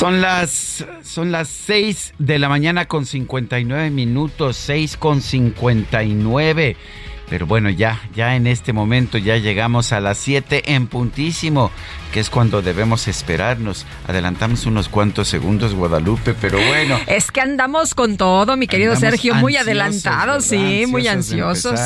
Son las, son las 6 de la mañana con 59 minutos, 6 con 59. Pero bueno, ya, ya en este momento ya llegamos a las 7 en puntísimo, que es cuando debemos esperarnos. Adelantamos unos cuantos segundos, Guadalupe, pero bueno. Es que andamos con todo, mi querido andamos Sergio, muy adelantados, sí, muy Ansiosos.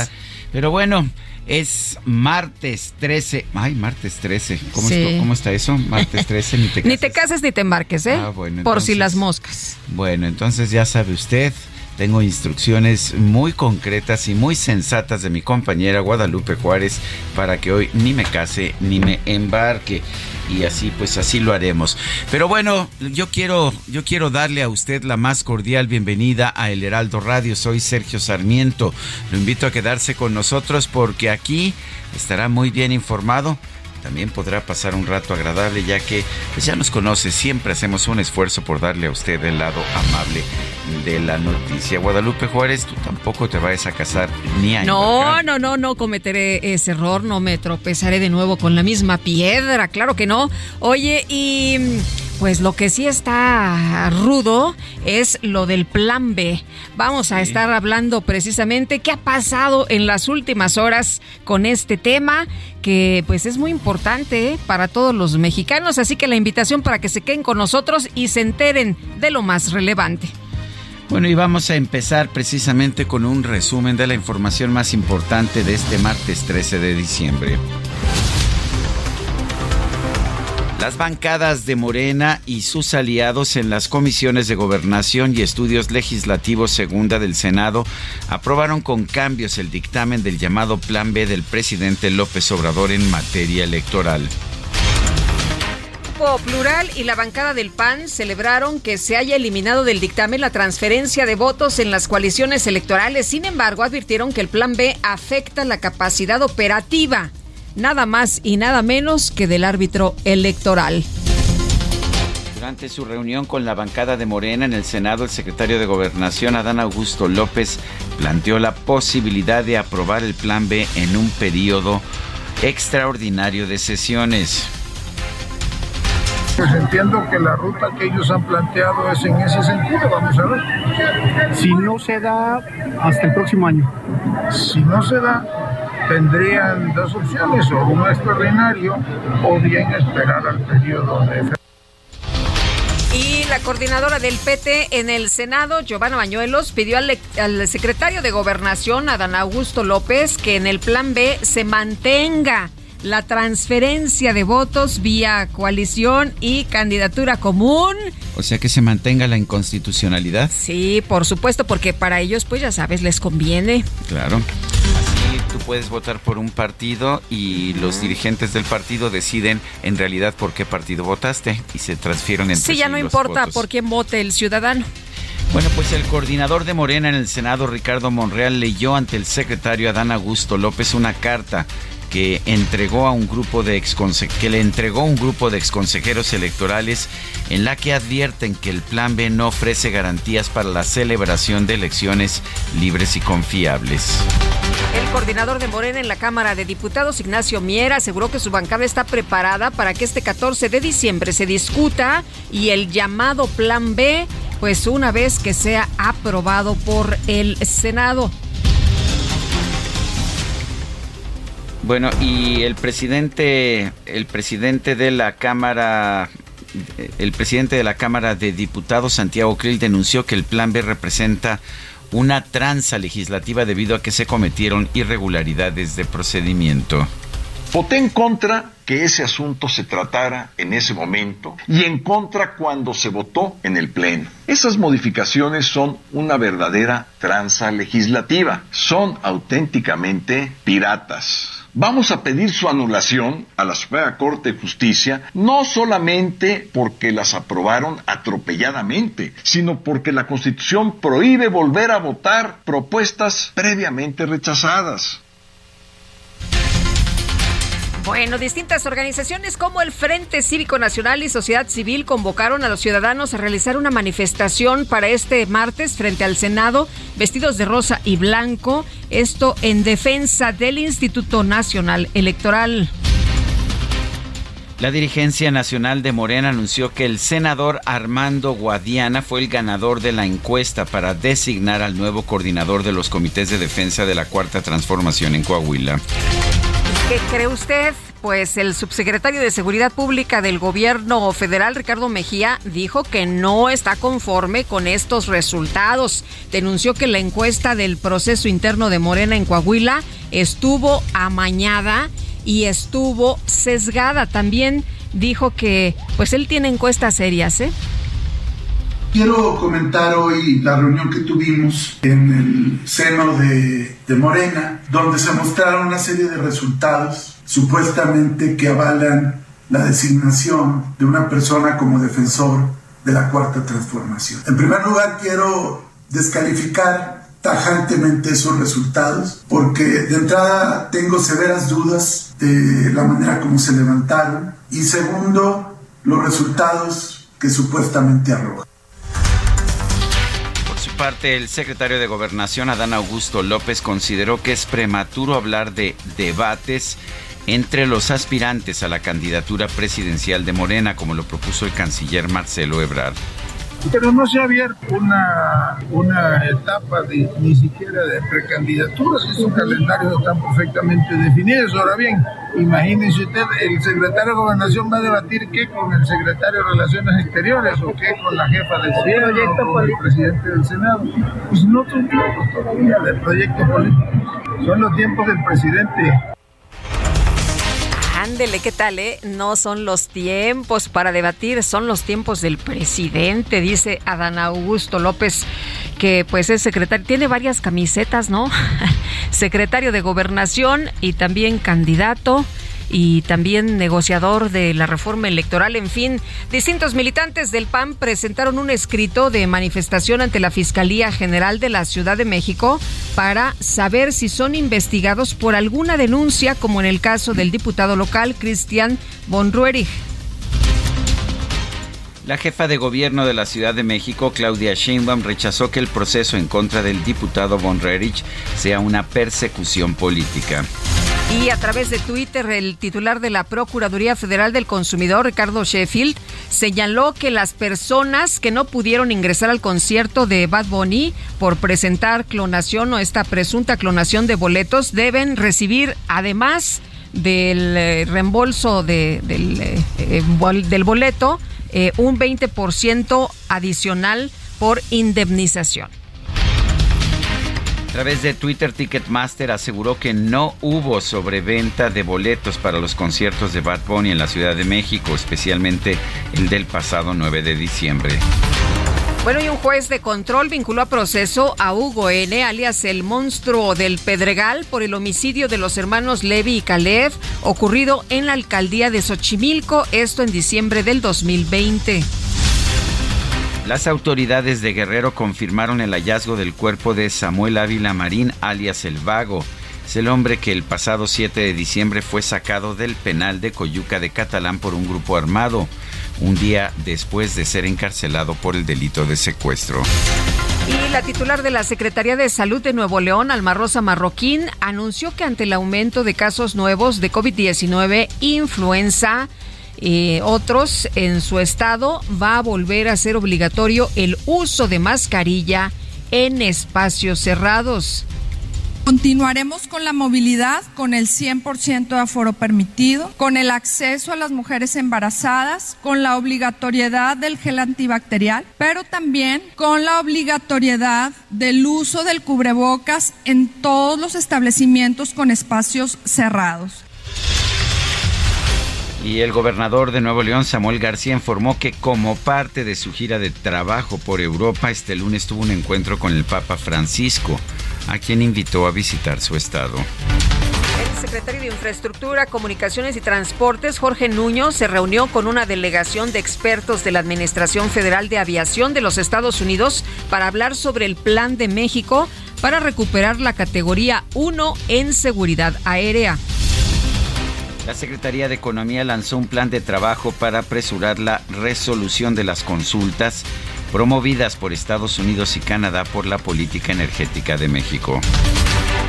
Pero bueno, es martes 13. Ay, martes 13. ¿Cómo, Sí. cómo está eso? Martes 13, ni te Ni te cases. cases ni te embarques, ¿eh? Ah, bueno, Por si las moscas. Bueno, entonces ya sabe usted, tengo instrucciones muy concretas y muy sensatas de mi compañera Guadalupe Juárez para que hoy ni me case ni me embarque. Y así, pues así lo haremos. Pero bueno, yo quiero, yo quiero darle a usted la más cordial bienvenida a El Heraldo Radio. Soy Sergio Sarmiento. Lo invito a quedarse con nosotros porque aquí estará muy bien informado también podrá pasar un rato agradable ya que pues ya nos conoce, siempre hacemos un esfuerzo por darle a usted el lado amable de la noticia. Guadalupe Juárez, tú tampoco te vayas a casar ni a No, no, no, no cometeré ese error, no me tropezaré de nuevo con la misma piedra, claro que no. Oye, y pues lo que sí está rudo es lo del plan B. Vamos a estar hablando precisamente qué ha pasado en las últimas horas con este tema, que pues es muy importante ¿eh? para todos los mexicanos, así que la invitación para que se queden con nosotros y se enteren de lo más relevante. Bueno, y vamos a empezar precisamente con un resumen de la información más importante de este martes 13 de diciembre. Las bancadas de Morena y sus aliados en las comisiones de gobernación y estudios legislativos segunda del Senado aprobaron con cambios el dictamen del llamado Plan B del presidente López Obrador en materia electoral. Plural y la bancada del PAN celebraron que se haya eliminado del dictamen la transferencia de votos en las coaliciones electorales. Sin embargo, advirtieron que el Plan B afecta la capacidad operativa, nada más y nada menos que del árbitro electoral. Durante su reunión con la bancada de Morena en el Senado, el secretario de Gobernación, Adán Augusto López, planteó la posibilidad de aprobar el Plan B en un periodo extraordinario de sesiones. Pues entiendo que la ruta que ellos han planteado es en ese sentido, vamos a ver. Si no se da, hasta el próximo año. Si no se da, tendrían dos opciones, o un extraordinario o bien esperar al periodo de. Y la coordinadora del PT en el Senado, Giovanna Bañuelos, pidió al, al secretario de Gobernación, Adán Augusto López, que en el Plan B se mantenga la transferencia de votos vía coalición y candidatura común. O sea que se mantenga la inconstitucionalidad. Sí, por supuesto, porque para ellos, pues ya sabes, les conviene. Claro. Tú puedes votar por un partido y los dirigentes del partido deciden en realidad por qué partido votaste y se transfieren entre Sí, ya sí no importa votos. por quién vote el ciudadano. Bueno, pues el coordinador de Morena en el Senado, Ricardo Monreal, leyó ante el secretario Adán Augusto López una carta que entregó a un grupo de que le entregó un grupo de exconsejeros electorales en la que advierten que el Plan B no ofrece garantías para la celebración de elecciones libres y confiables. El coordinador de Morena en la Cámara de Diputados, Ignacio Miera, aseguró que su bancada está preparada para que este 14 de diciembre se discuta y el llamado Plan B pues una vez que sea aprobado por el Senado. Bueno, y el presidente, el presidente de la Cámara, el presidente de la Cámara de Diputados, Santiago Krill, denunció que el Plan B representa una tranza legislativa debido a que se cometieron irregularidades de procedimiento. Voté en contra que ese asunto se tratara en ese momento y en contra cuando se votó en el Pleno. Esas modificaciones son una verdadera tranza legislativa, son auténticamente piratas. Vamos a pedir su anulación a la Suprema Corte de Justicia, no solamente porque las aprobaron atropelladamente, sino porque la Constitución prohíbe volver a votar propuestas previamente rechazadas. Bueno, distintas organizaciones como el Frente Cívico Nacional y Sociedad Civil convocaron a los ciudadanos a realizar una manifestación para este martes frente al Senado, vestidos de rosa y blanco, esto en defensa del Instituto Nacional Electoral. La dirigencia nacional de Morena anunció que el senador Armando Guadiana fue el ganador de la encuesta para designar al nuevo coordinador de los comités de defensa de la Cuarta Transformación en Coahuila. ¿Qué cree usted? Pues el subsecretario de Seguridad Pública del gobierno federal, Ricardo Mejía, dijo que no está conforme con estos resultados. Denunció que la encuesta del proceso interno de Morena en Coahuila estuvo amañada y estuvo sesgada. También dijo que pues él tiene encuestas serias, ¿eh? Quiero comentar hoy la reunión que tuvimos en el seno de, Morena, donde se mostraron una serie de resultados supuestamente que avalan la designación de una persona como defensor de la cuarta transformación. En primer lugar, quiero descalificar tajantemente esos resultados, porque de entrada tengo severas dudas de la manera como se levantaron, y segundo, los resultados que supuestamente arrojan parte, el secretario de Gobernación, Adán Augusto López, consideró que es prematuro hablar de debates entre los aspirantes a la candidatura presidencial de Morena, como lo propuso el canciller Marcelo Ebrard pero no se ha abierto una, una etapa de, ni siquiera de precandidaturas, esos calendarios están perfectamente definidos. Ahora bien, imagínense usted, el secretario de Gobernación va a debatir qué con el secretario de Relaciones Exteriores o qué con la jefa del Senado o con el presidente del Senado. Pues no son tiempos todavía de proyectos políticos, son los tiempos del presidente Ándele, ¿qué tal, eh? No son los tiempos para debatir, son los tiempos del presidente, dice Adán Augusto López, que pues es secretario, tiene varias camisetas, ¿no? secretario de Gobernación y también candidato y también negociador de la reforma electoral. En fin, distintos militantes del PAN presentaron un escrito de manifestación ante la Fiscalía General de la Ciudad de México para saber si son investigados por alguna denuncia, como en el caso del diputado local Cristian von Ruerich. La jefa de gobierno de la Ciudad de México, Claudia Sheinbaum, rechazó que el proceso en contra del diputado von Rerich sea una persecución política. Y a través de Twitter, el titular de la Procuraduría Federal del Consumidor, Ricardo Sheffield, señaló que las personas que no pudieron ingresar al concierto de Bad Bunny por presentar clonación o esta presunta clonación de boletos deben recibir, además del eh, reembolso eh, eh, del boleto, un 20% adicional por indemnización. A través de Twitter, Ticketmaster aseguró que no hubo sobreventa de boletos para los conciertos de Bad Bunny en la Ciudad de México, especialmente el del pasado 9 de diciembre. Bueno, y un juez de control vinculó a proceso a Hugo N., alias el monstruo del Pedregal, por el homicidio de los hermanos Levi y Caleb, ocurrido en la alcaldía de Xochimilco, esto en diciembre del 2020. Las autoridades de Guerrero confirmaron el hallazgo del cuerpo de Samuel Ávila Marín, alias El Vago. Es el hombre que el pasado 7 de diciembre fue sacado del penal de Coyuca de Catalán por un grupo armado, un día después de ser encarcelado por el delito de secuestro. Y la titular de la Secretaría de Salud de Nuevo León, Alma Rosa Marroquín, anunció que ante el aumento de casos nuevos de COVID-19, influenza, y otros en su estado va a volver a ser obligatorio el uso de mascarilla en espacios cerrados. Continuaremos con la movilidad con el 100% de aforo permitido, con el acceso a las mujeres embarazadas, con la obligatoriedad del gel antibacterial, pero también con la obligatoriedad del uso del cubrebocas en todos los establecimientos con espacios cerrados. Y el gobernador de Nuevo León, Samuel García, informó que como parte de su gira de trabajo por Europa, este lunes tuvo un encuentro con el Papa Francisco a quien invitó a visitar su estado. El secretario de Infraestructura, Comunicaciones y Transportes, Jorge Nuño, se reunió con una delegación de expertos de la Administración Federal de Aviación de los Estados Unidos para hablar sobre el plan de México para recuperar la categoría 1 en seguridad aérea. La Secretaría de Economía lanzó un plan de trabajo para apresurar la resolución de las consultas promovidas por Estados Unidos y Canadá por la política energética de México.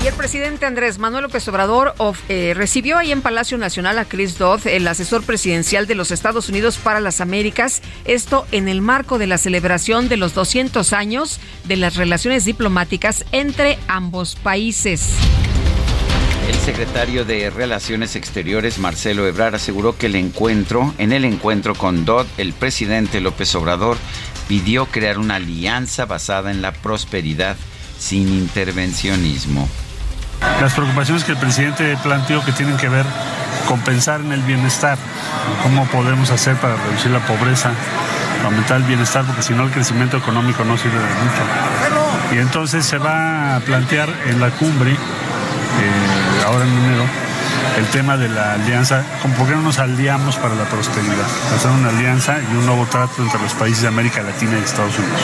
Y el presidente Andrés Manuel López Obrador eh, recibió ahí en Palacio Nacional a Chris Dodd, el asesor presidencial de los Estados Unidos para las Américas, esto en el marco de la celebración de los 200 años de las relaciones diplomáticas entre ambos países. El secretario de Relaciones Exteriores, Marcelo Ebrard, aseguró que el encuentro, en el encuentro con Dodd, el presidente López Obrador pidió crear una alianza basada en la prosperidad sin intervencionismo. Las preocupaciones que el presidente planteó que tienen que ver con pensar en el bienestar, cómo podemos hacer para reducir la pobreza, aumentar el bienestar, porque si no el crecimiento económico no sirve de mucho. Y entonces se va a plantear en la cumbre, eh, ahora en enero, el tema de la alianza, ¿por qué no nos aliamos para la prosperidad? Hacer una alianza y un nuevo trato entre los países de América Latina y Estados Unidos.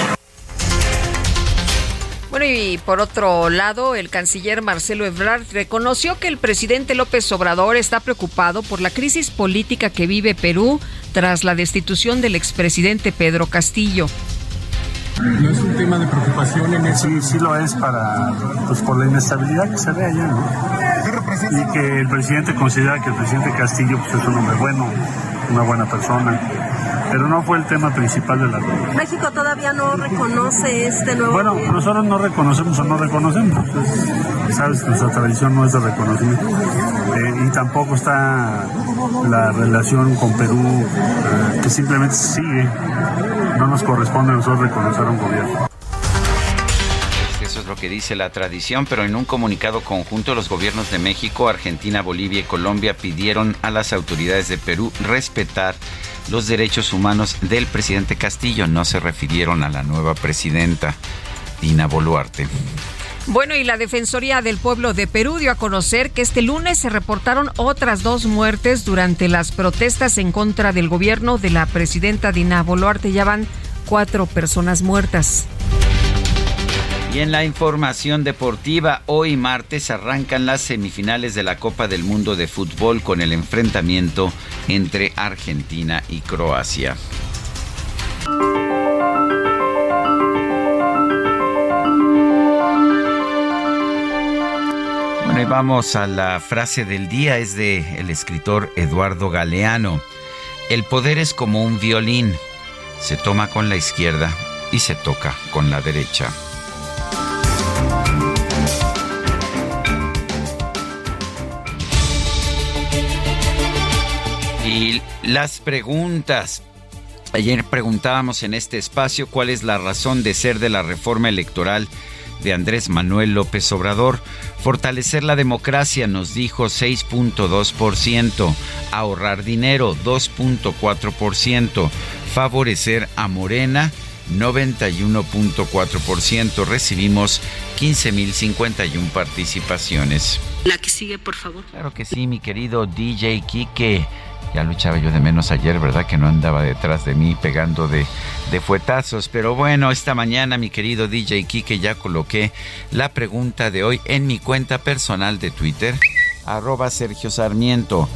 Bueno, y por otro lado, el canciller Marcelo Ebrard reconoció que el presidente López Obrador está preocupado por la crisis política que vive Perú tras la destitución del expresidente Pedro Castillo. No es un tema de preocupación en eso. Sí, sí lo es para, pues por la inestabilidad que se ve allá, ¿no? y que el presidente considera que el presidente Castillo pues, es un hombre bueno, una buena persona. Pero no fue el tema principal de la reunión. ¿México todavía no reconoce este nuevo Bueno, nosotros no reconocemos o no reconocemos. Pues, sabes que nuestra tradición no es de reconocimiento. Eh, y tampoco está la relación con Perú, eh, que simplemente sigue. No nos corresponde a nosotros reconocer a un gobierno lo que dice la tradición, pero en un comunicado conjunto los gobiernos de México, Argentina, Bolivia y Colombia pidieron a las autoridades de Perú respetar los derechos humanos del presidente Castillo. No se refirieron a la nueva presidenta, Dina Boluarte. Bueno, y la Defensoría del Pueblo de Perú dio a conocer que este lunes se reportaron otras dos muertes durante las protestas en contra del gobierno de la presidenta Dina Boluarte. Ya van cuatro personas muertas. Y en la información deportiva, hoy martes arrancan las semifinales de la Copa del Mundo de Fútbol con el enfrentamiento entre Argentina y Croacia. Bueno, y vamos a la frase del día, es de el escritor Eduardo Galeano. El poder es como un violín, se toma con la izquierda y se toca con la derecha. Y las preguntas. Ayer preguntábamos en este espacio cuál es la razón de ser de la reforma electoral de Andrés Manuel López Obrador. Fortalecer la democracia, nos dijo 6.2%. Ahorrar dinero, 2.4%. Favorecer a Morena, 91.4%. Recibimos 15.051 participaciones. La que sigue, por favor. Claro que sí, mi querido DJ Kike. Ya luchaba yo de menos ayer, ¿verdad? Que no andaba detrás de mí pegando de, de fuetazos. Pero bueno, esta mañana, mi querido DJ Kike, ya coloqué la pregunta de hoy en mi cuenta personal de Twitter, arroba Sergio Sarmiento.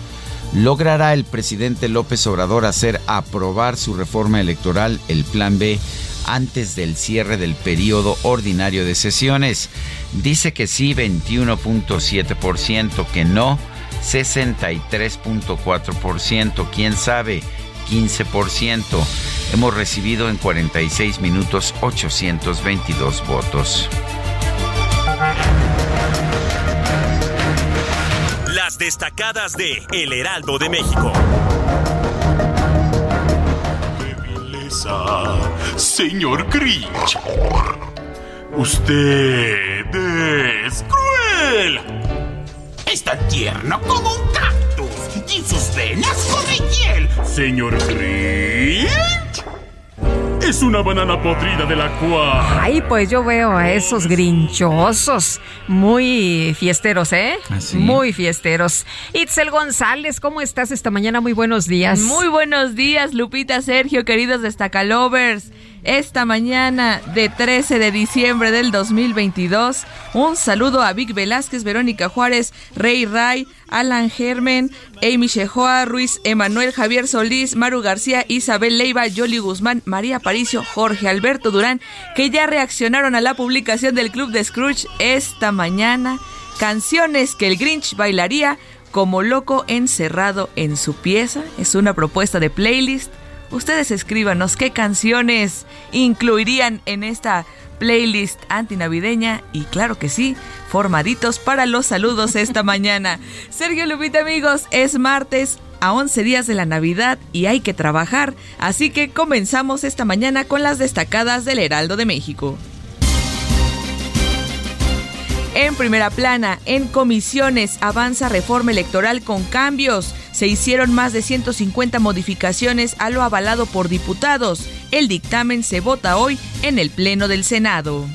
¿Logrará el presidente López Obrador hacer aprobar su reforma electoral, el Plan B, antes del cierre del periodo ordinario de sesiones? Dice que sí, 21.7%, que no, 63.4%. ¿Quién sabe? 15%. Hemos recibido en 46 minutos 822 votos. Las destacadas de El Heraldo de México. señor Grinch. Usted es cruel. Tan tierno como un cactus y sus venas corren hiel. Señor Grinch. Es una banana podrida de la cual. Ay, pues yo veo a esos grinchosos. Muy fiesteros, ¿eh? ¿Ah, Muy fiesteros. Itzel González, ¿cómo estás esta mañana? Muy buenos días. Muy buenos días, Lupita, Sergio, queridos destacalovers esta mañana de 13 de diciembre del 2022. Un saludo a Vic Velázquez, Verónica Juárez, Rey Ray, Alan Germen, Amy Shehoa, Ruiz Emanuel, Javier Solís, Maru García, Isabel Leiva, Yoli Guzmán, María Paricio, Jorge Alberto Durán, que ya reaccionaron a la publicación del Club de Scrooge esta mañana. Canciones que el Grinch bailaría como loco encerrado en su pieza. Es una propuesta de playlist Ustedes escríbanos qué canciones incluirían en esta playlist antinavideña y claro que sí, formaditos para los saludos esta mañana. Sergio Lupita amigos, es martes a 11 días de la Navidad y hay que trabajar, así que comenzamos esta mañana con las destacadas del Heraldo de México. En primera plana, en comisiones avanza reforma electoral con cambios. Se hicieron más de 150 modificaciones a lo avalado por diputados. El dictamen se vota hoy en el Pleno del Senado.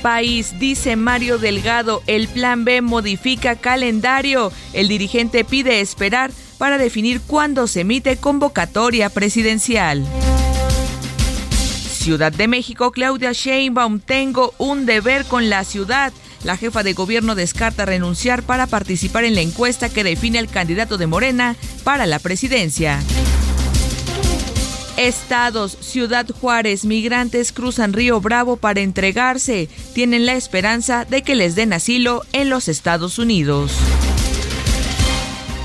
País, dice Mario Delgado, el Plan B modifica calendario. El dirigente pide esperar para definir cuándo se emite convocatoria presidencial. Ciudad de México, Claudia Sheinbaum, tengo un deber con la ciudad. La jefa de gobierno descarta renunciar para participar en la encuesta que define al candidato de Morena para la presidencia. Estados, Ciudad Juárez, migrantes cruzan Río Bravo para entregarse. Tienen la esperanza de que les den asilo en los Estados Unidos.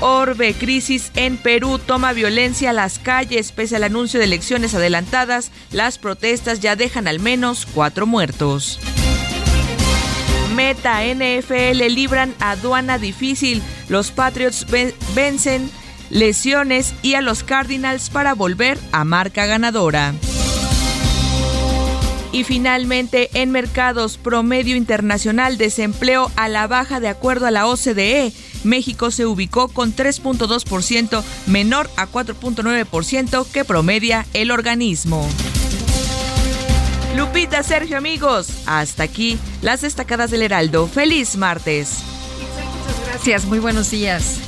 Orbe, crisis en Perú, toma violencia a las calles. Pese al anuncio de elecciones adelantadas, las protestas ya dejan al menos cuatro muertos. Meta, NFL libran aduana difícil. Los Patriots vencen lesiones y a los Cardinals para volver a marca ganadora. Y finalmente, en mercados promedio internacional, desempleo a la baja de acuerdo a la OCDE. México se ubicó con 3.2% menor a 4.9% que promedia el organismo. Lupita, Sergio, amigos, hasta aquí las destacadas del Heraldo. Feliz martes. Muchas gracias, muy buenos días.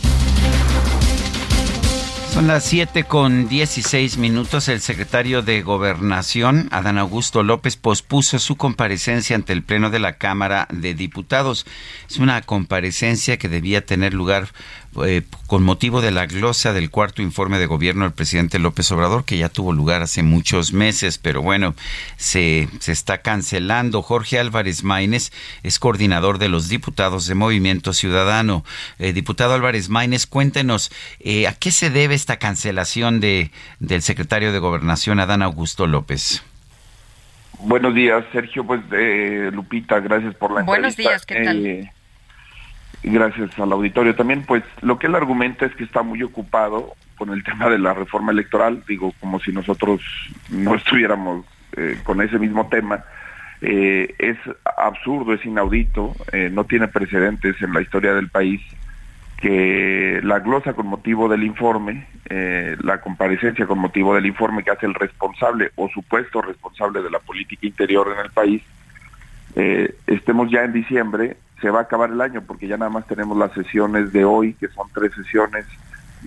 Son las 7 con 16 minutos. El secretario de Gobernación, Adán Augusto López, pospuso su comparecencia ante el Pleno de la Cámara de Diputados. Es una comparecencia que debía tener lugar eh, con motivo de la glosa del cuarto informe de gobierno del presidente López Obrador, que ya tuvo lugar hace muchos meses, pero bueno, se, se está cancelando. Jorge Álvarez Maínez es coordinador de los diputados de Movimiento Ciudadano. Eh, diputado Álvarez Maínez, cuéntenos, eh, ¿a qué se debe esta cancelación de, del secretario de Gobernación, Adán Augusto López? Buenos días, Sergio. Pues, Lupita, gracias por la Buenos días, ¿qué tal? Gracias al auditorio también, pues lo que él argumenta es que está muy ocupado con el tema de la reforma electoral, digo, como si nosotros no estuviéramos eh, con ese mismo tema. Eh, es absurdo, es inaudito, eh, no tiene precedentes en la historia del país que la glosa con motivo del informe, la comparecencia con motivo del informe que hace el responsable o supuesto responsable de la política interior en el país, estemos ya en diciembre se va a acabar el año porque ya nada más tenemos las sesiones de hoy, que son tres sesiones,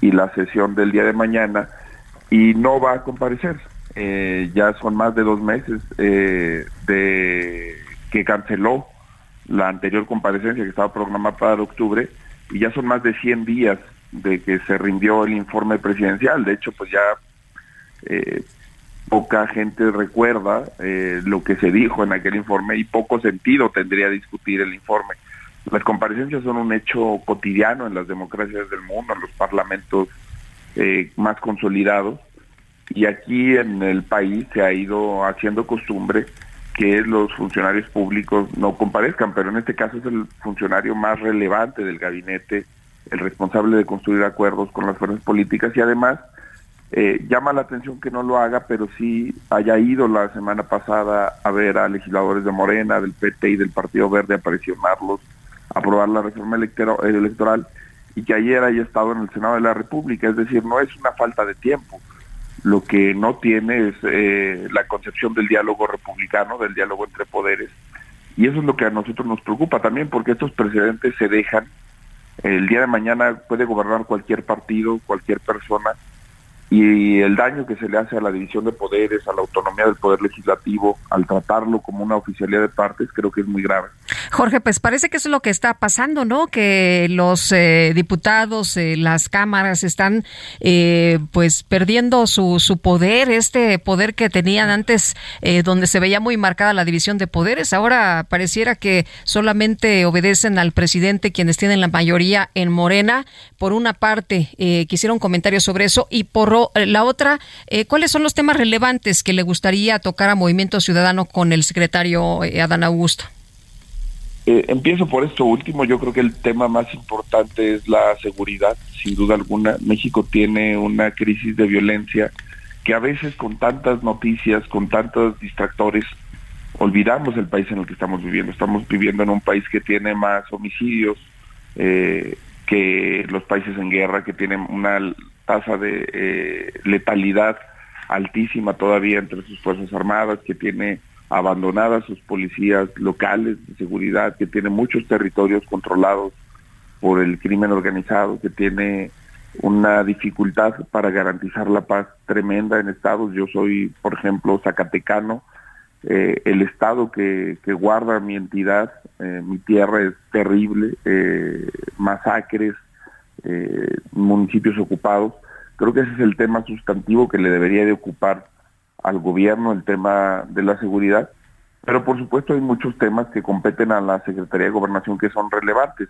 y la sesión del día de mañana, y no va a comparecer. Eh, ya son más de dos meses eh, de que canceló la anterior comparecencia que estaba programada para octubre, y ya son más de 100 días de que se rindió el informe presidencial. De hecho, pues ya eh, poca gente recuerda lo que se dijo en aquel informe y poco sentido tendría discutir el informe. Las comparecencias son un hecho cotidiano en las democracias del mundo, en los parlamentos eh, más consolidados. Y aquí en el país se ha ido haciendo costumbre que los funcionarios públicos no comparezcan, pero en este caso es el funcionario más relevante del gabinete, el responsable de construir acuerdos con las fuerzas políticas y además eh, llama la atención que no lo haga, pero sí haya ido la semana pasada a ver a legisladores de Morena, del PT y del Partido Verde a presionarlos aprobar la reforma electoral y que ayer haya estado en el Senado de la República. Es decir, no es una falta de tiempo. Lo que no tiene es eh, la concepción del diálogo republicano, del diálogo entre poderes. Y eso es lo que a nosotros nos preocupa también, porque estos precedentes se dejan. El día de mañana puede gobernar cualquier partido, cualquier persona, y el daño que se le hace a la división de poderes, a la autonomía del poder legislativo, al tratarlo como una oficialidad de partes, creo que es muy grave. Jorge, pues parece que eso es lo que está pasando, ¿no? Que los eh, diputados, eh, las cámaras están eh, pues perdiendo su, su poder, este poder que tenían antes, donde se veía muy marcada la división de poderes. Ahora pareciera que solamente obedecen al presidente quienes tienen la mayoría en Morena. Por una parte, quisiera un comentario sobre eso y por eh, la otra, eh, ¿cuáles son los temas relevantes que le gustaría tocar a Movimiento Ciudadano con el secretario eh, Adán Augusto? empiezo por esto último. Yo creo que el tema más importante es la seguridad, sin duda alguna. México tiene una crisis de violencia que a veces con tantas noticias, con tantos distractores, olvidamos el país en el que estamos viviendo. Estamos viviendo en un país que tiene más homicidios que los países en guerra, que tienen una tasa de eh, letalidad altísima todavía entre sus Fuerzas Armadas, que tiene abandonadas sus policías locales de seguridad, que tiene muchos territorios controlados por el crimen organizado, que tiene una dificultad para garantizar la paz tremenda en estados. Yo soy, por ejemplo, zacatecano. Eh, el estado que, que, guarda mi entidad, eh, mi tierra es terrible, masacres, eh, municipios ocupados. Creo que ese es el tema sustantivo que le debería de ocupar al gobierno, el tema de la seguridad. Pero por supuesto hay muchos temas que competen a la Secretaría de Gobernación que son relevantes.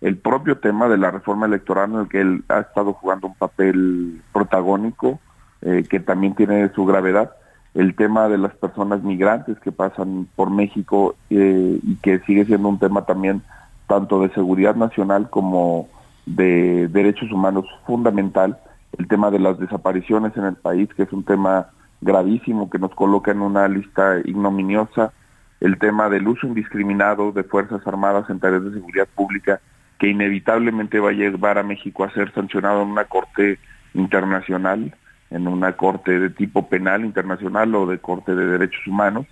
El propio tema de la reforma electoral en el que él ha estado jugando un papel protagónico, eh, que también tiene su gravedad. El tema de las personas migrantes que pasan por México eh, y que sigue siendo un tema también tanto de seguridad nacional como de derechos humanos fundamental, el tema de las desapariciones en el país, que es un tema gravísimo que nos coloca en una lista ignominiosa, el tema del uso indiscriminado de Fuerzas Armadas en tareas de seguridad pública, que inevitablemente va a llevar a México a ser sancionado en una corte internacional, en una corte de tipo penal internacional o de corte de derechos humanos.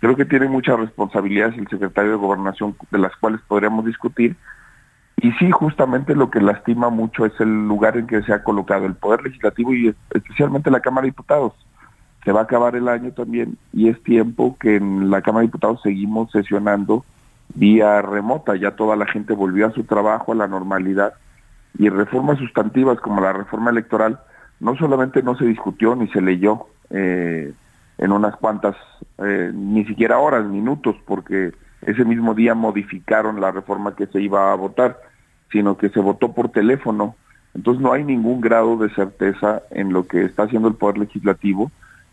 Creo que tiene muchas responsabilidades el secretario de Gobernación de las cuales podríamos discutir, y sí, justamente lo que lastima mucho es el lugar en que se ha colocado el Poder Legislativo y especialmente la Cámara de Diputados. Se va a acabar el año también y es tiempo que en la Cámara de Diputados seguimos sesionando vía remota. Ya toda la gente volvió a su trabajo, a la normalidad. Y reformas sustantivas como la reforma electoral no solamente no se discutió ni se leyó eh, en unas cuantas, eh, ni siquiera horas, minutos, porque ese mismo día modificaron la reforma que se iba a votar, sino que se votó por teléfono. Entonces no hay ningún grado de certeza en lo que está haciendo el Poder Legislativo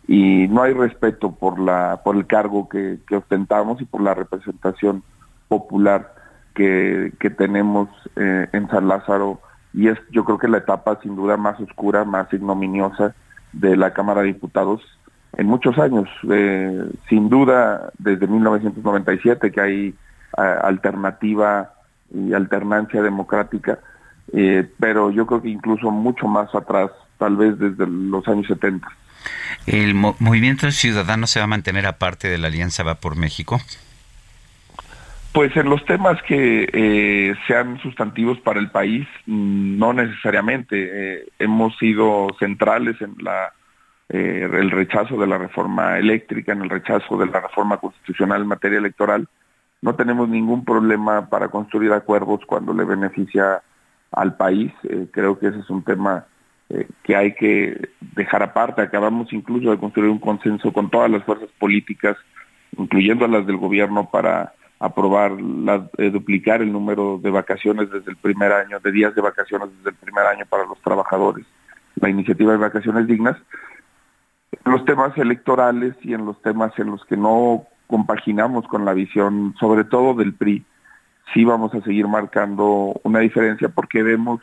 y no hay respeto por, la, por el cargo que, ostentamos y por la representación popular que, tenemos eh, en San Lázaro. Y es yo creo que la etapa sin duda más oscura, más ignominiosa de la Cámara de Diputados en muchos años. Eh, sin duda, desde 1997 que hay alternativa y alternancia democrática, eh, pero yo creo que incluso mucho más atrás, tal vez desde los años 70. ¿El movimiento ciudadano se va a mantener aparte de la Alianza Va por México? Pues en los temas que eh, sean sustantivos para el país, no necesariamente. hemos sido centrales en la eh, el rechazo de la reforma eléctrica, en el rechazo de la reforma constitucional en materia electoral. No tenemos ningún problema para construir acuerdos cuando le beneficia al país. Eh, creo que ese es un tema eh, que hay que dejar aparte. Acabamos incluso de construir un consenso con todas las fuerzas políticas, incluyendo a las del gobierno, para aprobar la, eh, duplicar el número de vacaciones desde el primer año, de días de vacaciones desde el primer año para los trabajadores, la iniciativa de vacaciones dignas, en los temas electorales y en los temas en los que no compaginamos con la visión, sobre todo del PRI, sí vamos a seguir marcando una diferencia porque vemos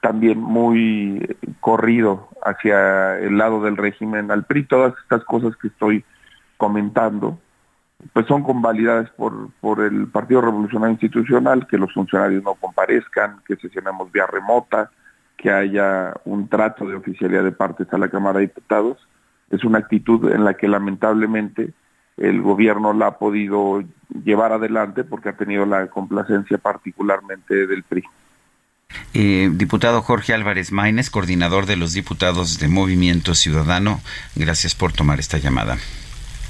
también muy corrido hacia el lado del régimen al PRI todas estas cosas que estoy comentando pues son convalidadas por, por el Partido Revolucionario Institucional, que los funcionarios no comparezcan, que sesionemos vía remota, que haya un trato de oficialidad de partes a la Cámara de Diputados. Es una actitud en la que lamentablemente el gobierno la ha podido llevar adelante porque ha tenido la complacencia particularmente del PRI. Eh, diputado Jorge Álvarez Maínez, coordinador de los diputados de Movimiento Ciudadano, gracias por tomar esta llamada.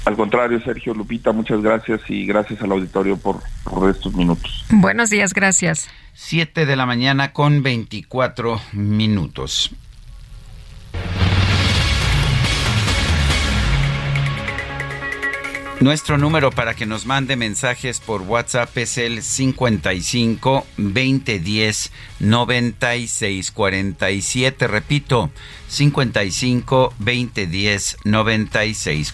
Al contrario, Sergio Lupita, muchas gracias y gracias al auditorio por, por estos minutos. Buenos días, gracias. Siete de la mañana con 24 minutos. Nuestro número para que nos mande mensajes por WhatsApp es el 55 2010 96 47. Repito, 55 2010 96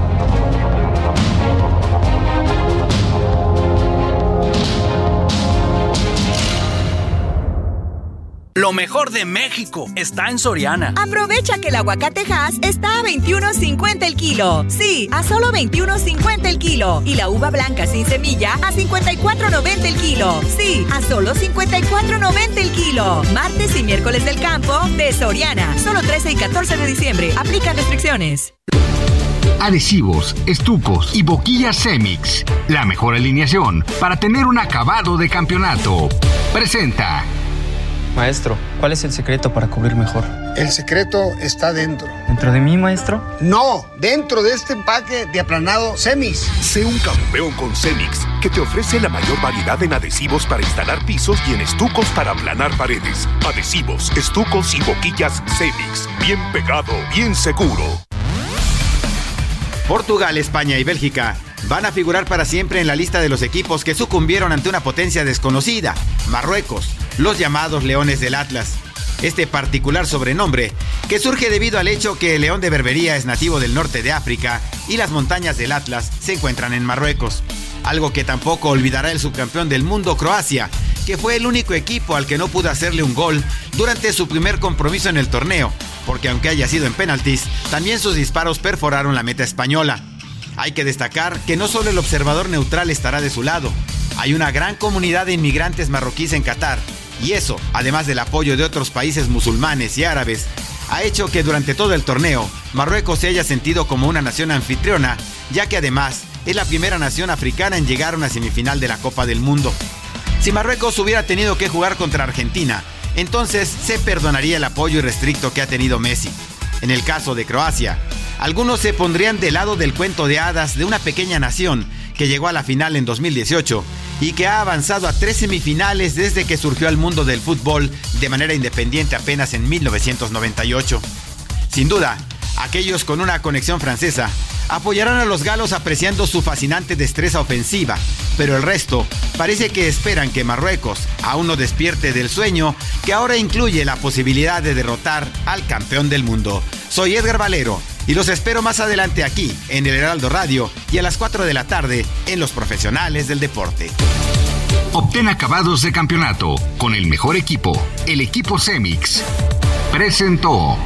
Lo mejor de México está en Soriana. Aprovecha que el aguacate Hass está a 21.50 el kilo. Sí, a solo 21.50 el kilo. Y la uva blanca sin semilla a 54.90 el kilo. Sí, a solo 54.90 el kilo. Martes y miércoles del campo de Soriana. Solo 13 y 14 de diciembre. Aplica restricciones. Adhesivos, estucos y boquillas Semix. La mejor alineación para tener un acabado de campeonato. Presenta. Maestro, ¿cuál es el secreto para cubrir mejor? El secreto está dentro. ¿Dentro de mí, maestro? No, dentro de este empaque de aplanado Semix. Sé un campeón con Semix, que te ofrece la mayor variedad en adhesivos para instalar pisos y en estucos para aplanar paredes. Adhesivos, estucos y boquillas Semix. Bien pegado, bien seguro. Portugal, España y Bélgica van a figurar para siempre en la lista de los equipos que sucumbieron ante una potencia desconocida, Marruecos, los llamados Leones del Atlas. Este particular sobrenombre, que surge debido al hecho que el león de Berbería es nativo del norte de África y las montañas del Atlas se encuentran en Marruecos. Algo que tampoco olvidará el subcampeón del mundo, Croacia, que fue el único equipo al que no pudo hacerle un gol durante su primer compromiso en el torneo, porque aunque haya sido en penaltis, también sus disparos perforaron la meta española. Hay que destacar que no solo el observador neutral estará de su lado, hay una gran comunidad de inmigrantes marroquíes en Qatar, y eso, además del apoyo de otros países musulmanes y árabes, ha hecho que durante todo el torneo Marruecos se haya sentido como una nación anfitriona, ya que además es la primera nación africana en llegar a una semifinal de la Copa del Mundo. Si Marruecos hubiera tenido que jugar contra Argentina, entonces se perdonaría el apoyo irrestricto que ha tenido Messi. En el caso de Croacia, algunos se pondrían del lado del cuento de hadas de una pequeña nación que llegó a la final en 2018 y que ha avanzado a tres semifinales desde que surgió al mundo del fútbol de manera independiente apenas en 1998. Sin duda, aquellos con una conexión francesa apoyarán a los galos apreciando su fascinante destreza ofensiva, pero el resto parece que esperan que Marruecos aún no despierte del sueño que ahora incluye la posibilidad de derrotar al campeón del mundo. Soy Edgar Valero Y los espero más adelante aquí, en el Heraldo Radio, y a las 4 de la tarde, en Los Profesionales del Deporte. Obtén acabados de campeonato con el mejor equipo, el equipo Cemix. Presentó.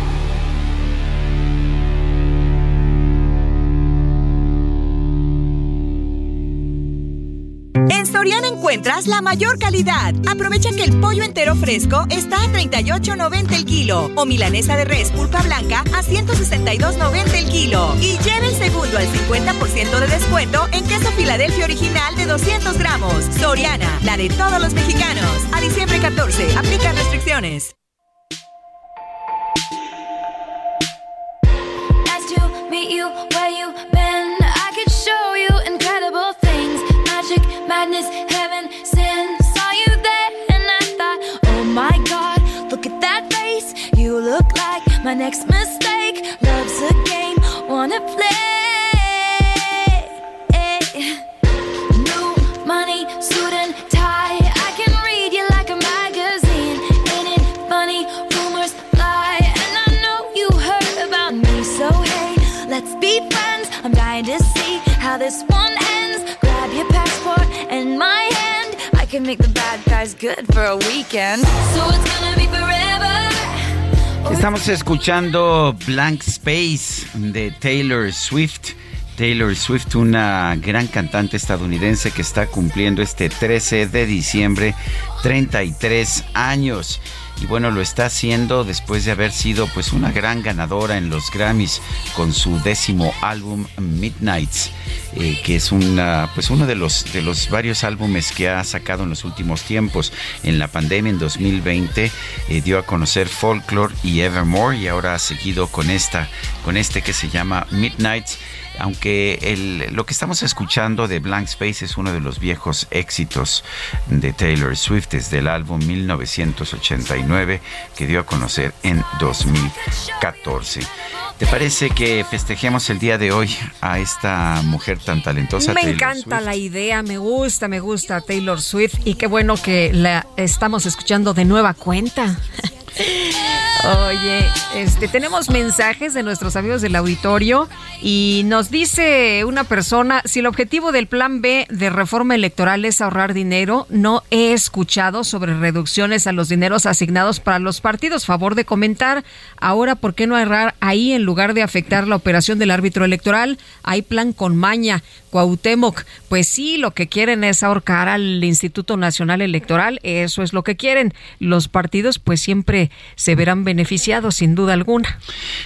Soriana encuentras la mayor calidad. Aprovecha que el pollo entero fresco está a 38.90 el kilo o milanesa de res pulpa blanca a 162.90 el kilo. Y lleva el segundo al 50% de descuento en queso Filadelfia original de 200 gramos. Soriana, la de todos los mexicanos. A diciembre 14, aplica restricciones. Madness, heaven, sin. Saw you there and I thought, oh my god, look at that face. You look like my next mistake. Love's a game, wanna play. New money, suit and tie. I can read you like a magazine. Ain't it funny? Rumors fly, and I know you heard about me. So hey, let's be friends. I'm dying to see how this one can make the bad guys good for a weekend. So it's gonna be forever. Estamos escuchando Blank Space de Taylor Swift. Taylor Swift, una gran cantante estadounidense que está cumpliendo este 13 de diciembre 33 años. Y bueno, lo está haciendo después de haber sido pues una gran ganadora en los Grammys con su décimo álbum Midnights, eh, que es una pues uno de los de los varios álbumes que ha sacado en los últimos tiempos. En la pandemia en 2020 eh, dio a conocer Folklore y Evermore y ahora ha seguido con esta con este que se llama Midnights aunque el, lo que estamos escuchando de Blank Space es uno de los viejos éxitos de Taylor Swift desde el álbum 1989 que dio a conocer en 2014. ¿Te parece que festejemos el día de hoy a esta mujer tan talentosa? Me Taylor encanta Swift? la idea, me gusta, me gusta Taylor Swift y qué bueno que la estamos escuchando de nueva cuenta. Oye, este tenemos mensajes de nuestros amigos del auditorio y nos dice una persona, si el objetivo del plan B de reforma electoral es ahorrar dinero, no he escuchado sobre reducciones a los dineros asignados para los partidos. Favor de comentar, ahora por qué no ahorrar ahí en lugar de afectar la operación del árbitro electoral? Hay plan con maña. Cuauhtémoc, pues sí, lo que quieren es ahorcar al Instituto Nacional Electoral, eso es lo que quieren. Los partidos pues siempre se verán beneficiados sin duda alguna.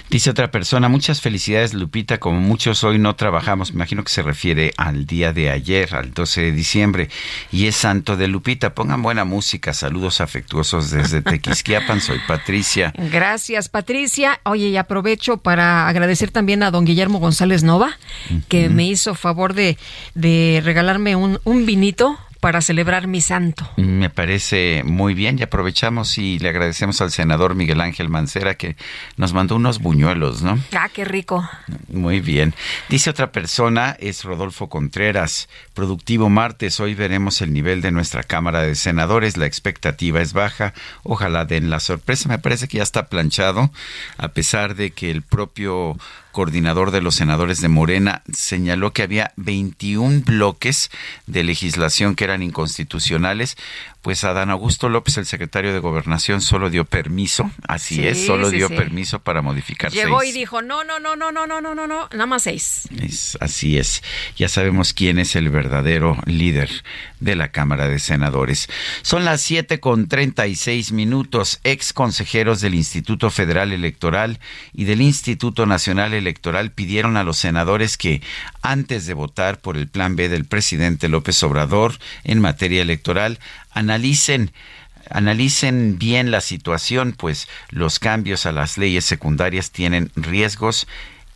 Dice otra persona, muchas felicidades Lupita, como muchos hoy no trabajamos, me imagino que se refiere al día de ayer, al 12 de diciembre, y es Santo de Lupita, pongan buena música, saludos afectuosos desde Tequisquiapan, soy Patricia. Gracias, Patricia. Oye, y aprovecho para agradecer también a don Guillermo González Nova, que me hizo favor de, de regalarme un, un vinito para celebrar mi santo. Me parece muy bien y aprovechamos y le agradecemos al senador Miguel Ángel Mancera que nos mandó unos buñuelos, ¿no? Ah, qué rico. Muy bien. Dice otra persona, es Rodolfo Contreras. Productivo martes, hoy veremos el nivel de nuestra Cámara de Senadores. La expectativa es baja. Ojalá den la sorpresa. Me parece que ya está planchado, a pesar de que el propio coordinador de los senadores de Morena señaló que había 21 bloques de legislación que eran inconstitucionales. Pues Adán Augusto López, el secretario de Gobernación, solo dio permiso, así Sí, es, solo sí, dio sí. permiso para modificar Llegó seis. y dijo, no, no, no, no, no, no, no, no, no, nada más seis. Es- así es. Ya sabemos quién es el verdadero líder de la Cámara de Senadores. Son las 7 con 36 minutos. Ex consejeros del Instituto Federal Electoral y del Instituto Nacional Electoral pidieron a los senadores que, antes de votar por el plan B del presidente López Obrador en materia electoral, analicen analicen bien la situación, pues los cambios a las leyes secundarias tienen riesgos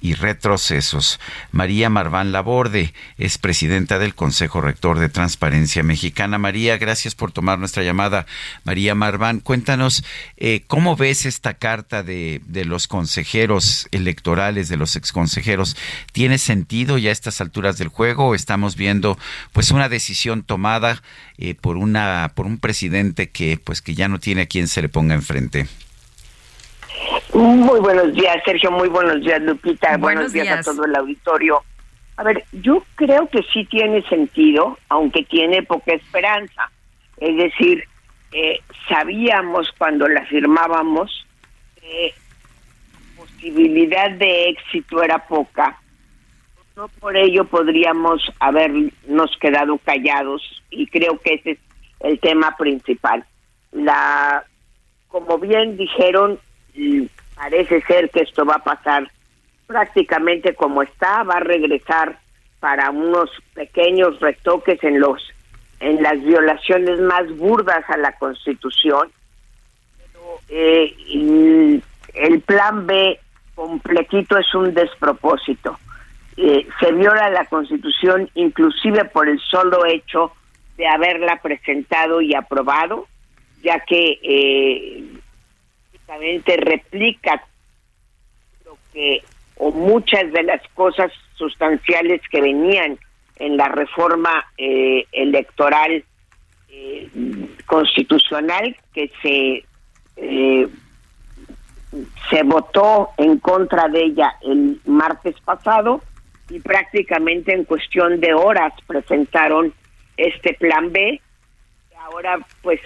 y retrocesos. María Marván Laborde es presidenta del Consejo Rector de Transparencia Mexicana. María, gracias por tomar nuestra llamada. María Marván, cuéntanos eh, cómo ves esta carta de, de los consejeros electorales, de los exconsejeros. ¿Tiene sentido ya a estas alturas del juego o estamos viendo pues una decisión tomada eh, por una por un presidente que pues que ya no tiene a quien se le ponga enfrente? Muy buenos días, Sergio. Muy buenos días, Lupita. Buenos, días. a todo el auditorio. A ver, yo creo que sí tiene sentido, aunque tiene poca esperanza. Es decir, eh, sabíamos cuando la firmábamos que la posibilidad de éxito era poca. No por ello podríamos habernos quedado callados y creo que ese es el tema principal. La, como bien dijeron, parece ser que esto va a pasar prácticamente como está, va a regresar para unos pequeños retoques en los en las violaciones más burdas a la Constitución. Pero, eh, el, plan B completito es un despropósito. Eh, se viola la Constitución inclusive por el solo hecho de haberla presentado y aprobado, ya que eh, replica lo que o muchas de las cosas sustanciales que venían en la reforma eh, electoral eh, constitucional que se eh, se votó en contra de ella el martes pasado y prácticamente en cuestión de horas presentaron este plan B. Ahora pues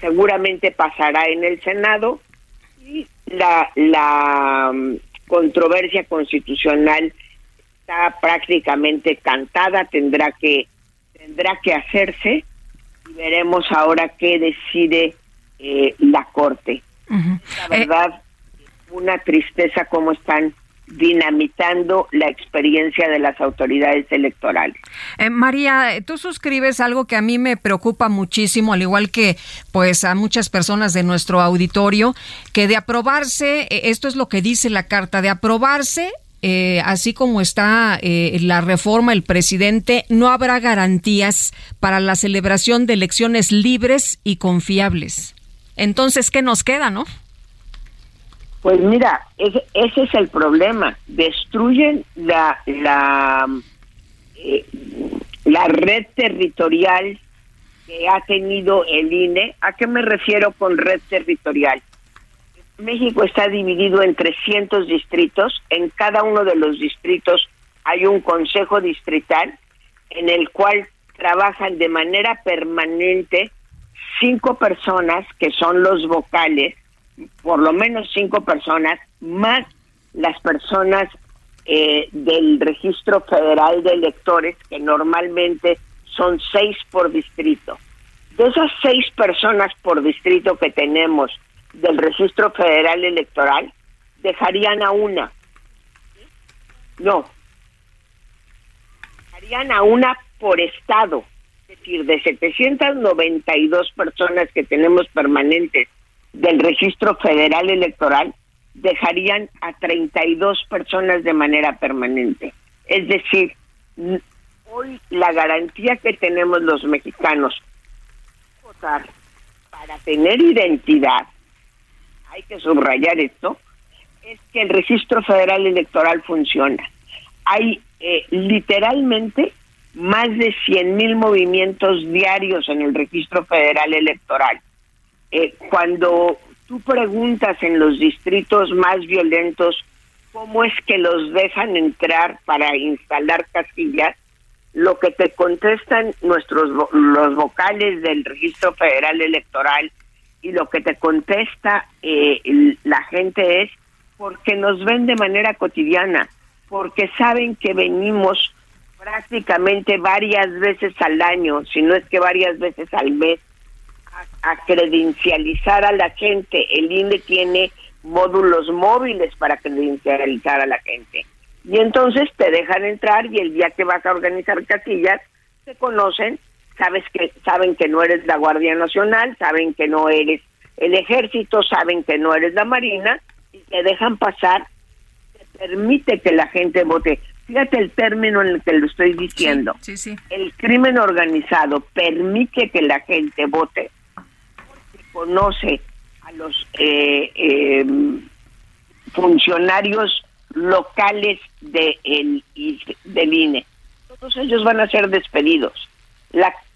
seguramente pasará en el Senado y la la mm, controversia constitucional está prácticamente cantada, tendrá que tendrá que hacerse y veremos ahora qué decide eh, la corte. La eh, verdad, una tristeza cómo están dinamitando la experiencia de las autoridades electorales. Eh, María, tú suscribes algo que a mí me preocupa muchísimo, al igual que pues a muchas personas de nuestro auditorio, que de aprobarse, esto es lo que dice la carta, de aprobarse eh, así como está eh, la reforma, el presidente, no habrá garantías para la celebración de elecciones libres y confiables. Entonces, ¿qué nos queda, no? Pues mira, ese, es el problema. Destruyen la la eh, red territorial que ha tenido el INE. ¿A qué me refiero con red territorial? México está dividido en 300 distritos. En cada uno de los distritos hay un consejo distrital en el cual trabajan de manera permanente cinco personas que son los vocales, por lo menos cinco personas, más las personas eh, del registro federal de electores, que normalmente son seis por distrito. De esas seis personas por distrito que tenemos del registro federal electoral dejarían a una. No. Dejarían a una por estado. Es decir, de 792 personas que tenemos permanentes del registro federal electoral, dejarían a 32 personas de manera permanente. Es decir, hoy la garantía que tenemos los mexicanos votar para tener identidad hay que subrayar esto, es que el registro federal electoral funciona. Hay eh, literalmente más de 100 mil movimientos diarios en el registro federal electoral. Eh, cuando tú preguntas en los distritos más violentos cómo es que los dejan entrar para instalar casillas, lo que te contestan nuestros los vocales del registro federal electoral y lo que te contesta eh, la gente es porque nos ven de manera cotidiana, porque saben que venimos prácticamente varias veces al año, si no es que varias veces al mes, a, credencializar a la gente. El INE tiene módulos móviles para credencializar a la gente. Y entonces te dejan entrar y el día que vas a organizar casillas, te conocen sabes que saben que no eres la Guardia Nacional, saben que no eres el ejército, saben que no eres la Marina y te dejan pasar, te permite que la gente vote. Fíjate el término en el que lo estoy diciendo. Sí, sí, El crimen organizado permite que la gente vote conoce a los eh, em, funcionarios locales de el, del INE. Todos ellos van a ser despedidos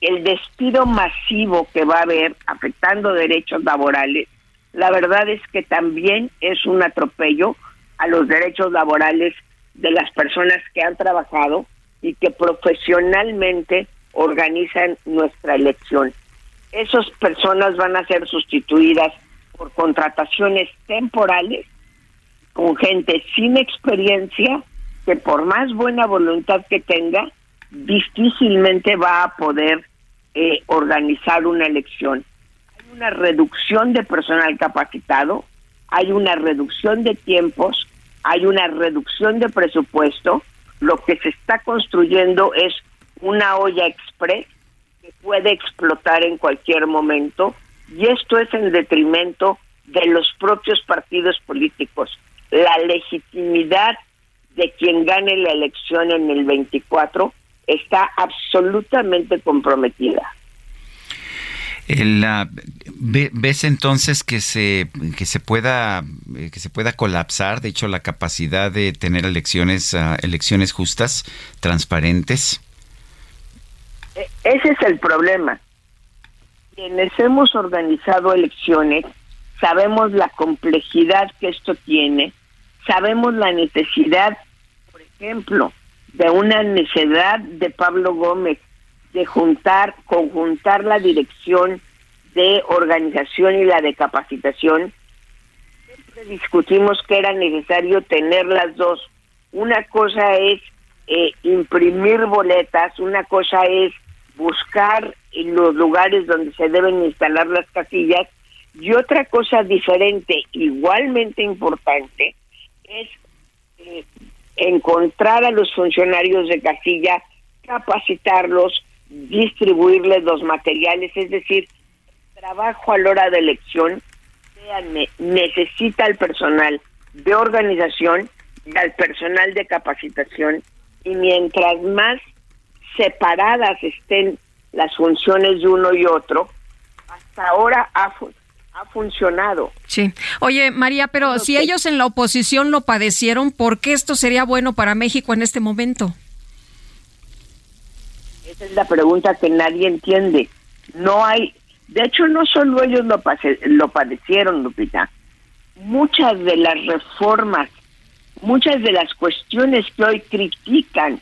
el despido masivo que va a haber afectando derechos laborales, la verdad es que también es un atropello a los derechos laborales de las personas que han trabajado y que profesionalmente organizan nuestra elección. Esas personas van a ser sustituidas por contrataciones temporales con gente sin experiencia que por más buena voluntad que tenga, difícilmente va a poder eh, organizar una elección. Hay una reducción de personal capacitado, hay una reducción de tiempos, hay una reducción de presupuesto. Lo que se está construyendo es una olla express puede explotar en cualquier momento y esto es en detrimento de los propios partidos políticos. La legitimidad de quien gane la elección en el 24 está absolutamente comprometida. ¿Ves entonces que se que se pueda eh, que se pueda colapsar, de hecho, la capacidad de tener elecciones ah, elecciones justas, transparentes? E, ese es el problema. Quienes hemos organizado elecciones sabemos la complejidad que esto tiene, sabemos la necesidad, por ejemplo, de una necesidad de Pablo Gómez de juntar, conjuntar la dirección de organización y la de capacitación. Siempre discutimos que era necesario tener las dos. Una cosa es eh, imprimir boletas, una cosa es buscar los lugares donde se deben instalar las casillas. Y otra cosa diferente, igualmente importante, es eh, encontrar a los funcionarios de casilla, capacitarlos, distribuirles los materiales, es decir, trabajo a la hora de elección, necesita el personal de organización y al personal de capacitación. Y mientras más separadas estén las funciones de uno y otro, hasta ahora ha, ha funcionado. Sí. Oye, María, pero si ellos en la oposición lo padecieron, ¿por qué esto sería bueno para México en este momento? Esa es la pregunta que nadie entiende. No hay, de hecho, no solo ellos lo, lo padecieron, Lupita. Muchas de las reformas, muchas de las cuestiones que hoy critican,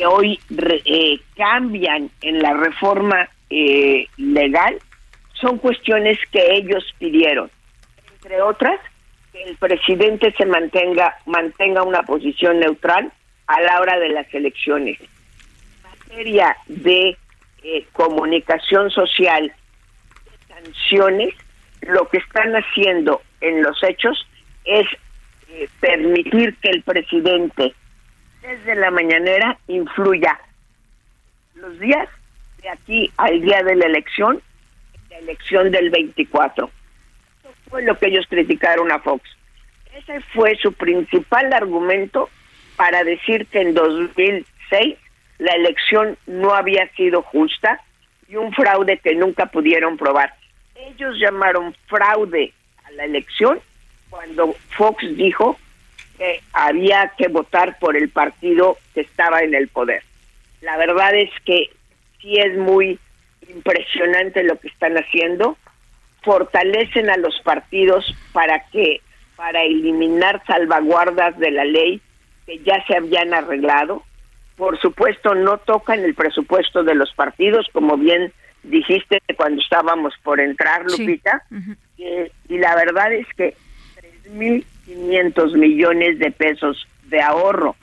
que hoy eh, cambian en la reforma eh, legal, son cuestiones que ellos pidieron. Entre otras, que el presidente se mantenga, mantenga una posición neutral a la hora de las elecciones. En materia de eh, comunicación social, de sanciones, lo que están haciendo en los hechos es eh, permitir que el presidente desde la mañanera influya los días de aquí al día de la elección la elección del 24. Eso fue lo que ellos criticaron a Fox. Ese fue su principal argumento para decir que en 2006 la elección no había sido justa y un fraude que nunca pudieron probar. Ellos llamaron fraude a la elección cuando Fox dijo que había que votar por el partido que estaba en el poder. La verdad es que sí es muy impresionante lo que están haciendo. Fortalecen a los partidos para que para eliminar salvaguardas de la ley que ya se habían arreglado. Por supuesto, no tocan el presupuesto de los partidos, como bien dijiste cuando estábamos por entrar, Lupita. y la verdad es que 3.500 millones de pesos de ahorro,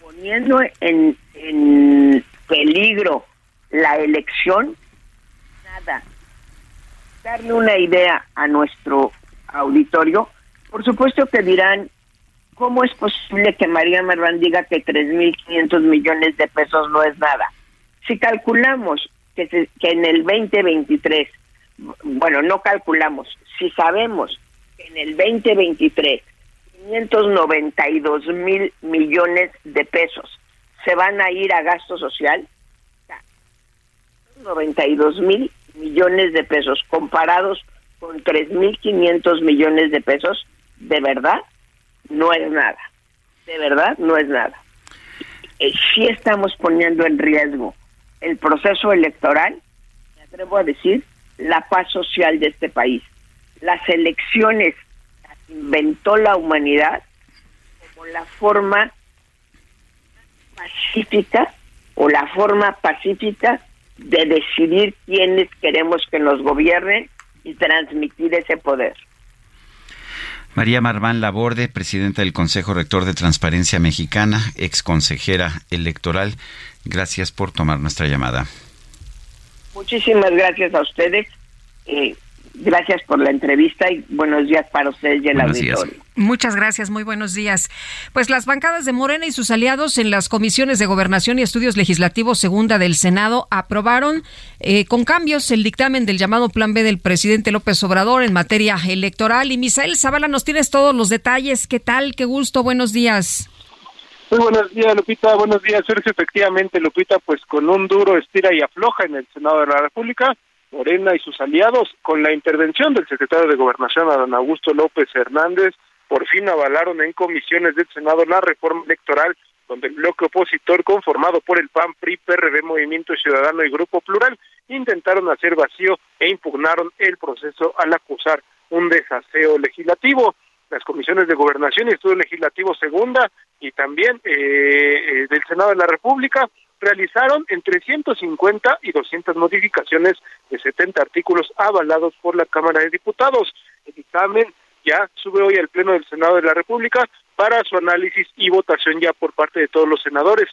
poniendo en, en peligro la elección, darle una idea a nuestro auditorio, por supuesto que dirán, ¿cómo es posible que María Marván diga que 3.500 millones de pesos no es nada? Si calculamos que, que en el 2023, bueno, no calculamos, si sabemos que en el 2023 592 mil millones de pesos se van a ir a gasto social, 92 mil millones de pesos comparados con 3.500 millones de pesos, de verdad, no es nada. De verdad, no es nada. Eh, sí estamos poniendo en riesgo el proceso electoral, me atrevo a decir, la paz social de este país. las elecciones inventó la humanidad como la forma pacífica o la forma pacífica de decidir quiénes queremos que nos gobiernen y transmitir ese poder. María Marván Laborde, presidenta del Consejo Rector de Transparencia Mexicana, ex consejera electoral, gracias por tomar nuestra llamada. Muchísimas gracias a ustedes. Eh, Gracias por la entrevista y buenos días para ustedes y el auditorio. Muchas gracias, muy buenos días. Pues las bancadas de Morena y sus aliados en las comisiones de Gobernación y Estudios Legislativos Segunda del Senado aprobaron eh, con cambios el dictamen del llamado Plan B del presidente López Obrador en materia electoral. Y Misael Zavala, nos tienes todos los detalles. ¿Qué tal? Qué gusto, buenos días. Muy buenos días, Lupita. Buenos días, Sergio. Efectivamente, Lupita, pues con un duro estira y afloja en el Senado de la República Morena y sus aliados, con la intervención del secretario de Gobernación, Adán Augusto López Hernández, por fin avalaron en comisiones del Senado la reforma electoral, donde el bloque opositor conformado por el PAN, PRI, PRD, Movimiento Ciudadano y Grupo Plural intentaron hacer vacío e impugnaron el proceso al acusar un desaseo legislativo. Las comisiones de Gobernación y Estudio Legislativo Segunda y también eh, eh, del Senado de la República realizaron entre 150 y 200 modificaciones de 70 artículos avalados por la Cámara de Diputados. El dictamen ya sube hoy al Pleno del Senado de la República para su análisis y votación ya por parte de todos los senadores.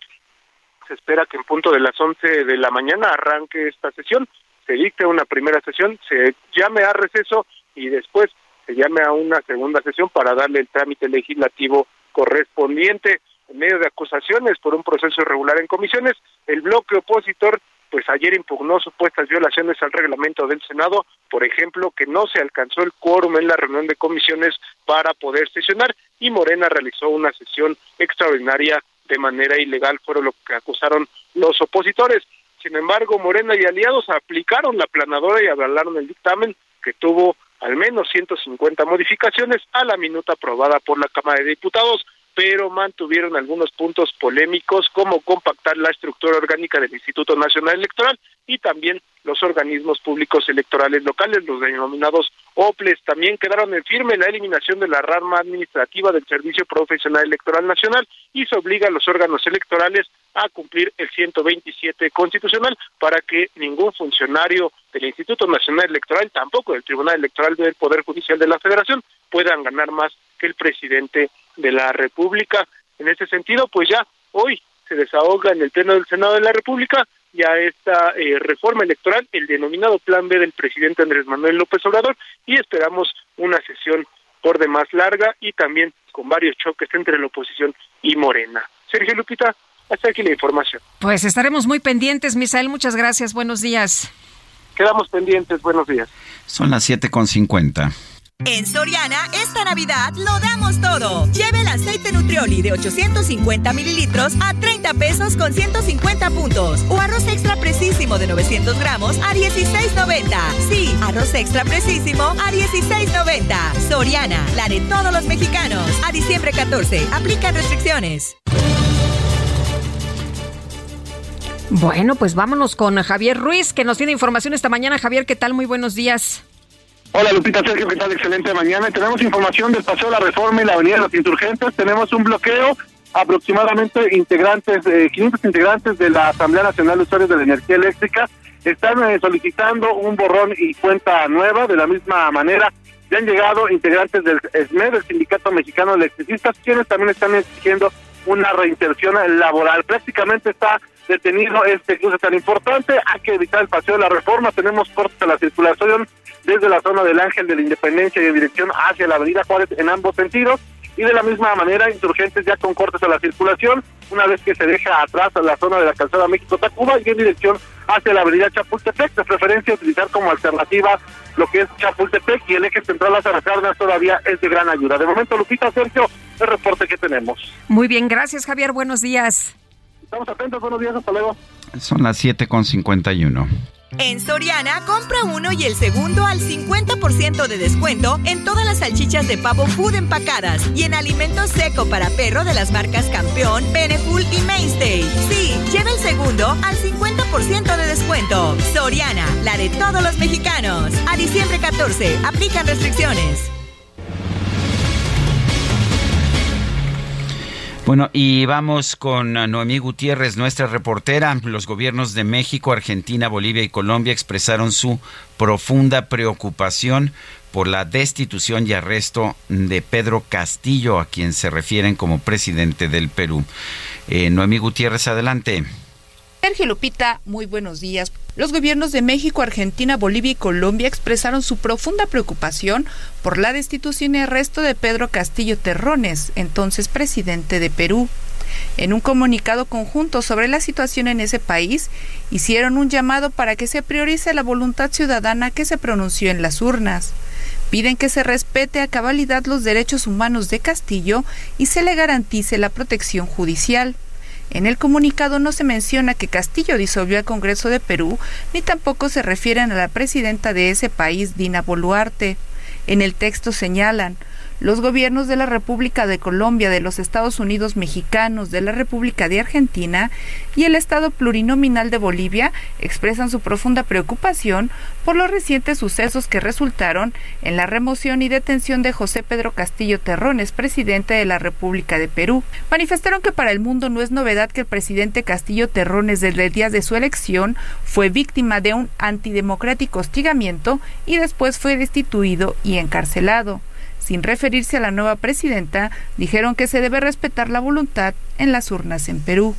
Se espera que en punto de las 11 de la mañana arranque esta sesión, se dicte una primera sesión, se llame a receso y después se llame a una segunda sesión para darle el trámite legislativo correspondiente medio de acusaciones por un proceso irregular en comisiones, el bloque opositor pues ayer impugnó supuestas violaciones al reglamento del Senado, por ejemplo, que no se alcanzó el quórum en la reunión de comisiones para poder sesionar y Morena realizó una sesión extraordinaria de manera ilegal, fueron lo que acusaron los opositores. Sin embargo, Morena y aliados aplicaron la planadora y avalaron el dictamen que tuvo al menos 150 modificaciones a la minuta aprobada por la Cámara de Diputados pero mantuvieron algunos puntos polémicos como compactar la estructura orgánica del Instituto Nacional Electoral y también los organismos públicos electorales locales, los denominados OPLES. También quedaron en firme la eliminación de la rama administrativa del Servicio Profesional Electoral Nacional y se obliga a los órganos electorales a cumplir el 127 constitucional para que ningún funcionario del Instituto Nacional Electoral, tampoco del Tribunal Electoral del Poder Judicial de la Federación, puedan ganar más el presidente de la República. En ese sentido, pues ya hoy se desahoga en el Pleno del Senado de la República ya esta eh, reforma electoral, el denominado Plan B del presidente Andrés Manuel López Obrador, y esperamos una sesión por demás larga y también con varios choques entre la oposición y Morena. Sergio Lupita, hasta aquí la información. Pues estaremos muy pendientes, Misael, muchas gracias, buenos días. Quedamos pendientes, buenos días. Son las 7.50. En Soriana, esta Navidad lo damos todo. Lleve el aceite Nutrioli de 850 mililitros a 30 pesos con 150 puntos. O arroz extra precisísimo de 900 gramos a 16.90. Sí, arroz extra precisísimo a 16.90. Soriana, la de todos los mexicanos. A diciembre 14, aplica restricciones. Bueno, pues vámonos con Javier Ruiz, que nos tiene información esta mañana. Javier, ¿qué tal? Muy buenos días. Hola Lupita Sergio, ¿qué tal? Excelente mañana. Tenemos información del Paseo de la Reforma y la Avenida de los Insurgentes. Tenemos un bloqueo, aproximadamente integrantes, eh, 500 integrantes de la Asamblea Nacional de Usuarios de la Energía Eléctrica están eh, solicitando un borrón y cuenta nueva. De la misma manera, ya han llegado integrantes del SME, del Sindicato Mexicano de Electricistas, quienes también están exigiendo una reinserción laboral. Prácticamente está detenido este cruce tan importante. Hay que evitar el paseo de la reforma. Tenemos cortes a la circulación desde la zona del Ángel de la Independencia y de dirección hacia la Avenida Juárez en ambos sentidos. Y de la misma manera, insurgentes ya con cortes a la circulación, una vez que se deja atrás a la zona de la calzada México-Tacuba y en dirección hacia la avenida Chapultepec, de preferencia utilizar como alternativa lo que es Chapultepec y el eje central las Cárdenas todavía es de gran ayuda. De momento, Lupita, Sergio, el reporte que tenemos. Muy bien, gracias Javier, buenos días. Estamos atentos, buenos días, hasta luego. Son las 7.51. En Soriana, compra uno y el segundo al 50% de descuento en todas las salchichas de pavo food empacadas y en alimento seco para perro de las marcas Campeón, Beneful y Mainstay. Sí, lleva el segundo al 50% de descuento. Soriana, la de todos los mexicanos. A diciembre 14, aplican restricciones. Bueno, y vamos con Noemí Gutiérrez, nuestra reportera. Los gobiernos de México, Argentina, Bolivia y Colombia expresaron su profunda preocupación por la destitución y arresto de Pedro Castillo, a quien se refieren como presidente del Perú. Eh, Noemí Gutiérrez, adelante. Sergio Lupita, muy buenos días. Los gobiernos de México, Argentina, Bolivia y Colombia expresaron su profunda preocupación por la destitución y arresto de Pedro Castillo Terrones, entonces presidente de Perú. En un comunicado conjunto sobre la situación en ese país, hicieron un llamado para que se priorice la voluntad ciudadana que se pronunció en las urnas. Piden que se respete a cabalidad los derechos humanos de Castillo y se le garantice la protección judicial. En el comunicado no se menciona que Castillo disolvió el Congreso de Perú, ni tampoco se refieren a la presidenta de ese país, Dina Boluarte. En el texto señalan, los gobiernos de la República de Colombia, de los Estados Unidos mexicanos, de la República de Argentina y el Estado plurinominal de Bolivia expresan su profunda preocupación por los recientes sucesos que resultaron en la remoción y detención de José Pedro Castillo Terrones, presidente de la República de Perú. Manifestaron que para el mundo no es novedad que el presidente Castillo Terrones desde el día de su elección fue víctima de un antidemocrático hostigamiento y después fue destituido y encarcelado. Sin referirse a la nueva presidenta, dijeron que se debe respetar la voluntad en las urnas en Perú.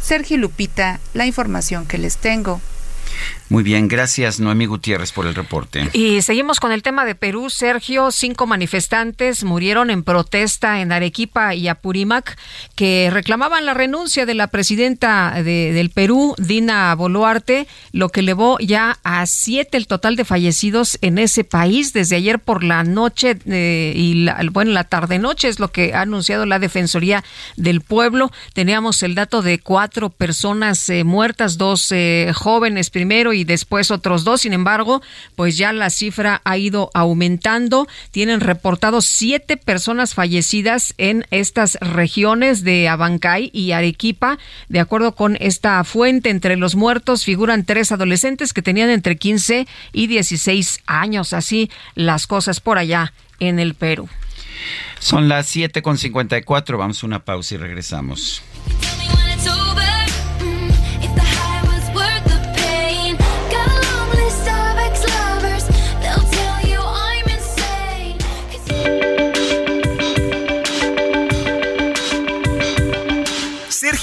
Sergio Lupita, la información que les tengo. Muy bien, gracias Noemí Gutiérrez por el reporte. Y seguimos con el tema de Perú. Sergio, cinco manifestantes murieron en protesta en Arequipa y Apurímac que reclamaban la renuncia de la presidenta del Perú, Dina Boluarte, lo que elevó ya a siete el total de fallecidos en ese país desde ayer por la noche eh, y la, bueno, la tarde-noche es lo que ha anunciado la Defensoría del Pueblo. Teníamos el dato de cuatro personas eh, muertas, dos eh, jóvenes primero y y después otros dos. Sin embargo, pues ya la cifra ha ido aumentando. Tienen reportados siete personas fallecidas en estas regiones de Abancay y Arequipa. De acuerdo con esta fuente, entre los muertos figuran tres adolescentes que tenían entre 15 y 16 años. Así las cosas por allá en el Perú. Son las 7.54. Vamos a una pausa y regresamos.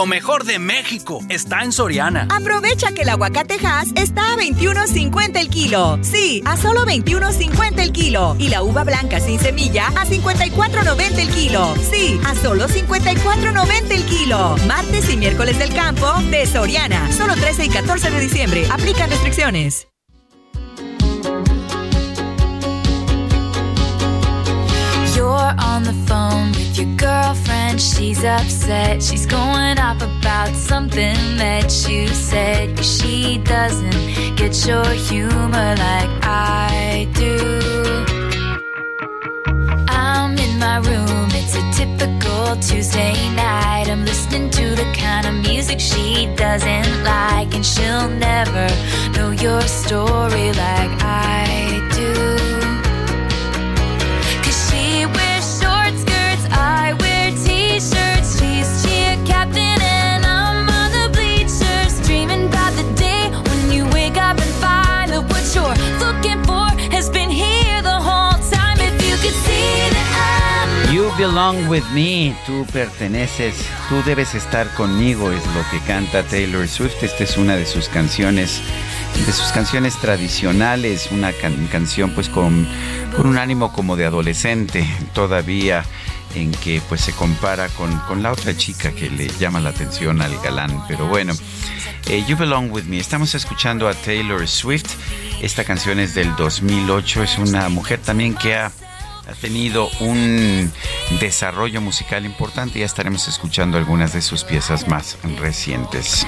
Lo mejor de México está en Soriana. Aprovecha que el aguacate Hass está a 21.50 el kilo. Sí, a solo 21.50 el kilo. Y la uva blanca sin semilla a 54.90 el kilo. Sí, a solo 54.90 el kilo. Martes y miércoles del campo de Soriana. Solo 13 y 14 de diciembre. Aplican restricciones. You're on the phone with your girlfriend. She's upset. She's going off about something that you said. She doesn't get your humor like I do. I'm in my room. It's a typical Tuesday night. I'm listening to the kind of music she doesn't like. And she'll never know your story like I do. Belong with me. Tú perteneces, tú debes estar conmigo, es lo que canta Taylor Swift. Esta es una de sus canciones, de sus canciones tradicionales, una canción pues con, con un ánimo como de adolescente todavía en que pues se compara con, con, la otra chica que le llama la atención al galán. Pero bueno, eh, You Belong With Me. Estamos escuchando a Taylor Swift. Esta canción es del 2008. Es una mujer también que ha ha tenido un desarrollo musical importante. Ya estaremos escuchando algunas de sus piezas más recientes.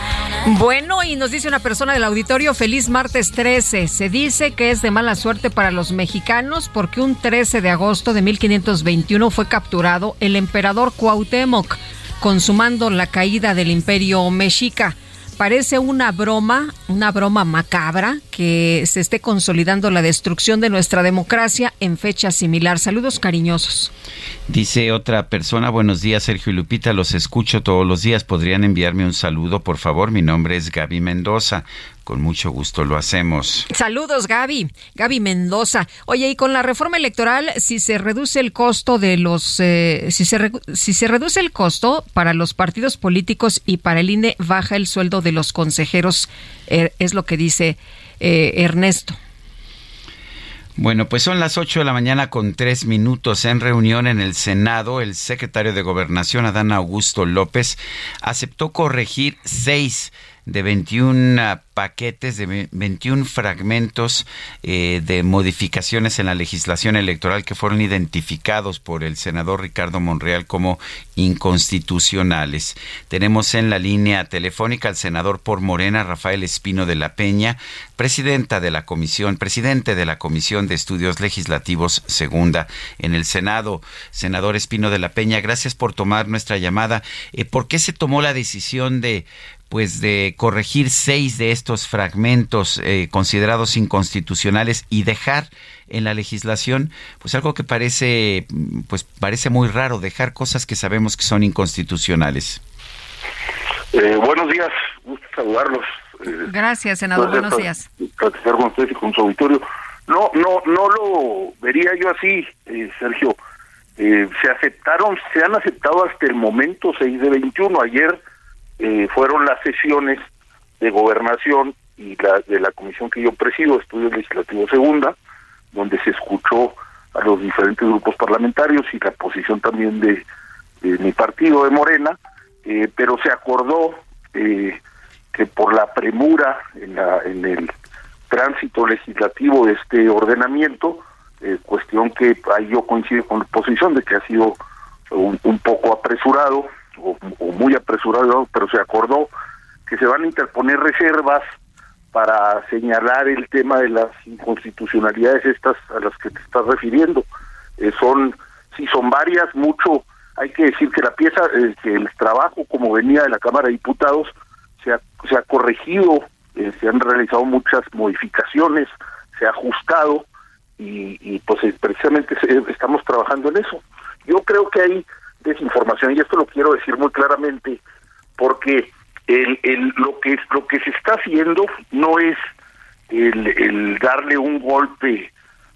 Bueno, y nos dice una persona del auditorio, feliz martes 13. Se dice que es de mala suerte para los mexicanos porque un 13 de agosto de 1521 fue capturado el emperador Cuauhtémoc, consumando la caída del imperio mexica parece una broma, una broma macabra que se esté consolidando la destrucción de nuestra democracia en fecha similar. Saludos cariñosos. Dice otra persona, buenos días Sergio y Lupita, los escucho todos los días. ¿Podrían enviarme un saludo, por favor? Mi nombre es Gaby Mendoza. Con mucho gusto lo hacemos. Saludos, Gaby. Gaby Mendoza. Oye, y con la reforma electoral, si se reduce el costo de los, eh, si, se si se reduce el costo para los partidos políticos y para el INE, baja el sueldo de los consejeros, eh, es lo que dice eh, Ernesto. Bueno, pues son las 8 de la mañana con tres minutos. En reunión en el Senado, el secretario de Gobernación, Adán Augusto López, aceptó corregir seis de 21 paquetes de 21 fragmentos eh, de modificaciones en la legislación electoral que fueron identificados por el senador Ricardo Monreal como inconstitucionales. Tenemos en la línea telefónica al senador por Morena, Rafael Espino de la Peña, presidenta de la comisión, presidente de la Comisión de Estudios Legislativos Segunda en el Senado. Senador Espino de la Peña, gracias por tomar nuestra llamada. Eh, ¿Por qué se tomó la decisión de pues de corregir seis de estos fragmentos eh, considerados inconstitucionales y dejar en la legislación pues algo que parece pues parece muy raro dejar cosas que sabemos que son inconstitucionales. Eh, buenos días gusto saludarlos. Eh, gracias senador buenos días. platicar con ustedes y con su auditorio. No no no lo vería yo así Sergio. Se aceptaron se han aceptado hasta el momento seis de 21 ayer eh, fueron las sesiones de gobernación y la de la comisión que yo presido, Estudios Legislativos Segunda, donde se escuchó a los diferentes grupos parlamentarios y la posición también de, mi partido de Morena, eh, pero se acordó eh, que por la premura en, la, en el tránsito legislativo de este ordenamiento, cuestión que ahí yo coincido con la posición de que ha sido un poco apresurado, o, muy apresurado, pero se acordó que se van a interponer reservas para señalar el tema de las inconstitucionalidades estas a las que te estás refiriendo. Eh, son, si son varias, mucho, hay que decir que la pieza, eh, que el trabajo como venía de la Cámara de Diputados se ha, se ha corregido, eh, se han realizado muchas modificaciones, se ha ajustado y, y pues precisamente estamos trabajando en eso. Yo creo que hay desinformación y esto lo quiero decir muy claramente porque el, lo que lo que se está haciendo no es el, el darle un golpe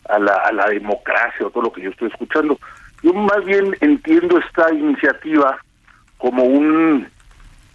a la, a la democracia o todo lo que yo estoy escuchando. Yo más bien entiendo esta iniciativa como un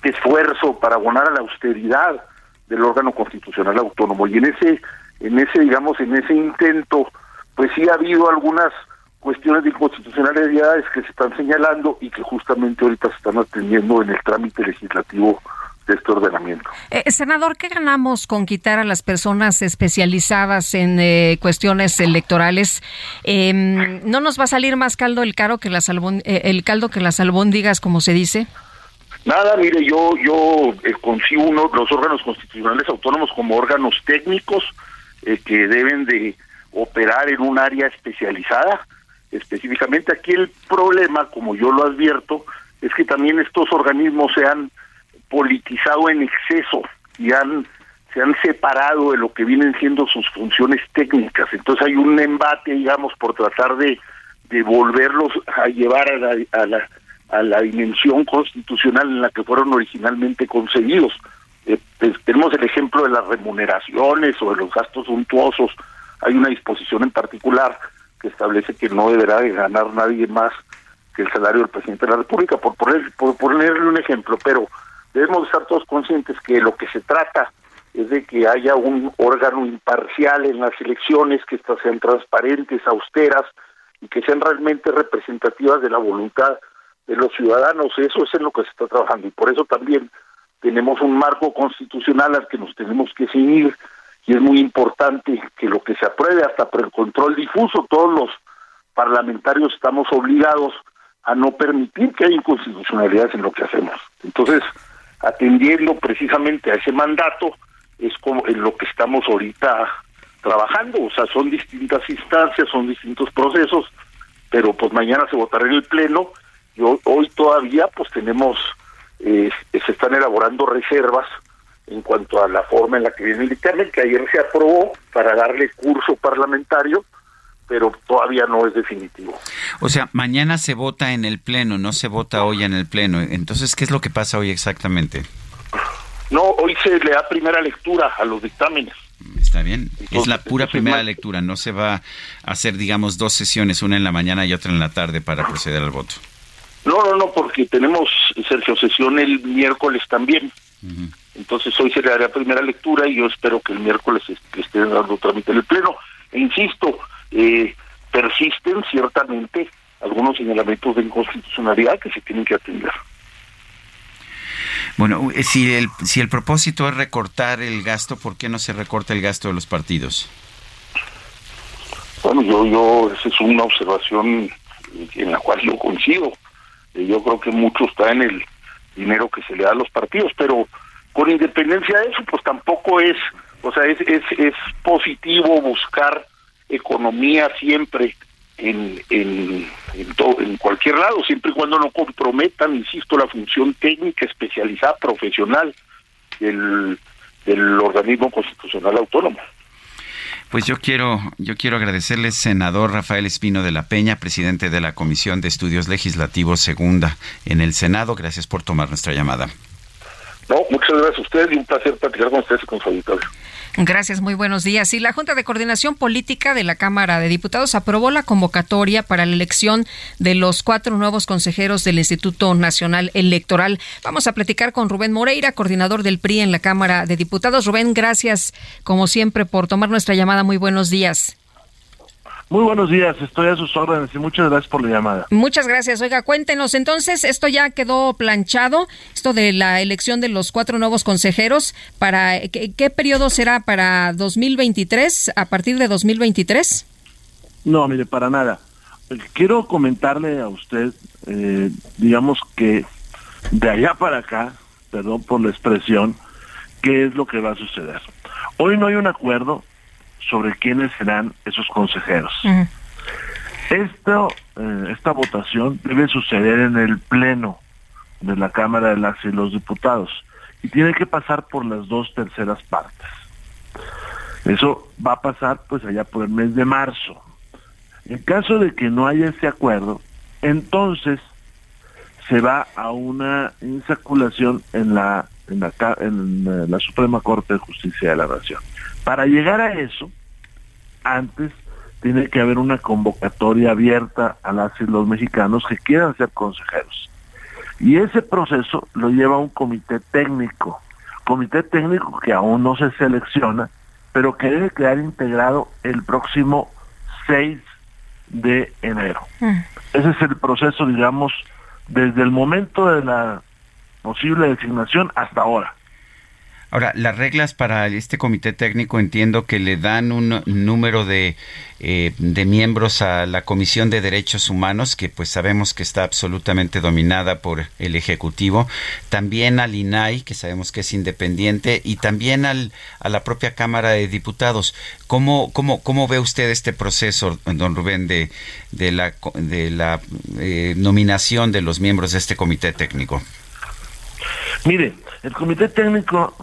esfuerzo para abonar a la austeridad del órgano constitucional autónomo y en ese en ese digamos en ese intento pues sí ha habido algunas cuestiones de inconstitucionalidades que se están señalando y que justamente ahorita se están atendiendo en el trámite legislativo de este ordenamiento. Eh, senador, ¿qué ganamos con quitar a las personas especializadas en eh, cuestiones electorales? Em, ¿No nos va a salir más caldo el caro que las eh, el caldo que las albóndigas, como se dice? Nada, mire, yo yo concibo uno los órganos constitucionales autónomos como órganos técnicos que deben de operar en un área especializada específicamente. Aquí el problema, como yo lo advierto, es que también estos organismos se han politizado en exceso y han se han separado de lo que vienen siendo sus funciones técnicas. Entonces hay un embate, digamos, por tratar de, de volverlos a llevar a la, a la, a la dimensión constitucional en la que fueron originalmente concebidos. Eh, pues, tenemos el ejemplo de las remuneraciones o de los gastos suntuosos. Hay una disposición en particular que establece que no deberá de ganar nadie más que el salario del presidente de la República, por, poner, por ponerle un ejemplo, pero debemos estar todos conscientes que lo que se trata es de que haya un órgano imparcial en las elecciones, que estas sean transparentes, austeras y que sean realmente representativas de la voluntad de los ciudadanos. Eso es en lo que se está trabajando y por eso también tenemos un marco constitucional al que nos tenemos que seguir y es muy importante que lo que se apruebe hasta por el control difuso, todos los parlamentarios estamos obligados a no permitir que haya inconstitucionalidades en lo que hacemos. Entonces, atendiendo precisamente a ese mandato, es como en lo que estamos ahorita trabajando, o sea, son distintas instancias, son distintos procesos, pero pues mañana se votará en el Pleno y hoy, todavía pues tenemos, eh, se están elaborando reservas en cuanto a la forma en la que viene el dictamen, que ayer se aprobó para darle curso parlamentario, pero todavía no es definitivo. O sea, mañana se vota en el Pleno, no se vota hoy en el Pleno. Entonces, ¿qué es lo que pasa hoy exactamente? No, hoy se le da primera lectura a los dictámenes. Está bien. es la pura primera lectura. No se va a hacer, digamos, dos sesiones, una en la mañana y otra en la tarde para proceder al voto. No, no, no, porque tenemos, Sergio, sesión el miércoles también. Entonces hoy se le dará primera lectura y yo espero que el miércoles esté dando trámite en el Pleno. E insisto, eh, persisten ciertamente algunos señalamientos de inconstitucionalidad que se tienen que atender. Bueno, eh, si el, si el propósito es recortar el gasto, ¿por qué no se recorta el gasto de los partidos? Bueno, yo, yo, esa es una observación en la cual yo coincido. Eh, yo creo que mucho está en el dinero que se le da a los partidos, pero con independencia de eso, pues tampoco es, o sea, es, es, positivo buscar economía siempre en, en, en, todo, en cualquier lado, siempre y cuando no comprometan, insisto, la función técnica, especializada, profesional del, del organismo constitucional autónomo. Pues yo quiero, yo quiero agradecerle, senador Rafael Espino de la Peña, presidente de la Comisión de Estudios Legislativos Segunda en el Senado. Gracias por tomar nuestra llamada. No, muchas gracias a ustedes y un placer platicar con ustedes y con su auditorio. Gracias, muy buenos días. Y la Junta de Coordinación Política de la Cámara de Diputados aprobó la convocatoria para la elección de los cuatro nuevos consejeros del Instituto Nacional Electoral. Vamos a platicar con Rubén Moreira, coordinador del PRI en la Cámara de Diputados. Rubén, gracias como siempre por tomar nuestra llamada. Muy buenos días. Muy buenos días, estoy a sus órdenes y muchas gracias por la llamada. Muchas gracias. Oiga, cuéntenos, entonces, esto ya quedó planchado, esto de la elección de los cuatro nuevos consejeros, ¿para qué, periodo será? ¿Para 2023? ¿A partir de 2023? No, mire, para nada. Quiero comentarle a usted, eh, digamos que de allá para acá, perdón por la expresión, qué es lo que va a suceder. Hoy no hay un acuerdo sobre quiénes serán esos consejeros. Esto, eh, esta votación debe suceder en el Pleno de la Cámara de las y los Diputados y tiene que pasar por las dos terceras partes. Eso va a pasar pues allá por el mes de marzo. En caso de que no haya ese acuerdo, entonces se va a una insaculación en la en la, en eh, la Suprema Corte de Justicia de la Nación. Para llegar a eso, antes tiene que haber una convocatoria abierta a las y los mexicanos que quieran ser consejeros. Y ese proceso lo lleva un comité técnico, comité técnico que aún no se selecciona, pero que debe quedar integrado el próximo 6 de enero. Mm. Ese es el proceso, digamos, desde el momento de la posible designación hasta ahora. Ahora, las reglas para este comité técnico entiendo que le dan un número de, eh, de miembros a la Comisión de Derechos Humanos, que pues sabemos que está absolutamente dominada por el Ejecutivo, también al INAI, que sabemos que es independiente, y también al, a la propia Cámara de Diputados. ¿Cómo, cómo, cómo ve usted este proceso, don Rubén, de, de la, de la eh, nominación de los miembros de este comité técnico? Mire, el comité técnico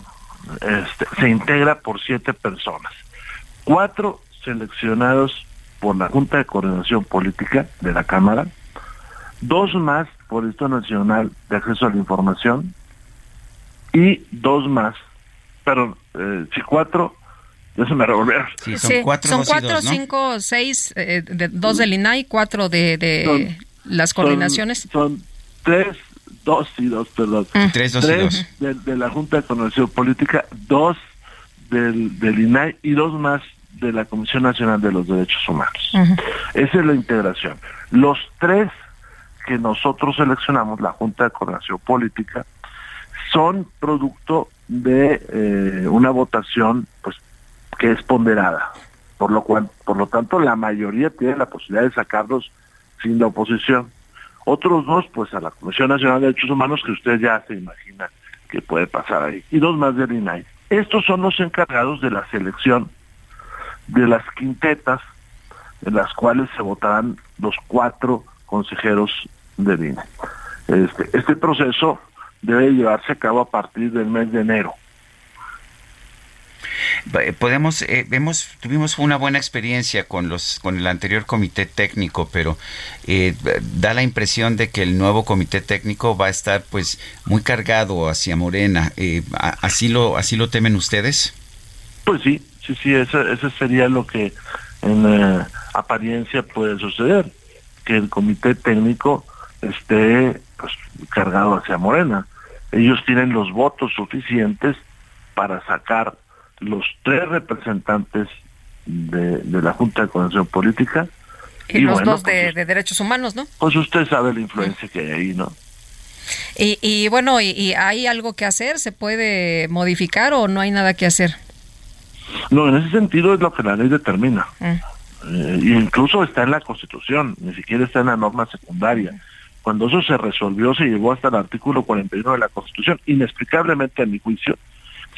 este, se integra por siete personas, cuatro seleccionados por la Junta de Coordinación Política de la Cámara, dos más por el Instituto Nacional de Acceso a la Información y dos más, pero eh, si cuatro, ya se me revolvieron. son cuatro, son cuatro, cinco, seis, eh, de, dos del INAI, cuatro de, de las coordinaciones. Son, tres, dos y dos, perdón. Mm. Tres, dos y dos. De, de la Junta de Coordinación Política, dos del, del INAI y dos más de la Comisión Nacional de los Derechos Humanos. Esa es la integración. Los tres que nosotros seleccionamos, la Junta de Coordinación Política, son producto de eh, una votación pues que es ponderada, por lo cual, por lo tanto, la mayoría tiene la posibilidad de sacarlos sin la oposición. Otros dos, pues a la Comisión Nacional de Derechos Humanos, que usted ya se imagina que puede pasar ahí, y dos más del INAI. Estos son los encargados de la selección de las quintetas en las cuales se votarán los cuatro consejeros del INE. Este, este proceso debe llevarse a cabo a partir del mes de enero. Eh, Podemos, eh, hemos, tuvimos una buena experiencia con los, con el anterior comité técnico, pero eh, da la impresión de que el nuevo comité técnico va a estar, pues, muy cargado hacia Morena. Eh, ¿Así lo, así lo temen ustedes? Pues sí, sí, sí, eso, eso sería lo que en eh, apariencia puede suceder, que el comité técnico esté pues, cargado hacia Morena. Ellos tienen los votos suficientes para sacar los tres representantes de, de la Junta de Coordinación Política. Y, los bueno, dos de, de derechos humanos, ¿no? Pues usted sabe la influencia que hay ahí, ¿no? Y, y bueno, y, y hay algo que hacer? ¿Se puede modificar o no hay nada que hacer? No, en ese sentido es lo que la ley determina. Mm. Eh, incluso está en la Constitución, ni siquiera está en la norma secundaria. Cuando eso se resolvió, se llevó hasta el artículo 41 de la Constitución. Inexplicablemente, a mi juicio,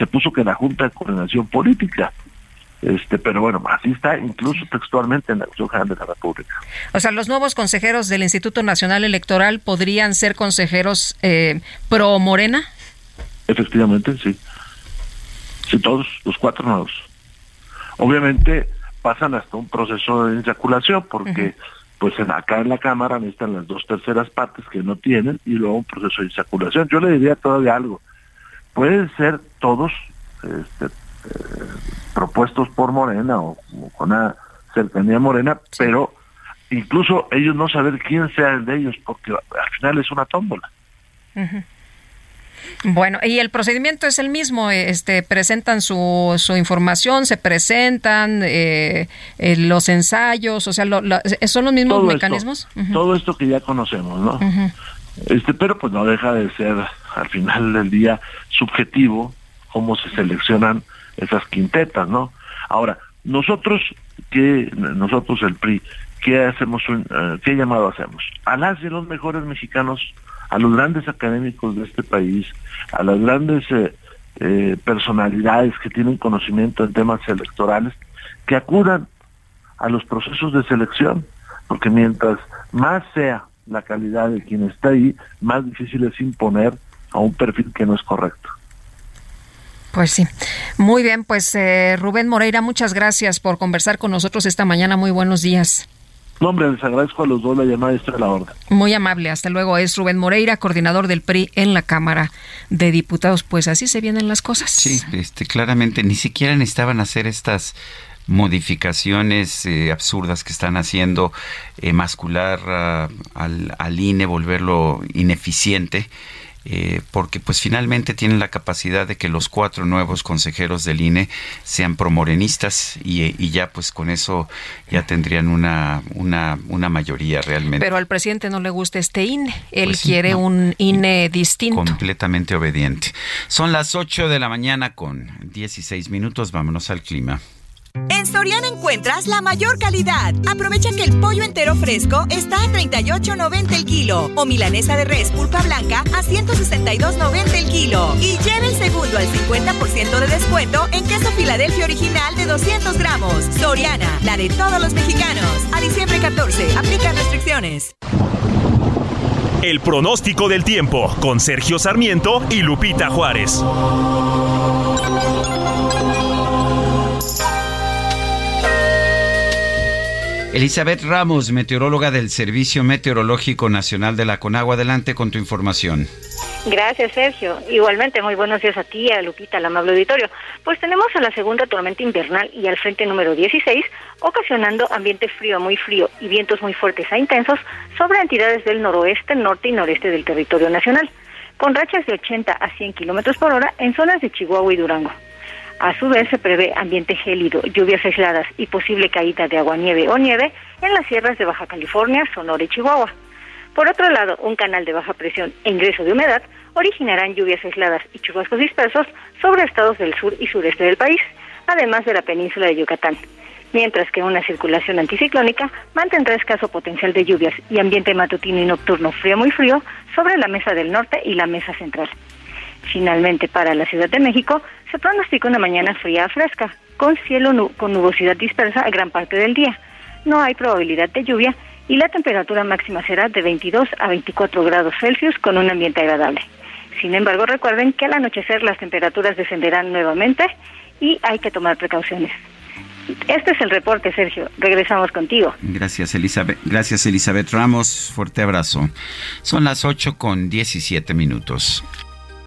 se puso que la Junta de Coordinación Política. Este, pero bueno, así está incluso textualmente en la Constitución General de la República. O sea, los nuevos consejeros del Instituto Nacional Electoral podrían ser consejeros eh, pro Morena. Efectivamente, sí. Sí, todos, los cuatro nuevos. Obviamente pasan hasta un proceso de insaculación porque pues en, acá en la Cámara necesitan las dos terceras partes que no tienen y luego un proceso de insaculación. Yo le diría todavía algo. Pueden ser todos este, eh, propuestos por Morena o, o con una cercanía Morena, pero incluso ellos no saber quién sea el de ellos porque al final es una tómbola. Ujú. Bueno, y el procedimiento es el mismo, este, presentan su, su información, se presentan eh, eh, los ensayos, o sea, lo- lo- son los mismos Todo esto, mecanismos. Todo esto que ya conocemos, ¿no? Este, pero pues no deja de ser al final del día subjetivo cómo se seleccionan esas quintetas, ¿no? Ahora, nosotros que nosotros el PRI, ¿qué hacemos un, eh, qué llamado hacemos? A las de los mejores mexicanos, a los grandes académicos de este país, a las grandes eh, eh, personalidades que tienen conocimiento en temas electorales, que acudan a los procesos de selección, porque mientras más sea la calidad de quien está ahí, más difícil es imponer a un perfil que no es correcto. Pues sí. Muy bien, pues eh, Rubén Moreira, muchas gracias por conversar con nosotros esta mañana. Muy buenos días. No, hombre, les agradezco a los dos la llamada y estoy a la orden. Muy amable. Hasta luego. Es Rubén Moreira, coordinador del PRI en la Cámara de Diputados. Pues así se vienen las cosas. Sí, este, claramente ni siquiera necesitaban hacer estas modificaciones eh, absurdas que están haciendo, eh, mascular ah, al, al INE, volverlo ineficiente. Eh, porque pues finalmente tienen la capacidad de que los cuatro nuevos consejeros del INE sean promorenistas y, y ya pues con eso ya tendrían una, una, una mayoría realmente. Pero al presidente no le gusta este INE. Él Pues quiere no. un INE distinto. completamente obediente. Son las 8 de la mañana con 16 minutos. Vámonos al clima. En Soriana encuentras la mayor calidad. Aprovecha que el pollo entero fresco está a 38.90 el kilo o milanesa de res pulpa blanca a 162.90 el kilo. Y lleva el segundo al 50% de descuento en queso Filadelfia original de 200 gramos. Soriana, la de todos los mexicanos. A diciembre 14, aplica restricciones. El pronóstico del tiempo con Sergio Sarmiento y Lupita Juárez. Elizabeth Ramos, meteoróloga del Servicio Meteorológico Nacional de la Conagua. Adelante con tu información. Gracias, Sergio. Igualmente, muy buenos días a ti, a Lupita, al amable auditorio. Pues tenemos a la segunda tormenta invernal y al frente número 16, ocasionando ambiente frío, muy frío y vientos muy fuertes e intensos sobre entidades del noroeste, norte y noreste del territorio nacional, con rachas de 80 a 100 kilómetros por hora en zonas de Chihuahua y Durango. A su vez, se prevé ambiente gélido, lluvias aisladas y posible caída de agua, nieve o nieve en las sierras de Baja California, Sonora y Chihuahua. Por otro lado, un canal de baja presión e ingreso de humedad originarán lluvias aisladas y chubascos dispersos sobre estados del sur y sureste del país, además de la península de Yucatán, mientras que una circulación anticiclónica mantendrá escaso potencial de lluvias y ambiente matutino y nocturno frío muy frío sobre la mesa del norte y la mesa central. Finalmente, para la Ciudad de México, se pronostica una mañana fría fresca, con cielo con nubosidad dispersa gran parte del día. No hay probabilidad de lluvia y la temperatura máxima será de 22 a 24 grados Celsius con un ambiente agradable. Sin embargo, recuerden que al anochecer las temperaturas descenderán nuevamente y hay que tomar precauciones. Este es el reporte, Sergio. Regresamos contigo. Gracias, Elizabeth. Gracias, Elizabeth Ramos. Fuerte abrazo. Son las 8 con 17 minutos.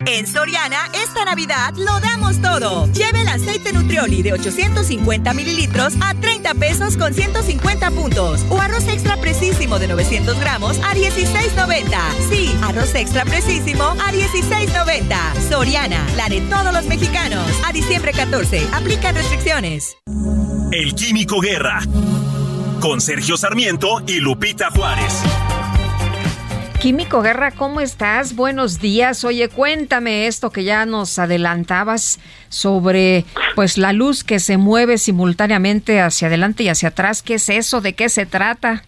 En Soriana, esta Navidad lo damos todo. Lleve el aceite Nutrioli de 850 mililitros a 30 pesos con 150 puntos. O arroz extra precisísimo de 900 gramos a 16.90. Sí, arroz extra precisísimo a 16.90. Soriana, la de todos los mexicanos. A diciembre 14, aplica restricciones. El Químico Guerra. Con Sergio Sarmiento y Lupita Juárez. Químico Guerra, ¿cómo estás? Buenos días. Oye, cuéntame esto que ya nos adelantabas sobre pues la luz que se mueve simultáneamente hacia adelante y hacia atrás. ¿Qué es eso? ¿De qué se trata?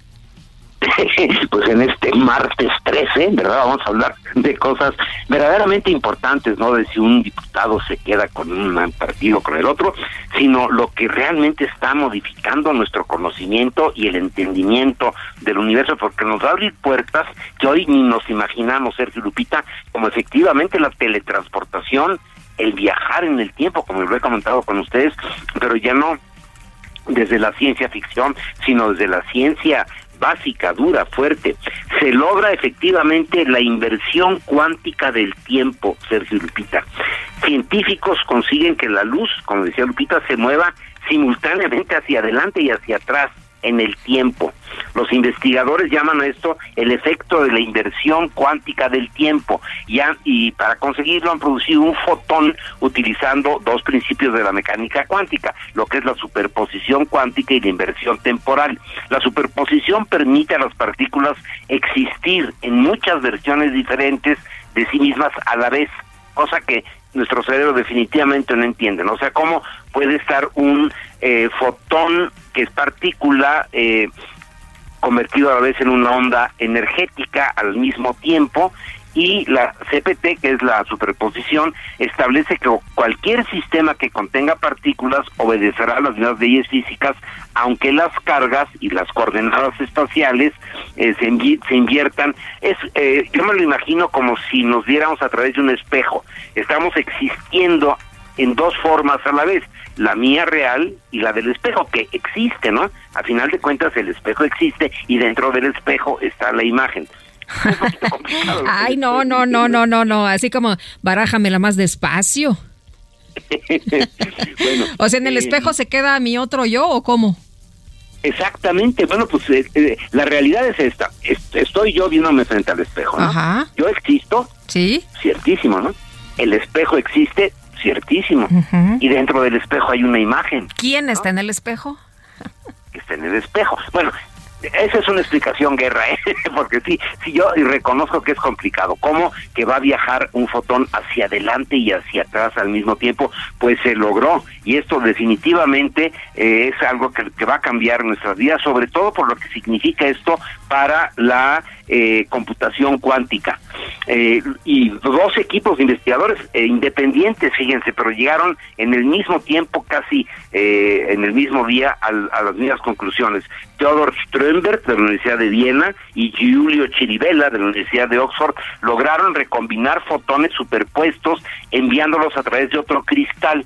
pues en este martes 13, ¿verdad? Vamos a hablar de cosas verdaderamente importantes, no de si un diputado se queda con un partido o con el otro, sino lo que realmente está modificando nuestro conocimiento y el entendimiento del universo, porque nos va a abrir puertas que hoy ni nos imaginamos, Sergio Lupita, como efectivamente la teletransportación, el viajar en el tiempo, como lo he comentado con ustedes, pero ya no desde la ciencia ficción, sino desde la ciencia básica, dura, fuerte. Se logra efectivamente la inversión cuántica del tiempo, Sergio Lupita. Científicos consiguen que la luz, como decía Lupita, se mueva simultáneamente hacia adelante y hacia atrás en el tiempo. Los investigadores llaman a esto el efecto de la inversión cuántica del tiempo ya, y para conseguirlo han producido un fotón utilizando dos principios de la mecánica cuántica, lo que es la superposición cuántica y la inversión temporal. La superposición permite a las partículas existir en muchas versiones diferentes de sí mismas a la vez, cosa que nuestro cerebro definitivamente no entiende. O sea, ¿cómo puede estar un eh, fotón que es partícula eh, convertido a la vez en una onda energética al mismo tiempo y la CPT, que es la superposición, establece que cualquier sistema que contenga partículas obedecerá a las mismas leyes físicas, aunque las cargas y las coordenadas espaciales eh, se, inviertan. Es, eh, yo me lo imagino como si nos viéramos a través de un espejo. Estamos existiendo en dos formas a la vez, la mía real y la del espejo, que existe, ¿no? A final de cuentas el espejo existe y dentro del espejo está la imagen. Ay, no, no, no, no, no, no, así como barájamela más despacio. o sea, en el eh, espejo se queda mi otro yo o cómo? Exactamente, bueno, pues eh, eh, la realidad es esta. Estoy yo viéndome frente al espejo, ¿no? Ajá. Yo existo. Sí. Ciertísimo, ¿no? El espejo existe, ciertísimo. Y dentro del espejo hay una imagen. ¿Quién está en el espejo? está en el espejo. Bueno, esa es una explicación guerra, ¿eh? porque sí, sí yo reconozco que es complicado. ¿Cómo que va a viajar un fotón hacia adelante y hacia atrás al mismo tiempo? Pues se logró y esto definitivamente eh, es algo que, que, va a cambiar nuestras vidas, sobre todo por lo que significa esto para la eh, computación cuántica. Eh, y dos equipos de investigadores eh, independientes, fíjense, pero llegaron en el mismo tiempo, casi en el mismo día, a las mismas conclusiones. Theodor Strömberg de la Universidad de Viena y Giulio Chirivella de la Universidad de Oxford lograron recombinar fotones superpuestos enviándolos a través de otro cristal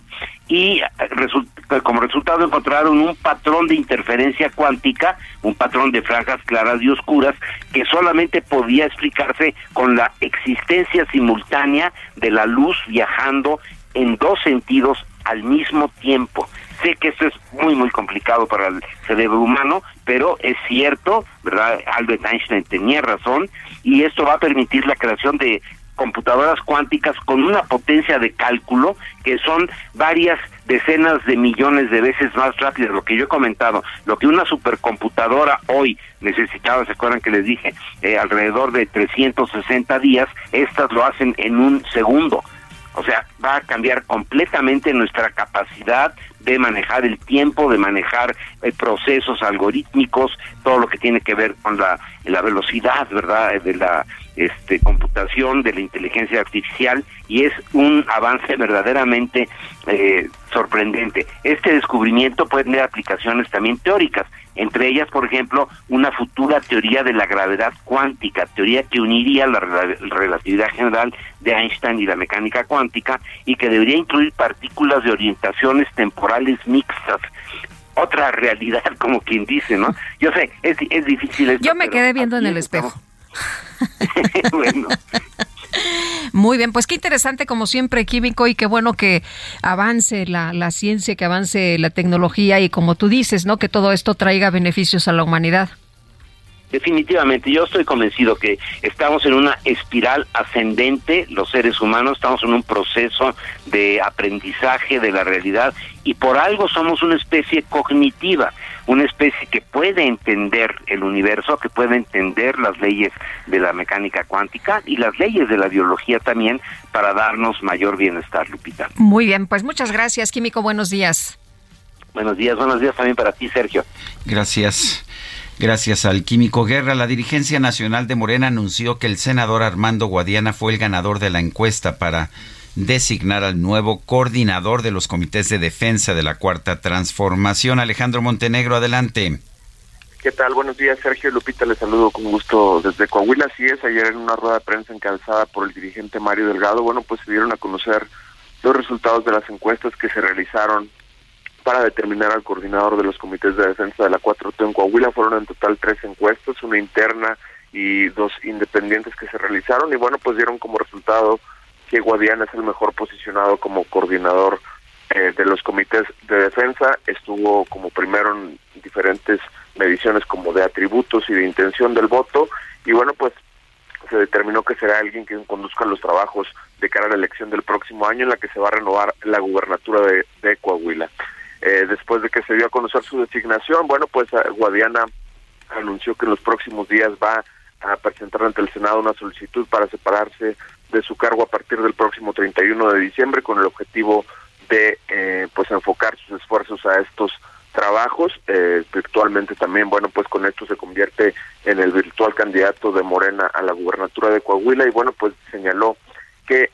y eh, como resultado encontraron un patrón de interferencia cuántica, un patrón de franjas claras y oscuras que solamente podía explicarse con la existencia simultánea de la luz viajando en dos sentidos al mismo tiempo. Sé que esto es muy, muy complicado para el cerebro humano, pero es cierto, ¿verdad? Albert Einstein tenía razón y esto va a permitir la creación de computadoras cuánticas con una potencia de cálculo que son varias decenas de millones de veces más rápidas, lo que yo he comentado, lo que una supercomputadora hoy necesitaba, se acuerdan que les dije, eh, alrededor de 360 días, estas lo hacen en un segundo. O sea, va a cambiar completamente nuestra capacidad de manejar el tiempo, de manejar eh, procesos algorítmicos, todo lo que tiene que ver con la, la velocidad, ¿verdad?, de la este, computación, de la inteligencia artificial, y es un avance verdaderamente eh, sorprendente. Este descubrimiento puede tener aplicaciones también teóricas, entre ellas, por ejemplo, una futura teoría de la gravedad cuántica, teoría que uniría la relatividad general de Einstein y la mecánica cuántica y que debería incluir partículas de orientaciones temporales mixtas otra realidad, como quien dice, ¿no? Yo sé, es, es difícil. Yo me quedé viendo en el espejo. bueno. Muy bien, pues qué interesante como siempre, Químico, y qué bueno que avance la, la ciencia, que avance la tecnología y como tú dices, ¿no? Que todo esto traiga beneficios a la humanidad. Definitivamente, yo estoy convencido que estamos en una espiral ascendente, los seres humanos, estamos en un proceso de aprendizaje de la realidad y por algo somos una especie cognitiva, una especie que puede entender el universo, que puede entender las leyes de la mecánica cuántica y las leyes de la biología también para darnos mayor bienestar, Lupita. Muy bien, pues muchas gracias, Químico, buenos días. Buenos días, buenos días también para ti, Sergio. Gracias. Gracias al Químico Guerra, la dirigencia nacional de Morena anunció que el senador Armando Guadiana fue el ganador de la encuesta para designar al nuevo coordinador de los comités de defensa de la Cuarta Transformación. Alejandro Montenegro, adelante. ¿Qué tal? Buenos días, Sergio Lupita. Les saludo con gusto desde Coahuila. Así es, ayer en una rueda de prensa encabezada por el dirigente Mario Delgado, bueno, pues se dieron a conocer los resultados de las encuestas que se realizaron para determinar al coordinador de los comités de defensa de la 4T en Coahuila. Fueron en total tres encuestas, una interna y dos independientes que se realizaron y bueno, pues dieron como resultado que Guadiana es el mejor posicionado como coordinador eh, de los comités de defensa. Estuvo como primero en diferentes mediciones como de atributos y de intención del voto y bueno, pues se determinó que será alguien que conduzca los trabajos de cara a la elección del próximo año en la que se va a renovar la gubernatura de Coahuila. Eh, después de que se dio a conocer su designación, bueno, pues eh, Guadiana anunció que en los próximos días va a presentar ante el Senado una solicitud para separarse de su cargo a partir del próximo 31 de diciembre con el objetivo de eh, pues enfocar sus esfuerzos a estos trabajos virtualmente también bueno pues con esto se convierte en el virtual candidato de Morena a la gubernatura de Coahuila y bueno pues señaló que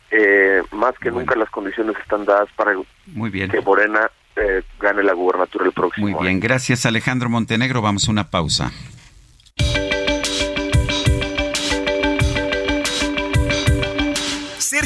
más que nunca las condiciones están dadas para Muy bien. que Morena eh, gane la gubernatura el próximo Muy bien, gracias Alejandro Montenegro. Vamos a una pausa.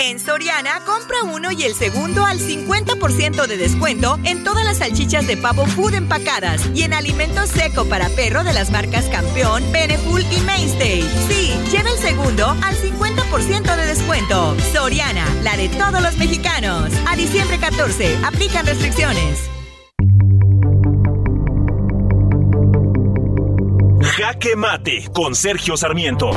En Soriana, compra uno y el segundo al 50% de descuento en todas las salchichas de pavo food empacadas y en alimento seco para perro de las marcas Campeón, Beneful y Mainstay. Sí, lleva el segundo al 50% de descuento. Soriana, la de todos los mexicanos. A diciembre 14, aplican restricciones. Jaque Mate con Sergio Sarmiento.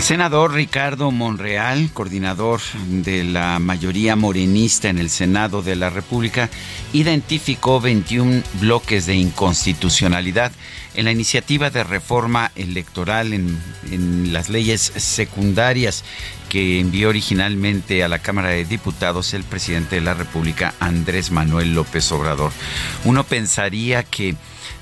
El senador Ricardo Monreal, coordinador de la mayoría morenista en el Senado de la República, identificó 21 bloques de inconstitucionalidad en la iniciativa de reforma electoral en, las leyes secundarias que envió originalmente a la Cámara de Diputados el presidente de la República, Andrés Manuel López Obrador. Uno pensaría que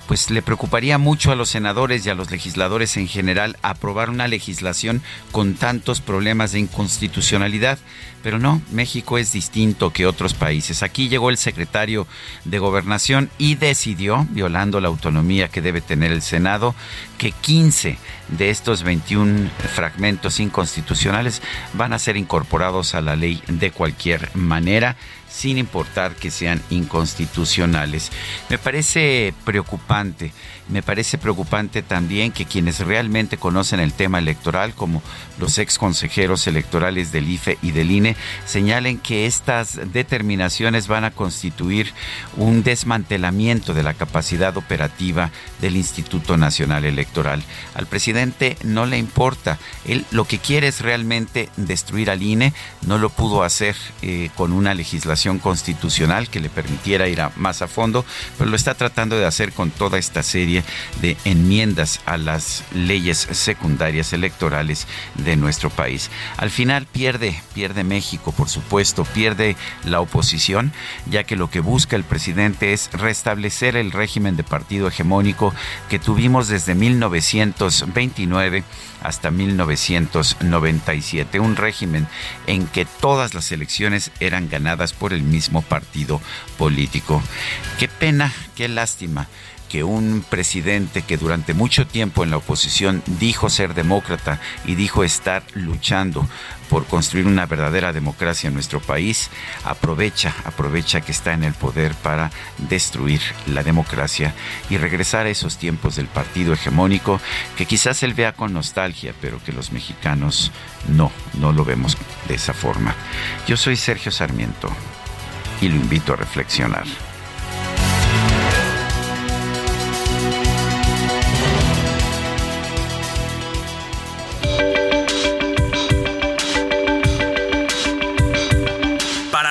pues le preocuparía mucho a los senadores y a los legisladores en general aprobar una legislación con tantos problemas de inconstitucionalidad. Pero no, México es distinto que otros países. Aquí llegó el secretario de Gobernación y decidió, violando la autonomía que debe tener el Senado, que 15 de estos 21 fragmentos inconstitucionales van a ser incorporados a la ley de cualquier manera sin importar que sean inconstitucionales. Me parece preocupante me parece preocupante también que quienes realmente conocen el tema electoral, como los ex consejeros electorales del IFE y del INE, señalen que estas determinaciones van a constituir un desmantelamiento de la capacidad operativa del Instituto Nacional Electoral. Al presidente no le importa, él lo que quiere es realmente destruir al INE, no lo pudo hacer eh, con una legislación constitucional que le permitiera ir más a fondo, pero lo está tratando de hacer con toda esta serie de enmiendas a las leyes secundarias electorales de nuestro país. Al final pierde, pierde México, por supuesto, pierde la oposición, ya que lo que busca el presidente es restablecer el régimen de partido hegemónico que tuvimos desde 1929 hasta 1997, un régimen en que todas las elecciones eran ganadas por el mismo partido político. Qué pena, qué lástima que un presidente que durante mucho tiempo en la oposición dijo ser demócrata y dijo estar luchando por construir una verdadera democracia en nuestro país, aprovecha, aprovecha que está en el poder para destruir la democracia y regresar a esos tiempos del partido hegemónico que quizás él vea con nostalgia, pero que los mexicanos no, no lo vemos de esa forma. Yo soy Sergio Sarmiento y lo invito a reflexionar.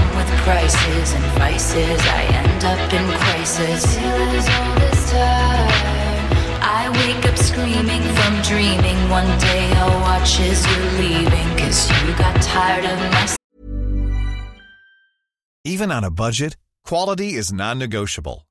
They with prices and vices. I end up in crisis. I wake up screaming from dreaming. One day I'll watch as you're leaving. Cause you got tired of my. Even on a budget, quality is non negotiable.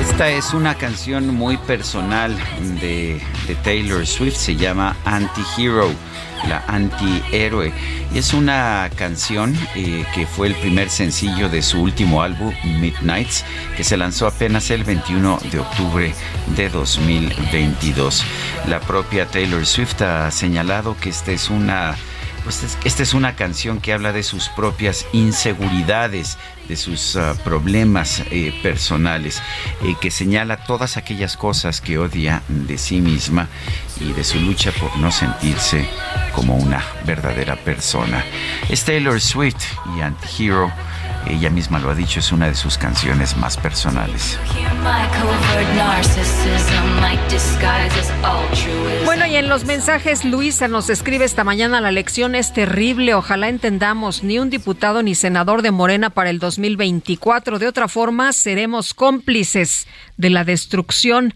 Esta es una canción muy personal de, Taylor Swift, se llama Anti-Hero, la antihéroe. Es una canción eh, que fue el primer sencillo de su último álbum, Midnights, que se lanzó apenas el 21 de octubre de 2022. La propia Taylor Swift ha señalado que esta es una pues esta es una canción que habla de sus propias inseguridades, de sus ah, problemas eh, personales, eh, que señala todas aquellas cosas que odia de sí misma y de su lucha por no sentirse como una verdadera persona. Es Taylor Swift y Antihero ella misma lo ha dicho, es una de sus canciones más personales. Bueno, y en los mensajes, Luisa nos escribe esta mañana, la lección es terrible, ojalá entendamos, ni un diputado ni senador de Morena para el 2024, de otra forma seremos cómplices de la destrucción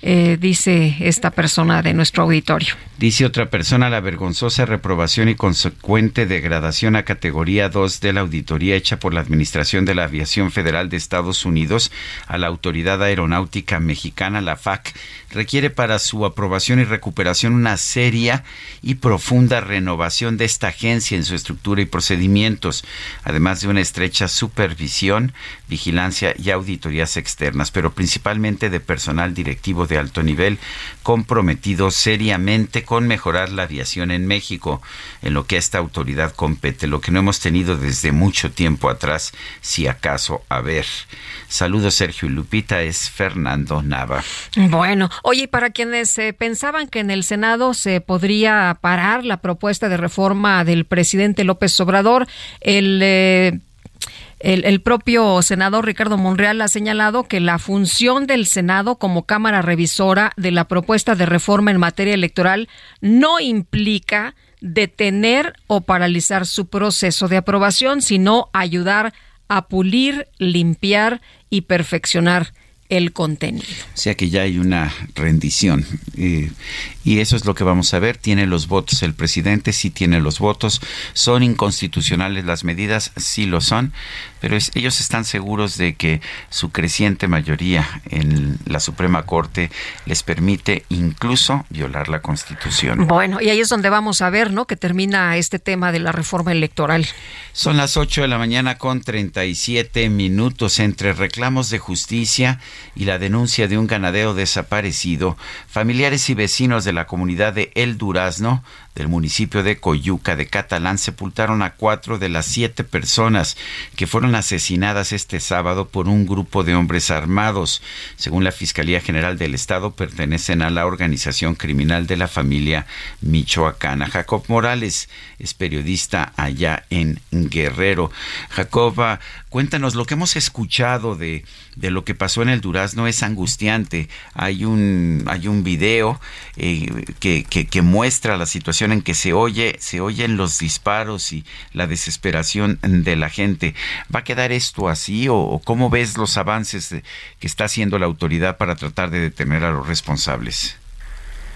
eh, dice esta persona de nuestro auditorio. Dice otra persona, la vergonzosa reprobación y consecuente degradación a categoría 2 de la auditoría hecha por la Administración de la Aviación Federal de Estados Unidos a la Autoridad Aeronáutica Mexicana, la FAC, requiere para su aprobación y recuperación una seria y profunda renovación de esta agencia en su estructura y procedimientos, además de una estrecha supervisión, vigilancia y auditorías externas, pero principalmente de personal directivo de alto nivel comprometido seriamente con mejorar la aviación en México, en lo que a esta autoridad compete, lo que no hemos tenido desde mucho tiempo atrás, si acaso a ver. Saludos Sergio Lupita, es Fernando Nava. Bueno, oye, para quienes eh, pensaban que en el Senado se podría parar la propuesta de reforma del presidente López Obrador, el eh, el, propio senador Ricardo Monreal ha señalado que la función del Senado como Cámara Revisora de la propuesta de reforma en materia electoral no implica detener o paralizar su proceso de aprobación, sino ayudar a pulir, limpiar y perfeccionar el contenido. O sea que ya hay una rendición. Eh, y eso es lo que vamos a ver. Tiene los votos el presidente, sí tiene los votos. ¿Son inconstitucionales las medidas? Sí lo son. Pero ellos están seguros de que su creciente mayoría en la Suprema Corte les permite incluso violar la Constitución. Bueno, y ahí es donde vamos a ver, ¿no? Que termina este tema de la reforma electoral. Son las 8 de la mañana con 37 minutos entre reclamos de justicia y la denuncia de un ganadero desaparecido. Familiares y vecinos de la comunidad de El Durazno del municipio de Coyuca de Catalán sepultaron a cuatro de las siete personas que fueron asesinadas este sábado por un grupo de hombres armados. Según la Fiscalía General del Estado, pertenecen a la organización criminal de la familia michoacana. Jacob Morales es periodista allá en Guerrero. Jacob, cuéntanos lo que hemos escuchado de, de lo que pasó en el Durazno es angustiante. Hay un, hay un video eh, que, que muestra la situación en que se oye, se oyen los disparos y la desesperación de la gente. ¿Va a quedar esto así o, cómo ves los avances que está haciendo la autoridad para tratar de detener a los responsables?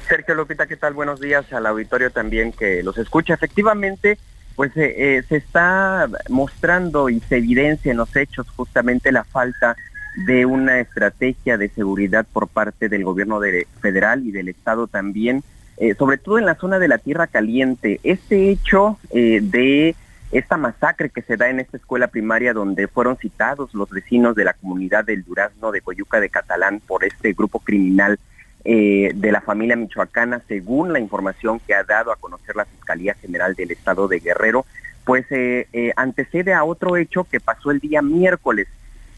Sergio Lupita, ¿qué tal? Buenos días al auditorio también que los escucha. Efectivamente, pues eh, eh, se está mostrando y se evidencia en los hechos justamente la falta de una estrategia de seguridad por parte del gobierno federal y del Estado también eh, sobre todo en la zona de la Tierra Caliente. Este hecho eh, de esta masacre que se da en esta escuela primaria donde fueron citados los vecinos de la comunidad del Durazno de Coyuca de Catalán por este grupo criminal eh, de la familia michoacana, según la información que ha dado a conocer la Fiscalía General del Estado de Guerrero, pues antecede a otro hecho que pasó el día miércoles,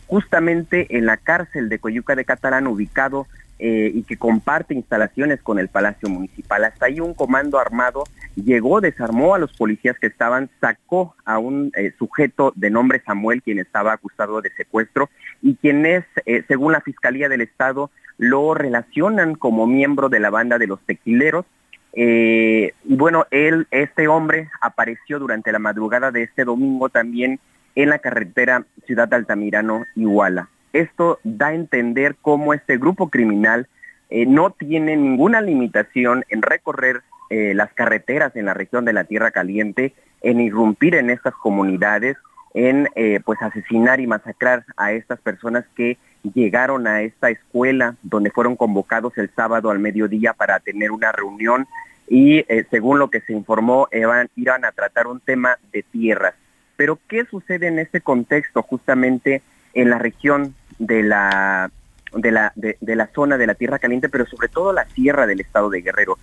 justamente en la cárcel de Coyuca de Catalán, ubicado eh, y que comparte instalaciones con el Palacio Municipal. Hasta ahí un comando armado llegó, desarmó a los policías que estaban, sacó a un eh, sujeto de nombre Samuel, quien estaba acusado de secuestro y quien es, eh, según la Fiscalía del Estado, lo relacionan como miembro de la banda de los tequileros. y bueno, él, este hombre apareció durante la madrugada de este domingo también en la carretera Ciudad Altamirano-Iguala. Esto da a entender cómo este grupo criminal eh, no tiene ninguna limitación en recorrer eh, las carreteras en la región de la Tierra Caliente, en irrumpir en estas comunidades, en eh, pues asesinar y masacrar a estas personas que llegaron a esta escuela donde fueron convocados el sábado al mediodía para tener una reunión y según lo que se informó iban, iban a tratar un tema de tierras. Pero ¿qué sucede en este contexto justamente en la región de la de la, de, la zona de la Tierra Caliente, pero sobre todo la sierra del estado de Guerrero.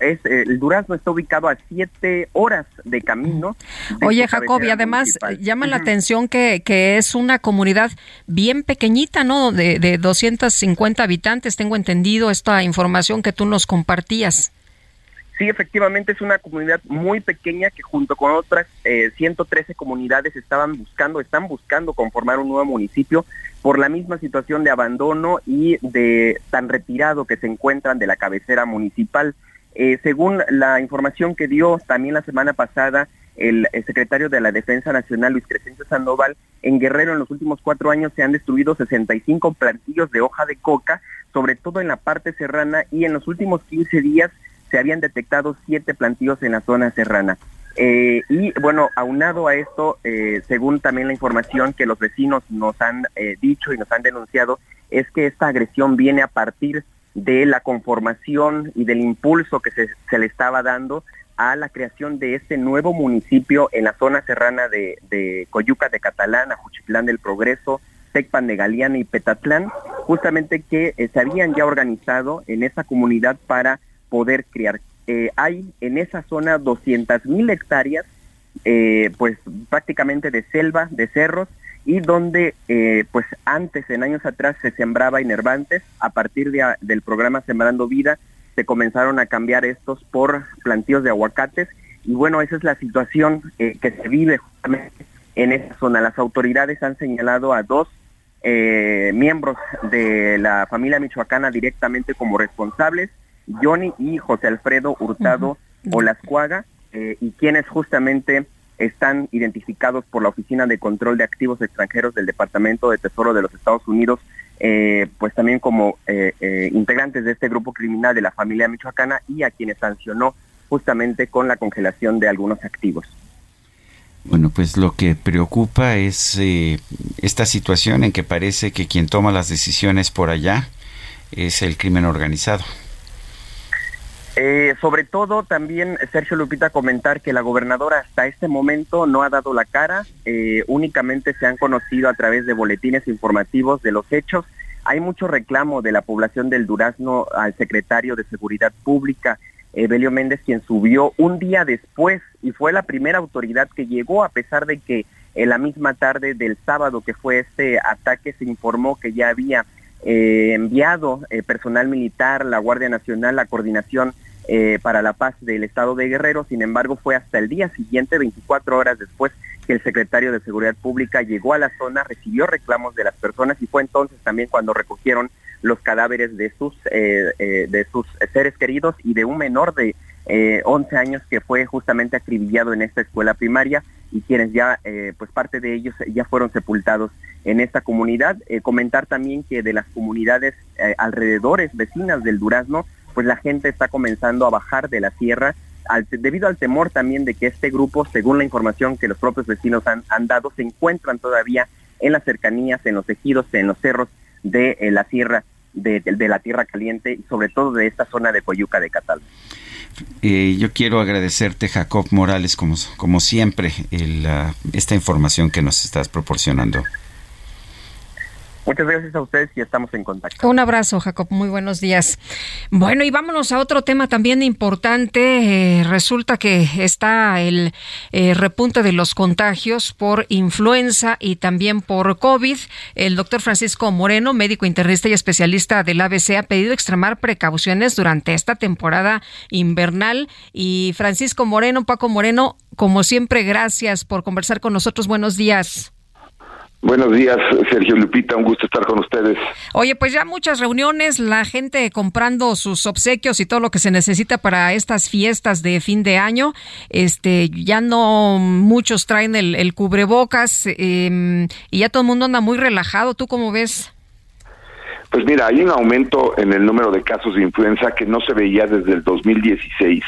Es, eh, el Durazno está ubicado a siete horas de camino. Oye, Jacob, y además llama la atención que, que, es una comunidad bien pequeñita, ¿no? De, de 250 habitantes, tengo entendido esta información que tú nos compartías. Sí, efectivamente es una comunidad muy pequeña que junto con otras 113 comunidades estaban buscando, están buscando conformar un nuevo municipio por la misma situación de abandono y de tan retirado que se encuentran de la cabecera municipal. según la información que dio también la semana pasada el, secretario de la Defensa Nacional, Luis Crescencio Sandoval, en Guerrero en los últimos cuatro años se han destruido 65 plantillos de hoja de coca, sobre todo en la parte serrana, y en los últimos 15 días se habían detectado siete plantillos en la zona serrana. Eh, y bueno, aunado a esto, eh, según también la información que los vecinos nos han eh, dicho y nos han denunciado, es que esta agresión viene a partir de la conformación y del impulso que se, se le estaba dando a la creación de este nuevo municipio en la zona serrana de, Coyuca de Catalán, Ajuchitlán del Progreso, Tecpan de Galeana y Petatlán, justamente que se habían ya organizado en esa comunidad para poder criar. Eh, hay en esa zona 200 mil hectáreas, eh, pues prácticamente de selva, de cerros, y donde pues antes, en años atrás, se sembraba inervantes, a partir de, del programa Sembrando Vida, se comenzaron a cambiar estos por plantíos de aguacates y bueno, esa es la situación eh, que se vive justamente en esa zona. Las autoridades han señalado a dos eh, miembros de la familia michoacana directamente como responsables, Johnny y José Alfredo Hurtado Olascuaga, eh, y quienes justamente están identificados por la Oficina de Control de Activos Extranjeros del Departamento de Tesoro de los Estados Unidos eh, pues también como eh, eh, integrantes de este grupo criminal de la familia michoacana y a quienes sancionó justamente con la congelación de algunos activos. Bueno, pues lo que preocupa es esta situación en que parece que quien toma las decisiones por allá es el crimen organizado. Sobre todo también, Sergio Lupita, comentar que la gobernadora hasta este momento no ha dado la cara, únicamente se han conocido a través de boletines informativos de los hechos. Hay mucho reclamo de la población del Durazno al secretario de Seguridad Pública, Evelio Méndez, quien subió un día después y fue la primera autoridad que llegó, a pesar de que en la misma tarde del sábado que fue este ataque se informó que ya había eh, enviado eh, personal militar, la Guardia Nacional, la coordinación eh, para la paz del estado de Guerrero, sin embargo fue hasta el día siguiente, 24 horas después, que el secretario de Seguridad Pública llegó a la zona, recibió reclamos de las personas y fue entonces también cuando recogieron los cadáveres de sus, eh, eh, de sus seres queridos y de un menor de 11 años que fue justamente acribillado en esta escuela primaria y quienes ya, pues parte de ellos ya fueron sepultados en esta comunidad. comentar también que de las comunidades alrededores, vecinas del Durazno, pues la gente está comenzando a bajar de la sierra debido al temor también de que este grupo, según la información que los propios vecinos han, dado, se encuentran todavía en las cercanías, en los ejidos, en los cerros de eh, la sierra, de, la Tierra Caliente y sobre todo de esta zona de Coyuca de Catal. Eh, yo quiero agradecerte, Jacob Morales, como, como siempre, esta información que nos estás proporcionando. Muchas gracias a ustedes y estamos en contacto. Un abrazo, Jacob. Muy buenos días. Bueno, y vámonos a otro tema también importante. Eh, resulta que está el eh, repunte de los contagios por influenza y también por COVID. El doctor Francisco Moreno, médico internista y especialista del ABC, ha pedido extremar precauciones durante esta temporada invernal. Y Francisco Moreno, Paco Moreno, como siempre, gracias por conversar con nosotros. Buenos días. Buenos días, Sergio Lupita, un gusto estar con ustedes. Oye, pues ya muchas reuniones, la gente comprando sus obsequios y todo lo que se necesita para estas fiestas de fin de año. Este, ya no muchos traen el, cubrebocas em, y ya todo el mundo anda muy relajado. ¿Tú cómo ves? Pues mira, hay un aumento en el número de casos de influenza que no se veía desde el 2016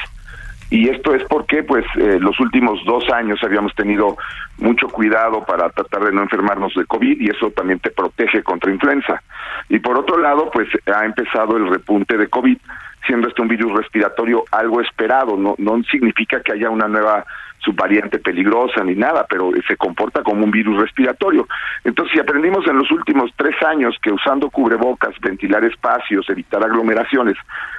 y esto es porque pues eh, los últimos dos años habíamos tenido mucho cuidado para tratar de no enfermarnos de COVID y eso también te protege contra influenza. Y por otro lado, pues ha empezado el repunte de COVID, siendo este un virus respiratorio algo esperado, no, no significa que haya una nueva subvariante peligrosa ni nada, pero se comporta como un virus respiratorio. Entonces, si aprendimos en los últimos tres años que usando cubrebocas, ventilar espacios, evitar aglomeraciones,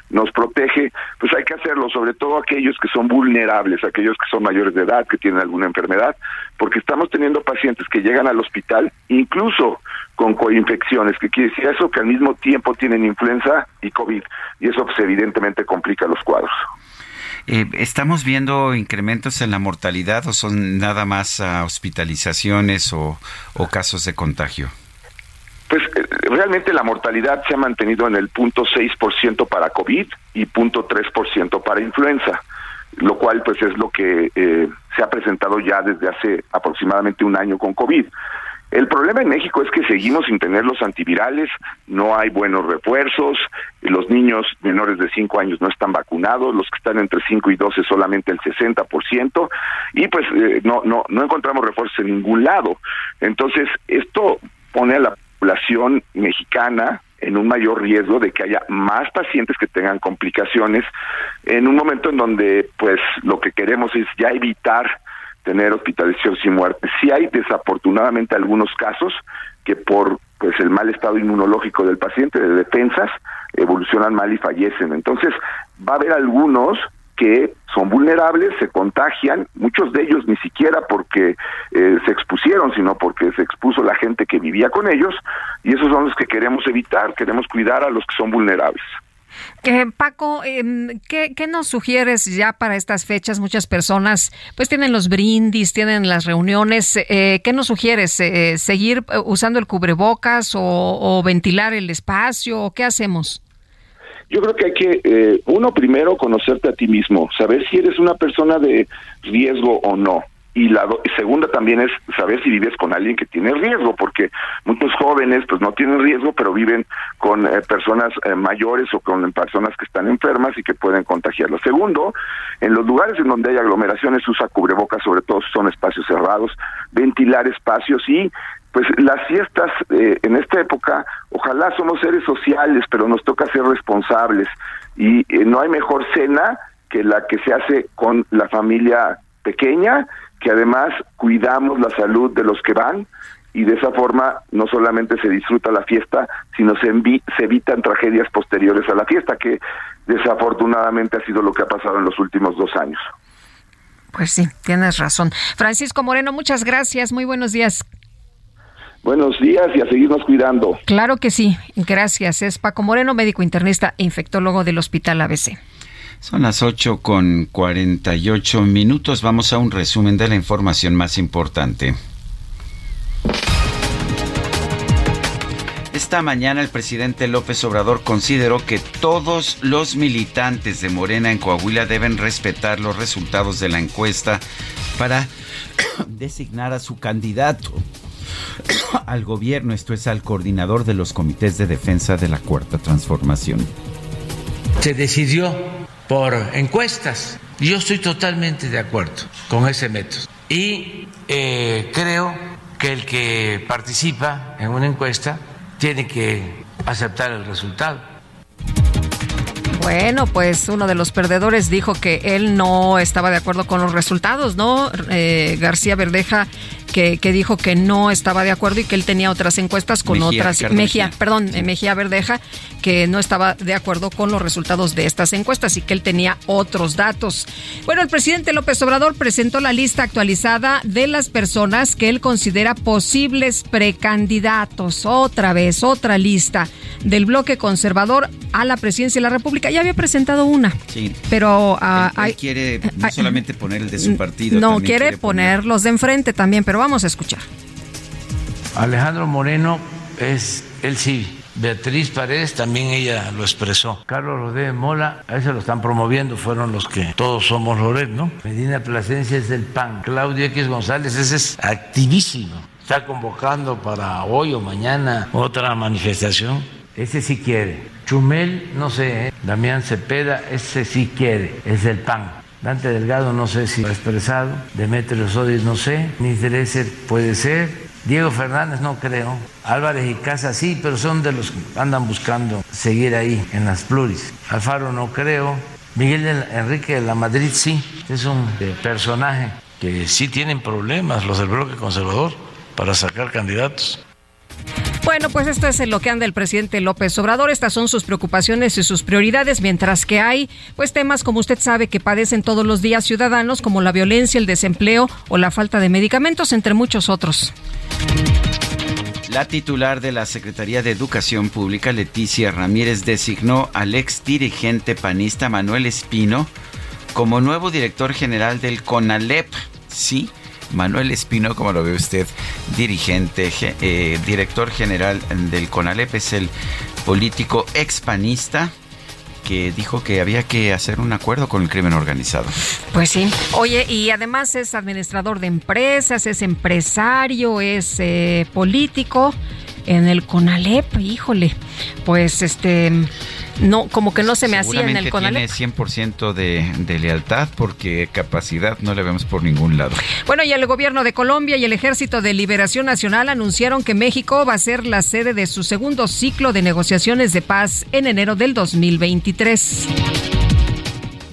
nos protege, pues hay que hacerlo, sobre todo aquellos que son vulnerables, aquellos que son mayores de edad, que tienen alguna enfermedad, porque estamos teniendo pacientes que llegan al hospital incluso con coinfecciones, que quiere decir eso que al mismo tiempo tienen influenza y COVID, y eso pues evidentemente complica los cuadros. Eh, ¿Estamos viendo incrementos en la mortalidad o son nada más ah, hospitalizaciones o, casos de contagio? Pues eh, realmente la mortalidad se ha mantenido en el punto 6% para COVID y punto 3% para influenza, lo cual pues es lo que eh, se ha presentado ya desde hace aproximadamente un año con COVID. El problema en México es que seguimos sin tener los antivirales, no hay buenos refuerzos, los niños menores de 5 años no están vacunados, los que están entre 5 y 12 solamente el 60%, y pues eh, no, no, no encontramos refuerzos en ningún lado. Entonces, esto pone a la población mexicana en un mayor riesgo de que haya más pacientes que tengan complicaciones en un momento en donde pues lo que queremos es ya evitar tener hospitalizaciones y muertes. Sí hay desafortunadamente algunos casos que por pues el mal estado inmunológico del paciente de defensas evolucionan mal y fallecen. Entonces, va a haber algunos que son vulnerables, se contagian, muchos de ellos ni siquiera porque eh, se expusieron, sino porque se expuso la gente que vivía con ellos, y esos son los que queremos evitar, queremos cuidar a los que son vulnerables. Eh, Paco, em, ¿qué, nos sugieres ya para estas fechas? Muchas personas pues tienen los brindis, tienen las reuniones. Eh, ¿Qué nos sugieres? Eh, ¿Seguir usando el cubrebocas o, ventilar el espacio? ¿O qué hacemos? Yo creo que hay que, uno, primero conocerte a ti mismo, saber si eres una persona de riesgo o no y la segunda también es saber si vives con alguien que tiene riesgo, porque muchos jóvenes pues no tienen riesgo, pero viven con eh, personas eh, mayores o con personas que están enfermas y que pueden contagiarlo. Segundo, en los lugares en donde hay aglomeraciones usa cubrebocas, sobre todo si son espacios cerrados, ventilar espacios y pues las fiestas eh, en esta época, ojalá somos seres sociales, pero nos toca ser responsables y no hay mejor cena que la que se hace con la familia pequeña que además cuidamos la salud de los que van y de esa forma no solamente se disfruta la fiesta, sino se, se evitan tragedias posteriores a la fiesta, que desafortunadamente ha sido lo que ha pasado en los últimos dos años. Pues sí, tienes razón. Francisco Moreno, muchas gracias, muy buenos días. Buenos días y a seguirnos cuidando. Claro que sí, gracias. Es Paco Moreno, médico internista e infectólogo del Hospital ABC. Son las 8 con 48 minutos. Vamos a un resumen de la información más importante. Esta mañana el presidente López Obrador consideró que todos los militantes de Morena en Coahuila deben respetar los resultados de la encuesta para designar a su candidato al gobierno, esto es al coordinador de los comités de defensa de la Cuarta Transformación. Se decidió por encuestas. Yo estoy totalmente de acuerdo con ese método. Y eh, creo que el que participa en una encuesta tiene que aceptar el resultado. Bueno, pues uno de los perdedores dijo que él no estaba de acuerdo con los resultados, ¿no? Eh, García Verdeja que, dijo que no estaba de acuerdo y que él tenía otras encuestas con otras. Mejía, perdón, Mejía Verdeja, que no estaba de acuerdo con los resultados de estas encuestas y que él tenía otros datos. Bueno, el presidente López Obrador presentó la lista actualizada de las personas que él considera posibles precandidatos. Otra vez, otra lista del bloque conservador a la presidencia de la República. Ya había presentado una. Sí. Pero ah, quiere no solamente poner el de su partido. No, quiere, poner los de enfrente también, pero vamos a escuchar. Alejandro Moreno es el sí. Beatriz Paredes también ella lo expresó. Carlos Rodríguez Mola, a ese lo están promoviendo, fueron los que todos somos Loret, ¿no? Medina Plasencia es del PAN. Claudio X González, ese es activísimo. Está convocando para hoy o mañana otra manifestación. Ese sí quiere. Chumel, no sé, ¿eh? Damián Cepeda, ese sí quiere, es del PAN. Dante Delgado no sé si lo ha expresado, Demetrio Sodis no sé, Ni puede ser, Diego Fernández no creo, Álvarez y Casa sí, pero son de los que andan buscando seguir ahí en las pluris. Alfaro no creo, Miguel Enrique de la Madrid sí, es un eh, personaje que sí tienen problemas los del bloque conservador para sacar candidatos. Bueno, pues esto es lo que anda el presidente López Obrador. Estas son sus preocupaciones y sus prioridades, mientras que hay pues temas, como usted sabe, que padecen todos los días ciudadanos, como la violencia, el desempleo o la falta de medicamentos, entre muchos otros. La titular de la Secretaría de Educación Pública, Leticia Ramírez, designó al ex dirigente panista Manuel Espino como nuevo director general del CONALEP. Sí, Manuel Espino, como lo ve usted, dirigente, eh, director general del CONALEP, es el político expanista que dijo que había que hacer un acuerdo con el crimen organizado. Pues sí. Oye, y además es administrador de empresas, es empresario, es eh, político en el CONALEP, híjole. Pues este no, como que no se me hacía en el CONALEP. Tiene 100% de, de lealtad porque capacidad no le vemos por ningún lado. Bueno, y el gobierno de Colombia y el Ejército de Liberación Nacional anunciaron que México va a ser la sede de su segundo ciclo de negociaciones de paz en enero del 2023.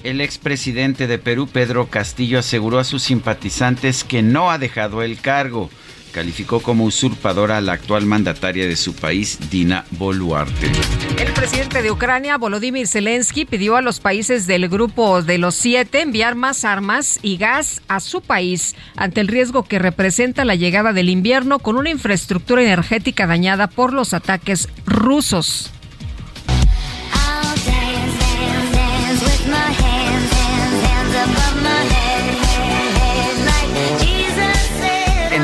El expresidente de Perú, Pedro Castillo, aseguró a sus simpatizantes que no ha dejado el cargo calificó como usurpadora a la actual mandataria de su país, Dina Boluarte. El presidente de Ucrania, Volodymyr Zelensky, pidió a los países del grupo de los siete enviar más armas y gas a su país ante el riesgo que representa la llegada del invierno con una infraestructura energética dañada por los ataques rusos.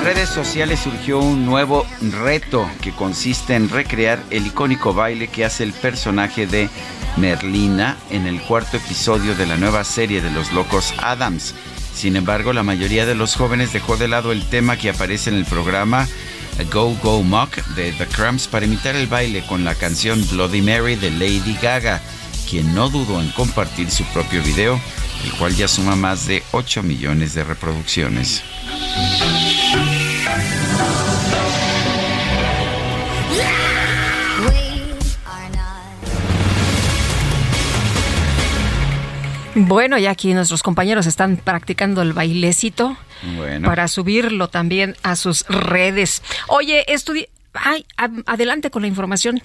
Redes sociales surgió un nuevo reto que consiste en recrear el icónico baile que hace el personaje de Merlina en el cuarto episodio de la nueva serie de los locos Adams. Sin embargo, la mayoría de los jóvenes dejó de lado el tema que aparece en el programa Go Go Mock de The Cramps para imitar el baile con la canción Bloody Mary de Lady Gaga, quien no dudó en compartir su propio video, el cual ya suma más de 8 millones de reproducciones. Bueno, ya aquí nuestros compañeros están practicando el bailecito para subirlo también a sus redes. Oye, estudi Ay, adelante con la información.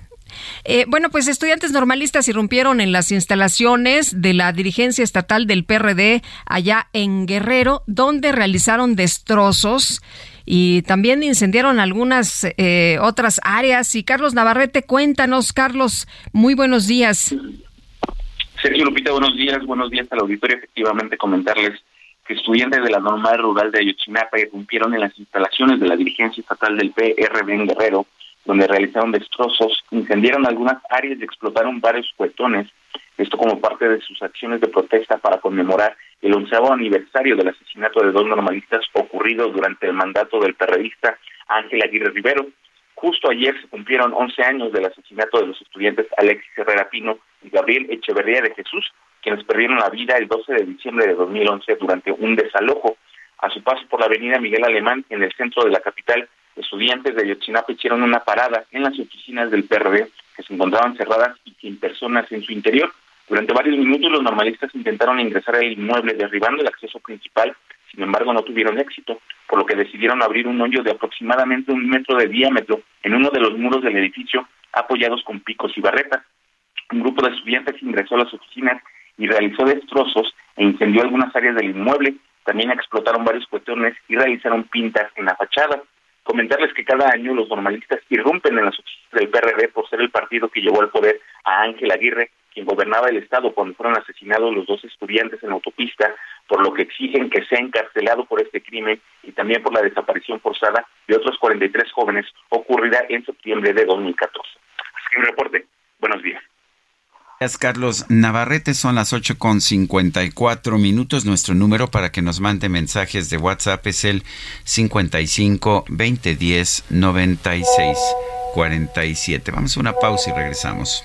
Eh, bueno, pues estudiantes normalistas irrumpieron en las instalaciones de la dirigencia estatal del PRD allá en Guerrero, donde realizaron destrozos y también incendiaron algunas eh, otras áreas. Y Carlos Navarrete, cuéntanos, Carlos, muy buenos días. Sergio Lupita, buenos días, buenos días al auditorio. Efectivamente, comentarles que estudiantes de la normal rural de Ayotzinapa irrumpieron en las instalaciones de la dirigencia estatal del PRB en Guerrero, donde realizaron destrozos, incendiaron algunas áreas y explotaron varios cuetones. Esto como parte de sus acciones de protesta para conmemorar el onceavo aniversario del asesinato de dos normalistas ocurrido durante el mandato del perredista Ángel Aguirre Rivero. Justo ayer se cumplieron 11 años del asesinato de los estudiantes Alexis Herrera Pino y Gabriel Echeverría de Jesús, quienes perdieron la vida el 12 de diciembre de 2011 durante un desalojo. A su paso por la avenida Miguel Alemán, en el centro de la capital, estudiantes de Yotzinapa hicieron una parada en las oficinas del PRD que se encontraban cerradas y sin personas en su interior. Durante varios minutos los normalistas intentaron ingresar al inmueble derribando el acceso principal, sin embargo no tuvieron éxito, por lo que decidieron abrir un hoyo de aproximadamente un metro de diámetro en uno de los muros del edificio apoyados con picos y barretas. Un grupo de estudiantes ingresó a las oficinas y realizó destrozos e incendió algunas áreas del inmueble. También explotaron varios cuestiones y realizaron pintas en la fachada. Comentarles que cada año los normalistas irrumpen en las oficinas del PRD por ser el partido que llevó al poder a Ángel Aguirre, quien gobernaba el Estado cuando fueron asesinados los dos estudiantes en autopista, por lo que exigen que sea encarcelado por este crimen y también por la desaparición forzada de otros 43 jóvenes ocurrida en septiembre de 2014. Así que un reporte. Buenos días. Gracias, Carlos Navarrete. Son las 8 con 54 minutos. Nuestro número para que nos mande mensajes de WhatsApp es el 55 2010 96 47. Vamos a una pausa y regresamos.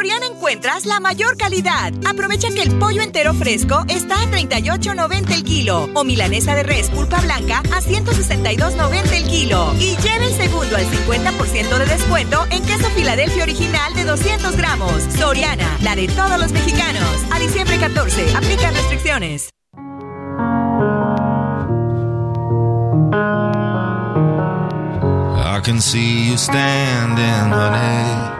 Soriana encuentras la mayor calidad. Aprovecha que el pollo entero fresco está a 38.90 el kilo o milanesa de res pulpa blanca a 162.90 el kilo. Y lleva el segundo al 50% de descuento en queso Filadelfia original de 200 gramos. Soriana, la de todos los mexicanos. A diciembre 14, aplican restricciones. I can see you standing, honey,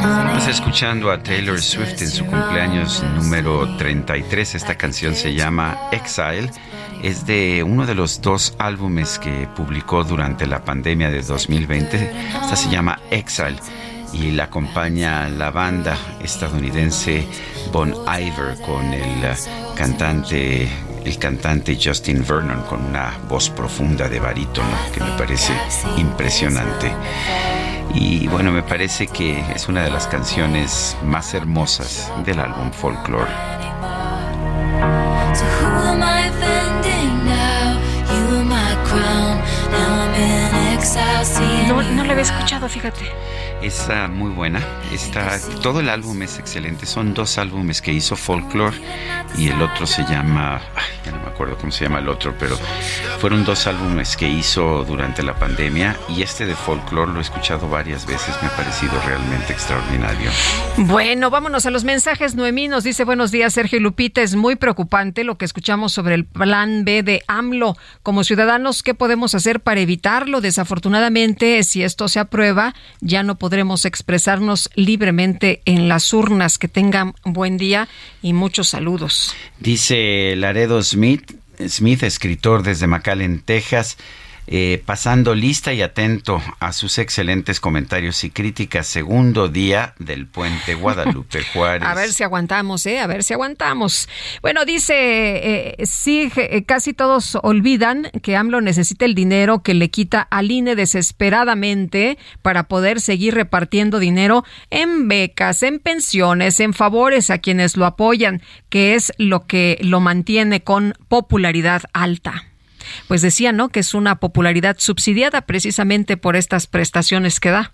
Estamos escuchando a Taylor Swift en su cumpleaños número 33. Esta canción se llama Exile. Es de uno de los dos álbumes que publicó durante la pandemia de 2020. Esta se llama Exile y la acompaña la banda estadounidense Bon Iver con el eh, cantante el cantante Justin Vernon con una voz profunda de barítono que me parece impresionante. Y bueno, me parece que es una de las canciones más hermosas del álbum Folklore. No, no la había escuchado, fíjate. Es muy buena. Está, todo el álbum es excelente. Son dos álbumes que hizo Folklore y el otro se llama. ya no me acuerdo cómo se llama el otro, pero fueron dos álbumes que hizo durante la pandemia y este de Folklore lo he escuchado varias veces. Me ha parecido realmente extraordinario. Bueno, vámonos a los mensajes. Noemí nos dice buenos días, Sergio Lupita. Es muy preocupante lo que escuchamos sobre el plan B de AMLO. Como ciudadanos, ¿qué podemos hacer para evitarlo? Desafortunadamente, si esto se aprueba, ya no podremos expresarnos libremente en las urnas. Que tengan buen día y muchos saludos. Dice Laredo Smith, escritor desde McAllen, Texas, eh, pasando lista y atento a sus excelentes comentarios y críticas. Segundo día del puente Guadalupe Juárez. A ver si aguantamos, ¿eh? A ver si aguantamos. Bueno, dice, eh, sí, eh, casi todos olvidan que AMLO necesita el dinero que le quita al INE desesperadamente para poder seguir repartiendo dinero en becas, en pensiones, en favores a quienes lo apoyan, que es lo que lo mantiene con popularidad alta. Pues decía, ¿no? Que es una popularidad subsidiada precisamente por estas prestaciones que da.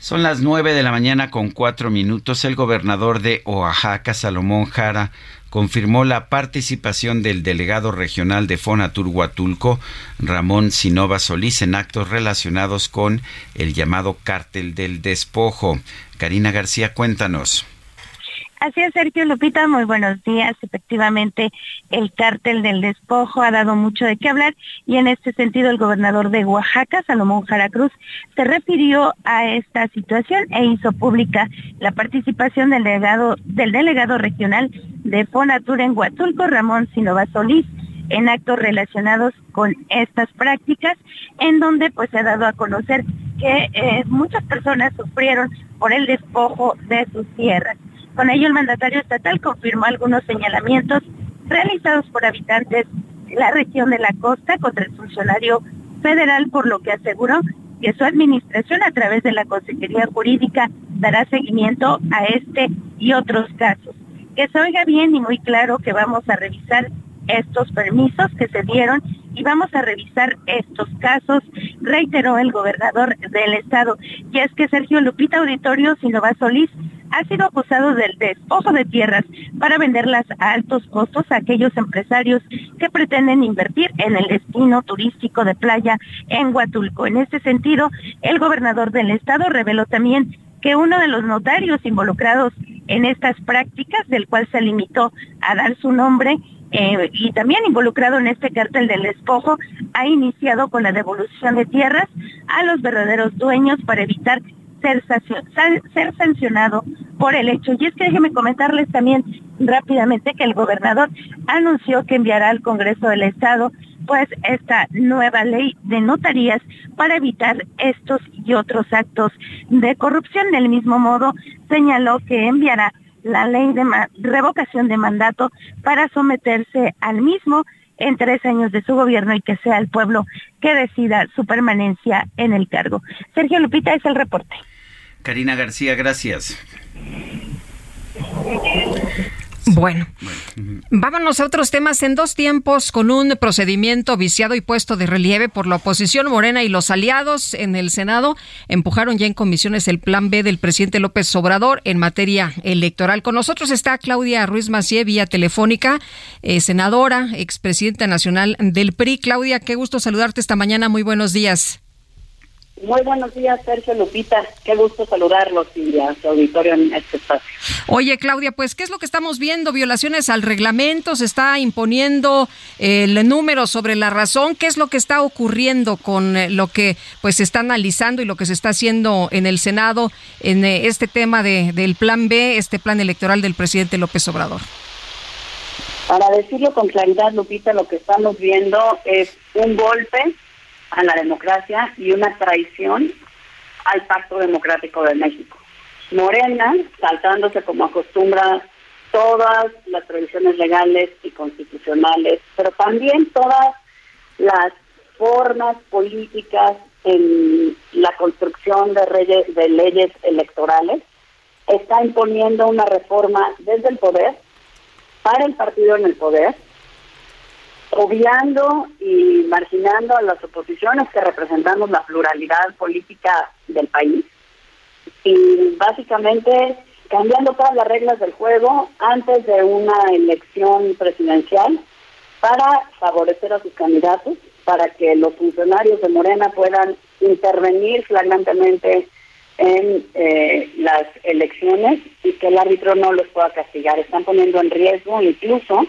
Son las nueve de la mañana con cuatro minutos. El gobernador de Oaxaca, Salomón Jara, confirmó la participación del delegado regional de Fonatur Huatulco, Ramón Sinova Solís, en actos relacionados con el llamado cártel del despojo. Karina García, cuéntanos. Así es, Sergio Lupita, muy buenos días. Efectivamente, el cártel del despojo ha dado mucho de qué hablar y en este sentido el gobernador de Oaxaca, Salomón Jara Cruz, se refirió a esta situación e hizo pública la participación del delegado, del delegado regional de Fonatur en Huatulco, Ramón Sinova Solís, en actos relacionados con estas prácticas, en donde pues se ha dado a conocer que eh, muchas personas sufrieron por el despojo de sus tierras. Con ello, el mandatario estatal confirmó algunos señalamientos realizados por habitantes de la región de la costa contra el funcionario federal, por lo que aseguró que su administración a través de la Consejería Jurídica dará seguimiento a este y otros casos. Que se oiga bien y muy claro que vamos a revisar estos permisos que se dieron y vamos a revisar estos casos, reiteró el gobernador del estado. Y es que Sergio Lupita Auditorio Sinova Solís ha sido acusado del despojo de tierras para venderlas a altos costos a aquellos empresarios que pretenden invertir en el destino turístico de playa en Huatulco. En este sentido, el gobernador del estado reveló también que uno de los notarios involucrados en estas prácticas, del cual se limitó a dar su nombre, eh, y también involucrado en este cártel del despojo, ha iniciado con la devolución de tierras a los verdaderos dueños para evitar ser, sancionado por el hecho. Y es que déjenme comentarles también rápidamente que el gobernador anunció que enviará al Congreso del Estado pues esta nueva ley de notarías para evitar estos y otros actos de corrupción. Del mismo modo, señaló que enviará la ley de revocación de mandato para someterse al mismo en tres años de su gobierno y que sea el pueblo que decida su permanencia en el cargo. Sergio Lupita es el reporte. Karina García, gracias. Bueno, vámonos a otros temas en dos tiempos con un procedimiento viciado y puesto de relieve por la oposición Morena y los aliados en el Senado empujaron ya en comisiones el plan B del presidente López Obrador en materia electoral. Con nosotros está Claudia Ruiz Macié vía telefónica, eh, senadora, expresidenta nacional del PRI. Claudia, qué gusto saludarte esta mañana. Muy buenos días. Muy buenos días, Sergio Lupita. Qué gusto saludarlos y a su auditorio en este espacio. Oye, Claudia, pues, ¿qué es lo que estamos viendo? Violaciones al reglamento, se está imponiendo el número sobre la razón. ¿Qué es lo que está ocurriendo con eh, lo que pues se está analizando y lo que se está haciendo en el Senado en eh, este tema de, del Plan B, este plan electoral del presidente López Obrador? Para decirlo con claridad, Lupita, lo que estamos viendo es un golpe a la democracia y una traición al Pacto Democrático de México. Morena, saltándose como acostumbra todas las tradiciones legales y constitucionales, pero también todas las formas políticas en la construcción de, de leyes electorales, está imponiendo una reforma desde el poder, para el partido en el poder, obviando y marginando a las oposiciones que representamos la pluralidad política del país y básicamente cambiando todas las reglas del juego antes de una elección presidencial para favorecer a sus candidatos, para que los funcionarios de Morena puedan intervenir flagrantemente en eh, las elecciones y que el árbitro no los pueda castigar. Están poniendo en riesgo incluso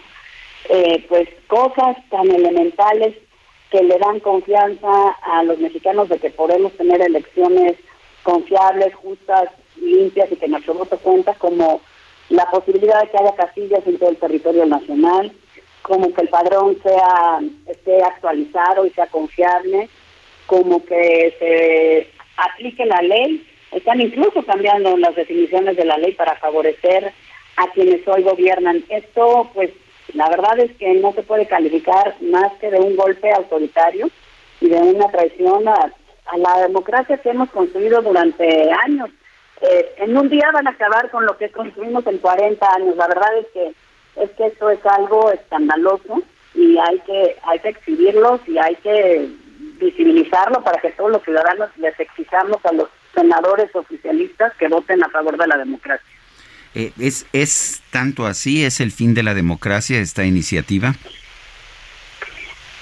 eh, pues cosas tan elementales que le dan confianza a los mexicanos de que podemos tener elecciones confiables, justas, limpias y que nuestro voto cuenta, como la posibilidad de que haya casillas en todo el territorio nacional, como que el padrón sea esté actualizado y sea confiable, como que se aplique la ley. Están incluso cambiando las definiciones de la ley para favorecer a quienes hoy gobiernan. Esto, pues, la verdad es que no se puede calificar más que de un golpe autoritario y de una traición a, la democracia que hemos construido durante años. Eh, en un día van a acabar con lo que construimos en 40 años. La verdad es que es que esto es algo escandaloso y hay que hay que exhibirlos y hay que visibilizarlo para que todos los ciudadanos les exijamos a los senadores oficialistas que voten a favor de la democracia. Eh, ¿es, ¿Es tanto así? ¿Es el fin de la democracia esta iniciativa?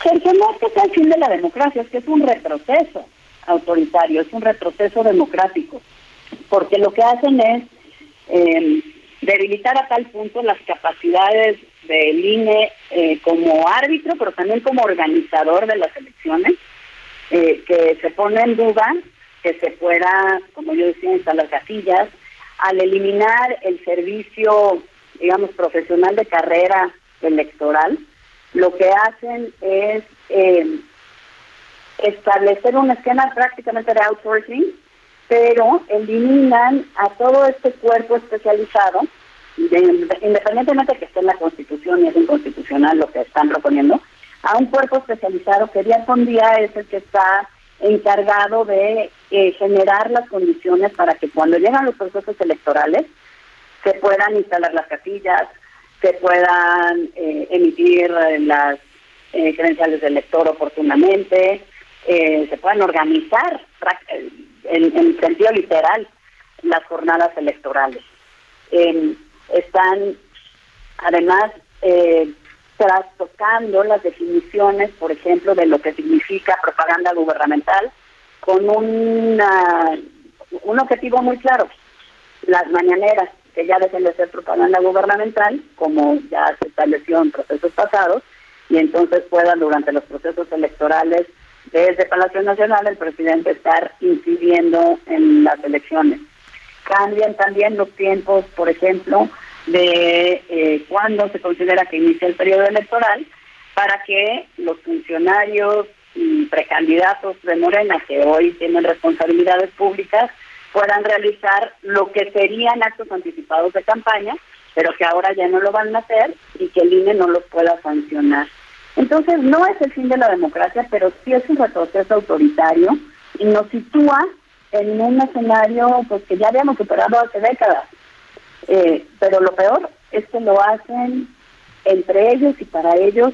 Sergio, no es el fin de la democracia, es que es un retroceso autoritario, es un retroceso democrático, porque lo que hacen es em, debilitar a tal punto las capacidades del INE eh, como árbitro, pero también como organizador de las elecciones, eh, que se pone en duda que se pueda, como yo decía, instalar casillas, al eliminar el servicio, digamos, profesional de carrera electoral, lo que hacen es eh, establecer un esquema prácticamente de outsourcing, pero eliminan a todo este cuerpo especializado, independientemente de que esté en la Constitución y es inconstitucional lo que están proponiendo, a un cuerpo especializado que día con día es el que está encargado de eh, generar las condiciones para que cuando llegan los procesos electorales se puedan instalar las casillas, se puedan eh, emitir eh, las credenciales del elector oportunamente, se puedan organizar en, en, sentido literal las jornadas electorales. están además trastocando las definiciones, por ejemplo, de lo que significa propaganda gubernamental, con una, un objetivo muy claro, las mañaneras, que ya dejen de ser propaganda gubernamental, como ya se estableció en procesos pasados, y entonces puedan durante los procesos electorales desde Palacio Nacional el presidente estar incidiendo en las elecciones. Cambian también los tiempos, por ejemplo, de eh, cuándo se considera que inicia el periodo electoral para que los funcionarios y precandidatos de Morena que hoy tienen responsabilidades públicas puedan realizar lo que serían actos anticipados de campaña, pero que ahora ya no lo van a hacer y que el INE no los pueda sancionar. Entonces, no es el fin de la democracia, pero sí es un retroceso autoritario y nos sitúa en un escenario pues que ya habíamos superado hace décadas. Eh, pero lo peor es que lo hacen entre ellos y para ellos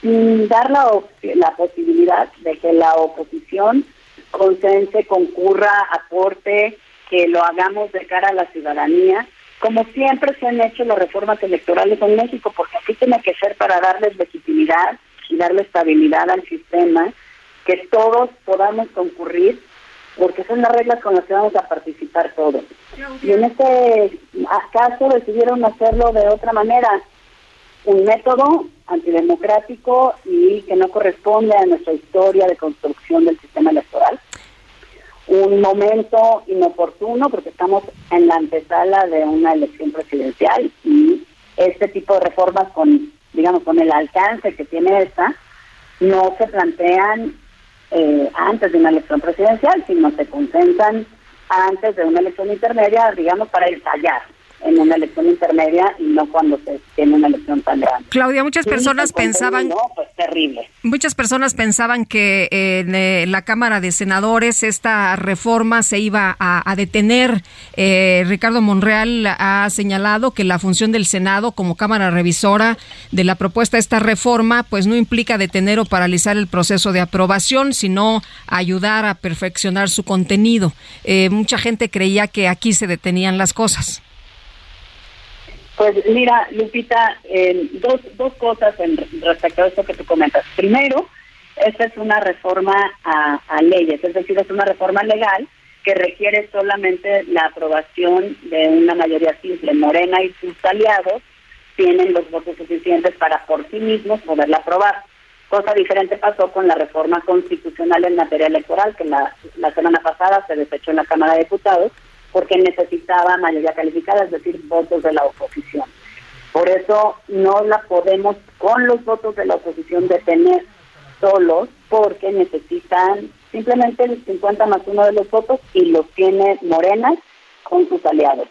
sin dar la, la posibilidad de que la oposición consense, concurra, aporte, que lo hagamos de cara a la ciudadanía, como siempre se han hecho las reformas electorales en México, porque así tiene que ser para darles legitimidad y darle estabilidad al sistema, que todos podamos concurrir porque son las reglas con las que vamos a participar todos. Y en este caso decidieron hacerlo de otra manera, un método antidemocrático y que no corresponde a nuestra historia de construcción del sistema electoral. Un momento inoportuno porque estamos en la antesala de una elección presidencial y este tipo de reformas con, digamos, con el alcance que tiene esta, no se plantean eh, antes de una elección presidencial, sino se concentran antes de una elección intermedia, digamos, para ensayar en una elección intermedia y no cuando se tiene una elección tan grande. Claudia, muchas personas pensaban... pues terrible. Muchas personas pensaban que en eh, la Cámara de Senadores esta reforma se iba a, detener. Eh, Ricardo Monreal ha señalado que la función del Senado como Cámara Revisora de la propuesta de esta reforma pues no implica detener o paralizar el proceso de aprobación, sino ayudar a perfeccionar su contenido. Eh, mucha gente creía que aquí se detenían las cosas. Pues mira, Lupita, dos, dos cosas en respecto a esto que tú comentas. Primero, esta es una reforma a, leyes, es decir, es una reforma legal que requiere solamente la aprobación de una mayoría simple. Morena y sus aliados tienen los votos suficientes para por sí mismos poderla aprobar. Cosa diferente pasó con la reforma constitucional en materia electoral, que la, la semana pasada se desechó en la Cámara de Diputados porque necesitaba mayoría calificada, es decir, votos de la oposición. Por eso no la podemos con los votos de la oposición detener solos, porque necesitan simplemente el 50 más uno de los votos y los tiene Morena con sus aliados.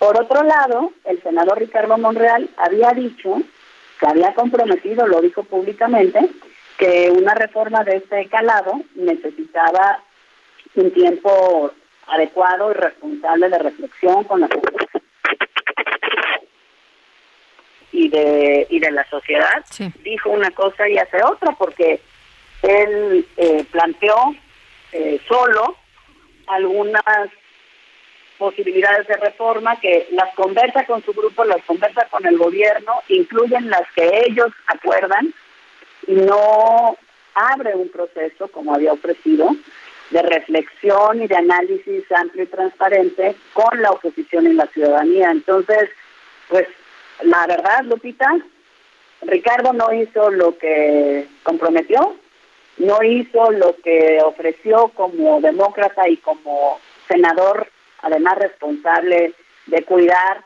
Por otro lado, el senador Ricardo Monreal había dicho, que había comprometido, lo dijo públicamente, que una reforma de este calado necesitaba un tiempo adecuado y responsable de reflexión con la y de y de la sociedad dijo una cosa y hace otra porque él eh, planteó eh, solo algunas posibilidades de reforma que las conversa con su grupo, las conversa con el gobierno, incluyen las que ellos acuerdan y no abre un proceso como había ofrecido de reflexión y de análisis amplio y transparente con la oposición y la ciudadanía. Entonces, pues la verdad, Lupita, Ricardo no hizo lo que comprometió, no hizo lo que ofreció como demócrata y como senador, además responsable de cuidar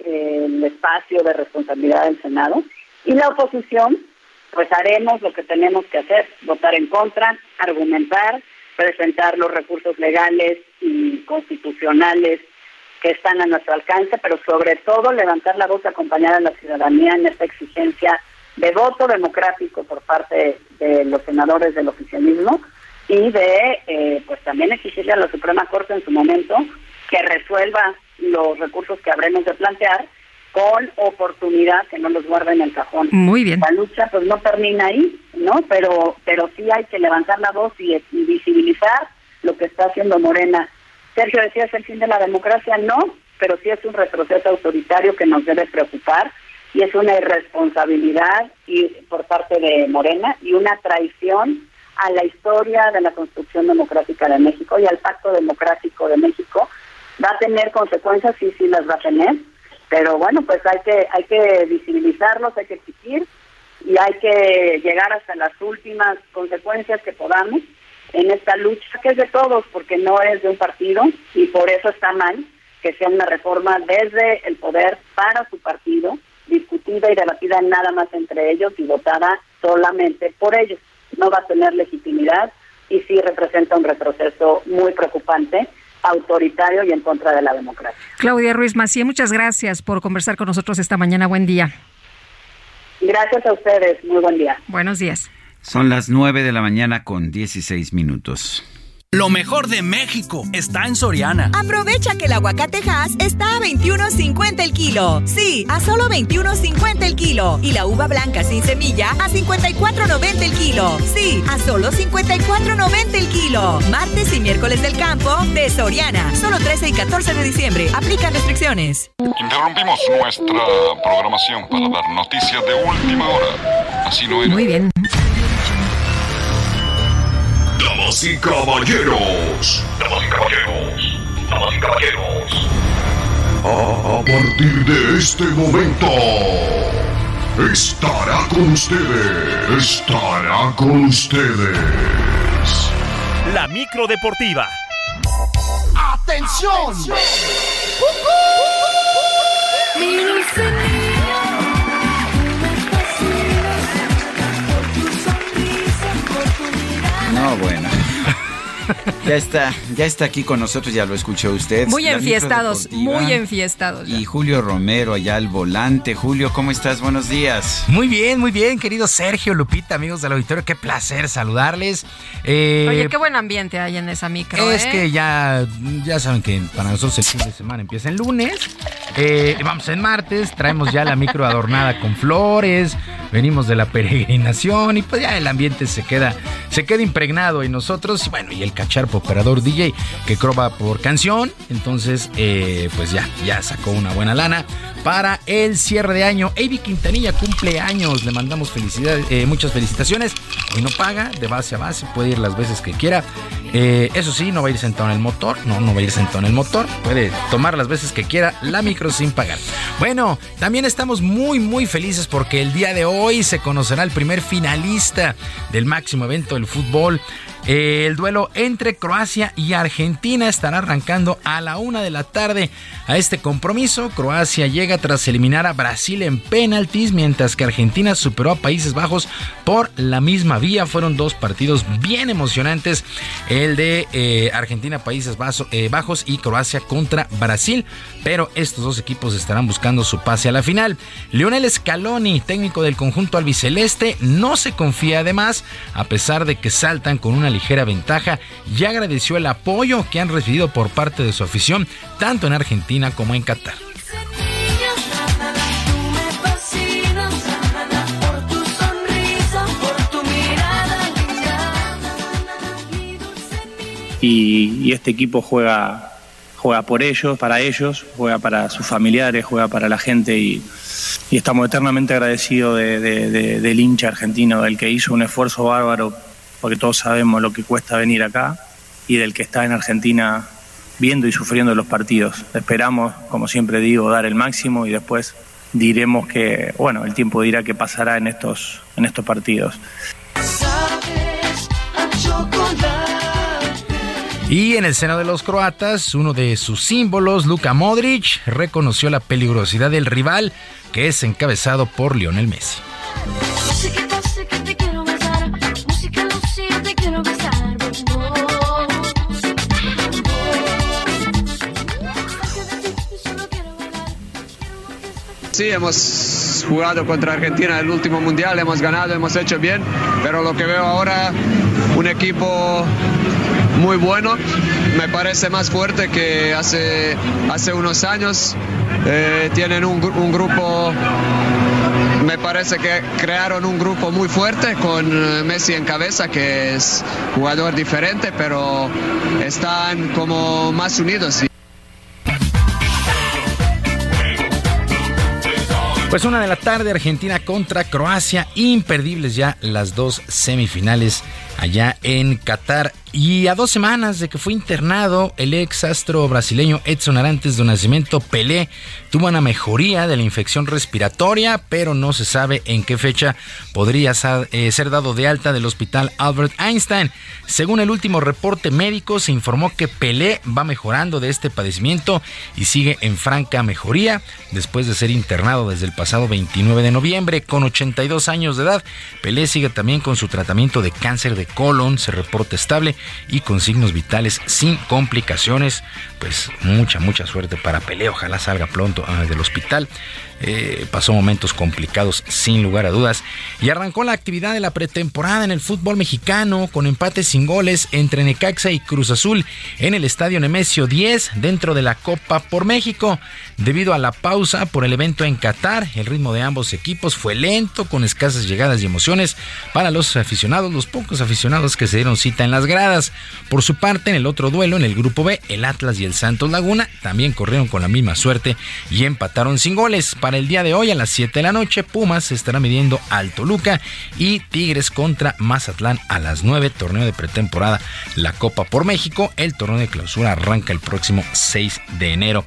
el espacio de responsabilidad del Senado. Y la oposición pues haremos lo que tenemos que hacer, votar en contra, argumentar, presentar los recursos legales y constitucionales que están a nuestro alcance, pero sobre todo levantar la voz acompañada a la ciudadanía en esta exigencia de voto democrático por parte de los senadores del oficialismo y de eh, pues también exigirle a la Suprema Corte en su momento que resuelva los recursos que habremos de plantear con oportunidad que no los guarde en el cajón. Muy bien. La lucha pues no termina ahí, ¿no? Pero pero sí hay que levantar la voz y, y visibilizar lo que está haciendo Morena. Sergio decía es el fin de la democracia, no, pero sí es un retroceso autoritario que nos debe preocupar y es una irresponsabilidad y por parte de Morena y una traición a la historia de la construcción democrática de México y al pacto democrático de México. Va a tener consecuencias, sí, sí las va a tener, pero bueno, pues hay que hay que visibilizarlos, hay que exigir y hay que llegar hasta las últimas consecuencias que podamos en esta lucha que es de todos, porque no es de un partido y por eso está mal que sea una reforma desde el poder para su partido discutida y debatida nada más entre ellos y votada solamente por ellos. No va a tener legitimidad y sí representa un retroceso muy preocupante autoritario y en contra de la democracia. Claudia Ruiz Macía, muchas gracias por conversar con nosotros esta mañana. Buen día. Gracias a ustedes. Muy buen día. Buenos días. Son las 9 de la mañana con 16 minutos. Lo mejor de México está en Soriana. Aprovecha que el aguacatejas está a 21.50 el kilo. Sí, a solo 21.50 el kilo. Y la uva blanca sin semilla a 54.90 el kilo. Sí, a solo 54.90 el kilo. Martes y miércoles del campo de Soriana. Solo 13 y 14 de diciembre. Aplican restricciones. Interrumpimos nuestra programación para dar noticias de última hora. Así no era. Muy bien. Damas y caballeros. Damas y caballeros. Damas y caballeros. A, a partir de este momento. Estará con ustedes. Estará con ustedes. La micro deportiva. ¡Atención! No, bueno. Ya está, ya está aquí con nosotros, ya lo escuchó usted. Muy La enfiestados, muy enfiestados. Y Julio Romero allá al volante. Julio, ¿cómo estás? Buenos días. Muy bien, muy bien, querido Sergio Lupita, amigos del auditorio, qué placer saludarles. Eh, Oye, qué buen ambiente hay en esa micro. es ¿eh? que ya, ya saben que para nosotros el fin de semana empieza el lunes. Eh, vamos en martes, traemos ya la micro adornada con flores, venimos de la peregrinación y pues ya el ambiente se queda, se queda impregnado en nosotros. Y bueno, y el cacharpo operador DJ que croba por canción. Entonces, eh, pues ya, ya sacó una buena lana para el cierre de año. Avi Quintanilla cumple años, le mandamos felicidades, eh, muchas felicitaciones. Hoy no paga, de base a base, puede ir las veces que quiera. Eh, eso sí, no va a ir sentado en el motor, no, no va a ir sentado en el motor, puede tomar las veces que quiera la micro sin pagar. Bueno, también estamos muy, muy felices porque el día de hoy se conocerá el primer finalista del máximo evento del fútbol. Eh, El duelo entre Croacia y Argentina estará arrancando a la una de la tarde. A este compromiso, Croacia llega tras eliminar a Brasil en penaltis, mientras que Argentina superó a Países Bajos por la misma vía. Fueron dos partidos bien emocionantes, el de eh, Argentina, Países eh, Bajos y Croacia contra Brasil, pero estos dos equipos estarán buscando su pase a la final. Lionel Scaloni, técnico del conjunto albiceleste, no se confía además, a pesar de que saltan con una ligera ventaja, y agradeció el apoyo que han recibido por parte de su afición, tanto en Argentina como en Qatar. Y, este equipo juega, juega por ellos, para ellos, juega para sus familiares, juega para la gente y, y estamos eternamente agradecidos de- de- de- del hincha argentino, del que hizo un esfuerzo bárbaro, porque todos sabemos lo que cuesta venir acá, y del que está en Argentina viendo y sufriendo los partidos. Esperamos, como siempre digo, dar el máximo y después diremos que, bueno, el tiempo dirá qué pasará en estos, en estos partidos. Y en el seno de los croatas, uno de sus símbolos, Luka Modric, reconoció la peligrosidad del rival, que es encabezado por Lionel Messi. Sí, hemos jugado contra Argentina el último mundial, hemos ganado, hemos hecho bien, pero lo que veo ahora, un equipo muy bueno, me parece más fuerte que hace, hace unos años. Eh, tienen un, un grupo me parece que crearon un grupo muy fuerte con eh, Messi en cabeza, que es jugador diferente, pero están como más unidos. Pues una de la tarde, Argentina contra Croacia, imperdibles ya las dos semifinales allá en Qatar. Y a dos semanas de que fue internado, el ex astro brasileño Edson Arantes de Nacimiento Pelé tuvo una mejoría de la infección respiratoria, pero no se sabe en qué fecha podría eh, ser dado de alta del hospital Albert Einstein. Según el último reporte médico, se informó que Pelé va mejorando de este padecimiento y sigue en franca mejoría después de ser internado desde el pasado 29 de noviembre con 82 años de edad. Pelé sigue también con su tratamiento de cáncer de colon, se reporta estable y con signos vitales sin complicaciones. Pues mucha, mucha suerte para Pelé. Ojalá salga pronto ah, del hospital. Eh, pasó momentos complicados sin lugar a dudas y arrancó la actividad de la pretemporada en el fútbol mexicano con empates sin goles entre Necaxa y Cruz Azul en el Estadio Nemesio 10 dentro de la Copa por México. Debido a la pausa por el evento en Qatar, el ritmo de ambos equipos fue lento con escasas llegadas y emociones para los aficionados, los pocos aficionados que se dieron cita en las gradas. Por su parte, en el otro duelo, en el grupo B, el Atlas y el Santos Laguna también corrieron con la misma suerte y empataron sin goles. El día de hoy a las 7 de la noche, Pumas se estará midiendo al Toluca y Tigres contra Mazatlán a las 9, torneo de pretemporada, la Copa por México. El torneo de clausura arranca el próximo 6 de enero.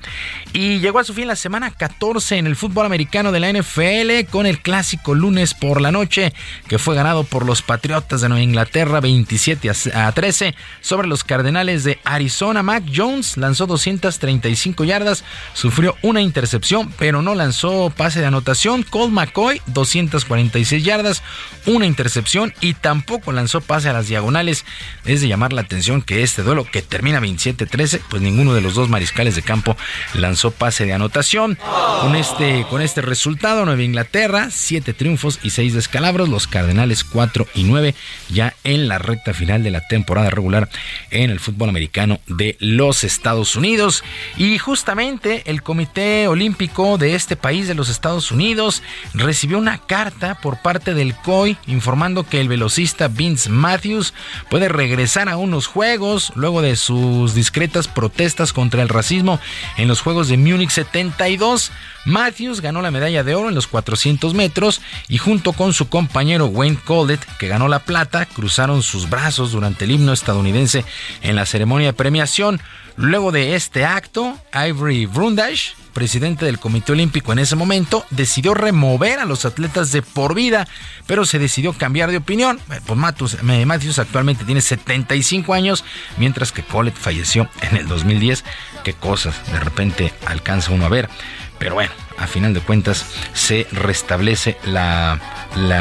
Y llegó a su fin la semana 14 en el fútbol americano de la NFL con el clásico lunes por la noche que fue ganado por los Patriotas de Nueva Inglaterra 27 a 13 sobre los Cardenales de Arizona. Mac Jones lanzó 235 yardas, sufrió una intercepción pero no lanzó pase de anotación. Colt McCoy 246 yardas, una intercepción y tampoco lanzó pase a las diagonales. Es de llamar la atención que este duelo que termina 27-13 pues ninguno de los dos mariscales de campo lanzó pase de anotación. Con este, con este resultado, Nueva Inglaterra, 7 triunfos y 6 descalabros. Los Cardenales 4 y 9 ya en la recta final de la temporada regular en el fútbol americano de los Estados Unidos. Y justamente el Comité Olímpico de este país de los Estados Unidos recibió una carta por parte del COI informando que el velocista Vince Matthews puede regresar a unos juegos luego de sus discretas protestas contra el racismo en los Juegos de Múnich 72. Matthews ganó la medalla de oro en los 400 metros y junto con su compañero Wayne Collett, que ganó la plata, cruzaron sus brazos durante el himno estadounidense en la ceremonia de premiación. Luego de este acto, Ivory Brundage, presidente del Comité Olímpico en ese momento, decidió remover a los atletas de por vida, pero se decidió cambiar de opinión. Pues Matthews, actualmente tiene 75 años, mientras que Collett falleció en el 2010. Qué cosas de repente alcanza uno a ver. Pero bueno, a final de cuentas se restablece la,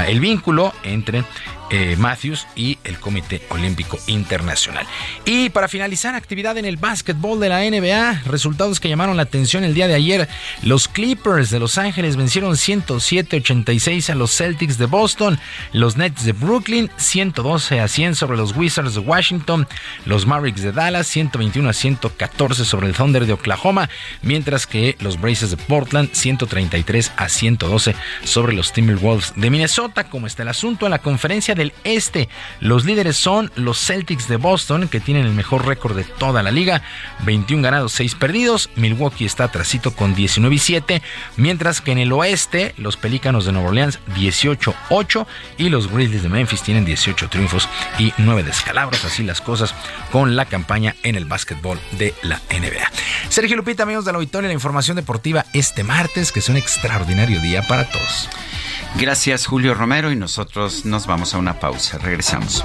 el vínculo entre eh, Matthews y el Comité Olímpico Internacional. Y para finalizar, actividad en el básquetbol de la NBA, resultados que llamaron la atención el día de ayer. Los Clippers de Los Ángeles vencieron 107-86 a los Celtics de Boston, los Nets de Brooklyn 112 a 100 sobre los Wizards de Washington, los Mavericks de Dallas 121 a 114 sobre el Thunder de Oklahoma, mientras que los Blazers de Portland 133 a 112 sobre los Timberwolves de Minnesota. Como está el asunto en la conferencia del Este. Los líderes son los Celtics de Boston, que tienen el mejor récord de toda la liga, 21 ganados, 6 perdidos. Milwaukee está atrasito con 19 y 7, mientras que en el Oeste los Pelícanos de Nueva Orleans 18-8 y los Grizzlies de Memphis tienen 18 triunfos y 9 descalabros. Así las cosas con la campaña en el básquetbol de la NBA. Sergio Lupita, amigos de la auditorio, la información deportiva este martes, que es un extraordinario día para todos. Gracias Julio Romero y nosotros nos vamos a una pausa. Regresamos.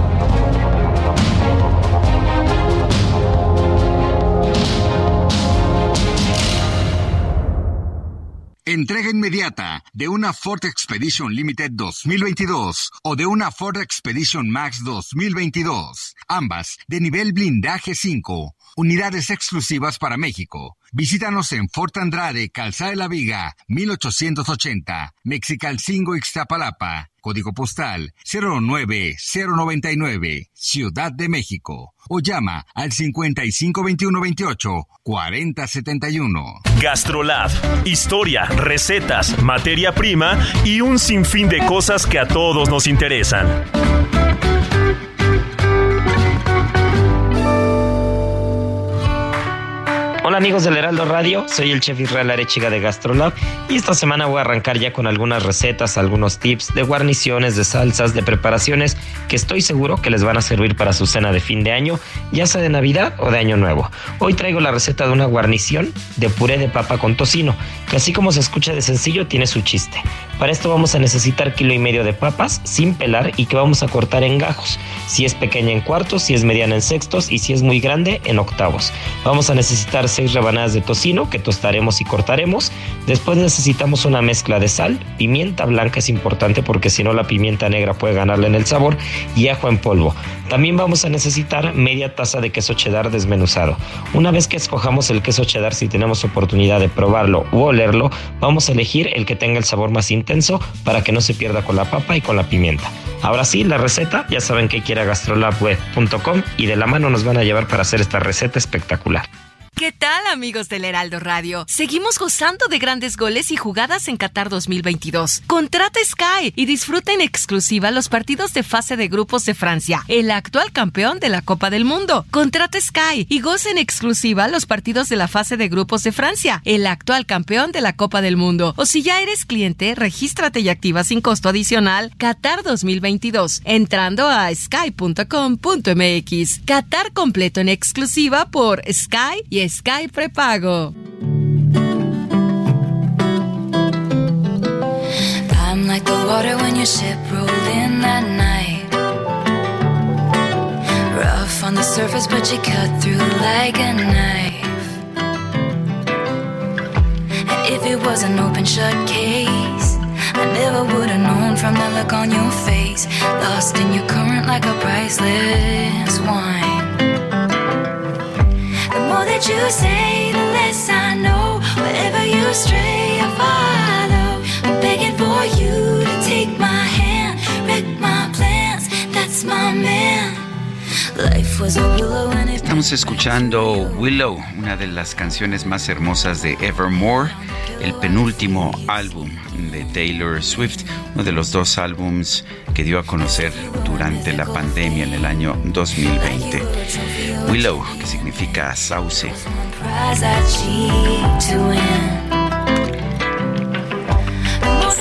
Entrega inmediata de una Ford Expedition Limited 2022 o de una Ford Expedition Max 2022, ambas de nivel blindaje 5, unidades exclusivas para México. Visítanos en Fort Andrade, Calzada de la Viga, 1880, Mexicalcingo, Ixtapalapa, código postal 09099, Ciudad de México. O llama al 552128 4071. Gastrolab, historia, recetas, materia prima y un sinfín de cosas que a todos nos interesan. Hola amigos del Heraldo Radio, soy el chef Israel Arechiga de Gastrolab y esta semana voy a arrancar ya con algunas recetas, algunos tips de guarniciones, de salsas, de preparaciones que estoy seguro que les van a servir para su cena de fin de año, ya sea de Navidad o de Año Nuevo. Hoy traigo la receta de una guarnición de puré de papa con tocino, que así como se escucha de sencillo tiene su chiste. Para esto vamos a necesitar kilo y medio de papas sin pelar y que vamos a cortar en gajos, si es pequeña en cuartos, si es mediana en sextos y si es muy grande en octavos. Vamos a necesitar seis rebanadas de tocino que tostaremos y cortaremos. Después necesitamos una mezcla de sal, pimienta blanca es importante porque si no la pimienta negra puede ganarle en el sabor y ajo en polvo. También vamos a necesitar media taza de queso cheddar desmenuzado. Una vez que escojamos el queso cheddar, si tenemos oportunidad de probarlo u olerlo, vamos a elegir el que tenga el sabor más intenso para que no se pierda con la papa y con la pimienta. Ahora sí, la receta, ya saben que hay que ir a gastrolabweb.com y de la mano nos van a llevar para hacer esta receta espectacular. ¿Qué tal amigos del Heraldo Radio? Seguimos gozando de grandes goles y jugadas en Qatar 2022. Contrata Sky y disfruta en exclusiva los partidos de fase de grupos de Francia, el actual campeón de la Copa del Mundo. Contrata Sky y goza en exclusiva los partidos de la fase de grupos de Francia, el actual campeón de la Copa del Mundo. O si ya eres cliente, regístrate y activa sin costo adicional Qatar 2022 entrando a sky.com.mx. Qatar completo en exclusiva por Sky y Sky Prepago. I'm like the water when your ship rolled in that night. Rough on the surface, but you cut through like a knife. And if it was an open shut case, I never would have known from the look on your face. Lost in your current like a priceless wine. More that you say, the less I know. Wherever you stray, I follow. I'm begging for you to take my hand, wreck my plans. That's my man. Estamos escuchando Willow, una de las canciones más hermosas de Evermore, el penúltimo álbum de Taylor Swift, uno de los dos álbums que dio a conocer durante la pandemia en el año 2020. Willow, que significa sauce.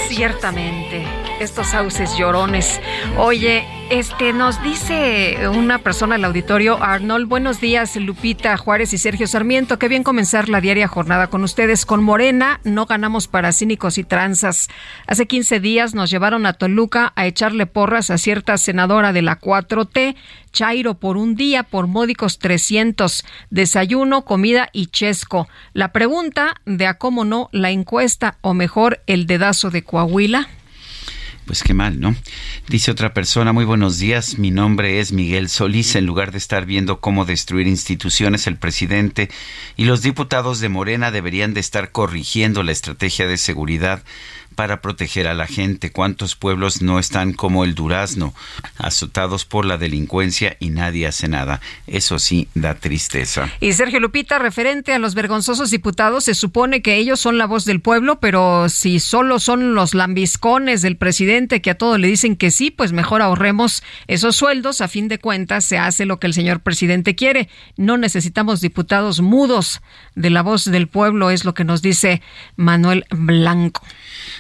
Ciertamente, estos sauces llorones. Oye, este nos dice una persona al auditorio, Arnold, buenos días, Lupita Juárez y Sergio Sarmiento. Qué bien comenzar la diaria jornada con ustedes. Con Morena no ganamos para cínicos y tranzas. Hace 15 días nos llevaron a Toluca a echarle porras a cierta senadora de la 4T, Chairo, por un día, por módicos 300. Desayuno, comida y chesco. La pregunta de a cómo no la encuesta o mejor el dedazo de Coahuila. Pues qué mal, ¿no? Dice otra persona, muy buenos días, mi nombre es Miguel Solís, en lugar de estar viendo cómo destruir instituciones, el presidente y los diputados de Morena deberían de estar corrigiendo la estrategia de seguridad para proteger a la gente. ¿Cuántos pueblos no están como el Durazno, azotados por la delincuencia y nadie hace nada? Eso sí da tristeza. Y Sergio Lupita, referente a los vergonzosos diputados, se supone que ellos son la voz del pueblo, pero si solo son los lambiscones del presidente que a todo le dicen que sí, pues mejor ahorremos esos sueldos. A fin de cuentas, se hace lo que el señor presidente quiere. No necesitamos diputados mudos de la voz del pueblo, es lo que nos dice Manuel Blanco.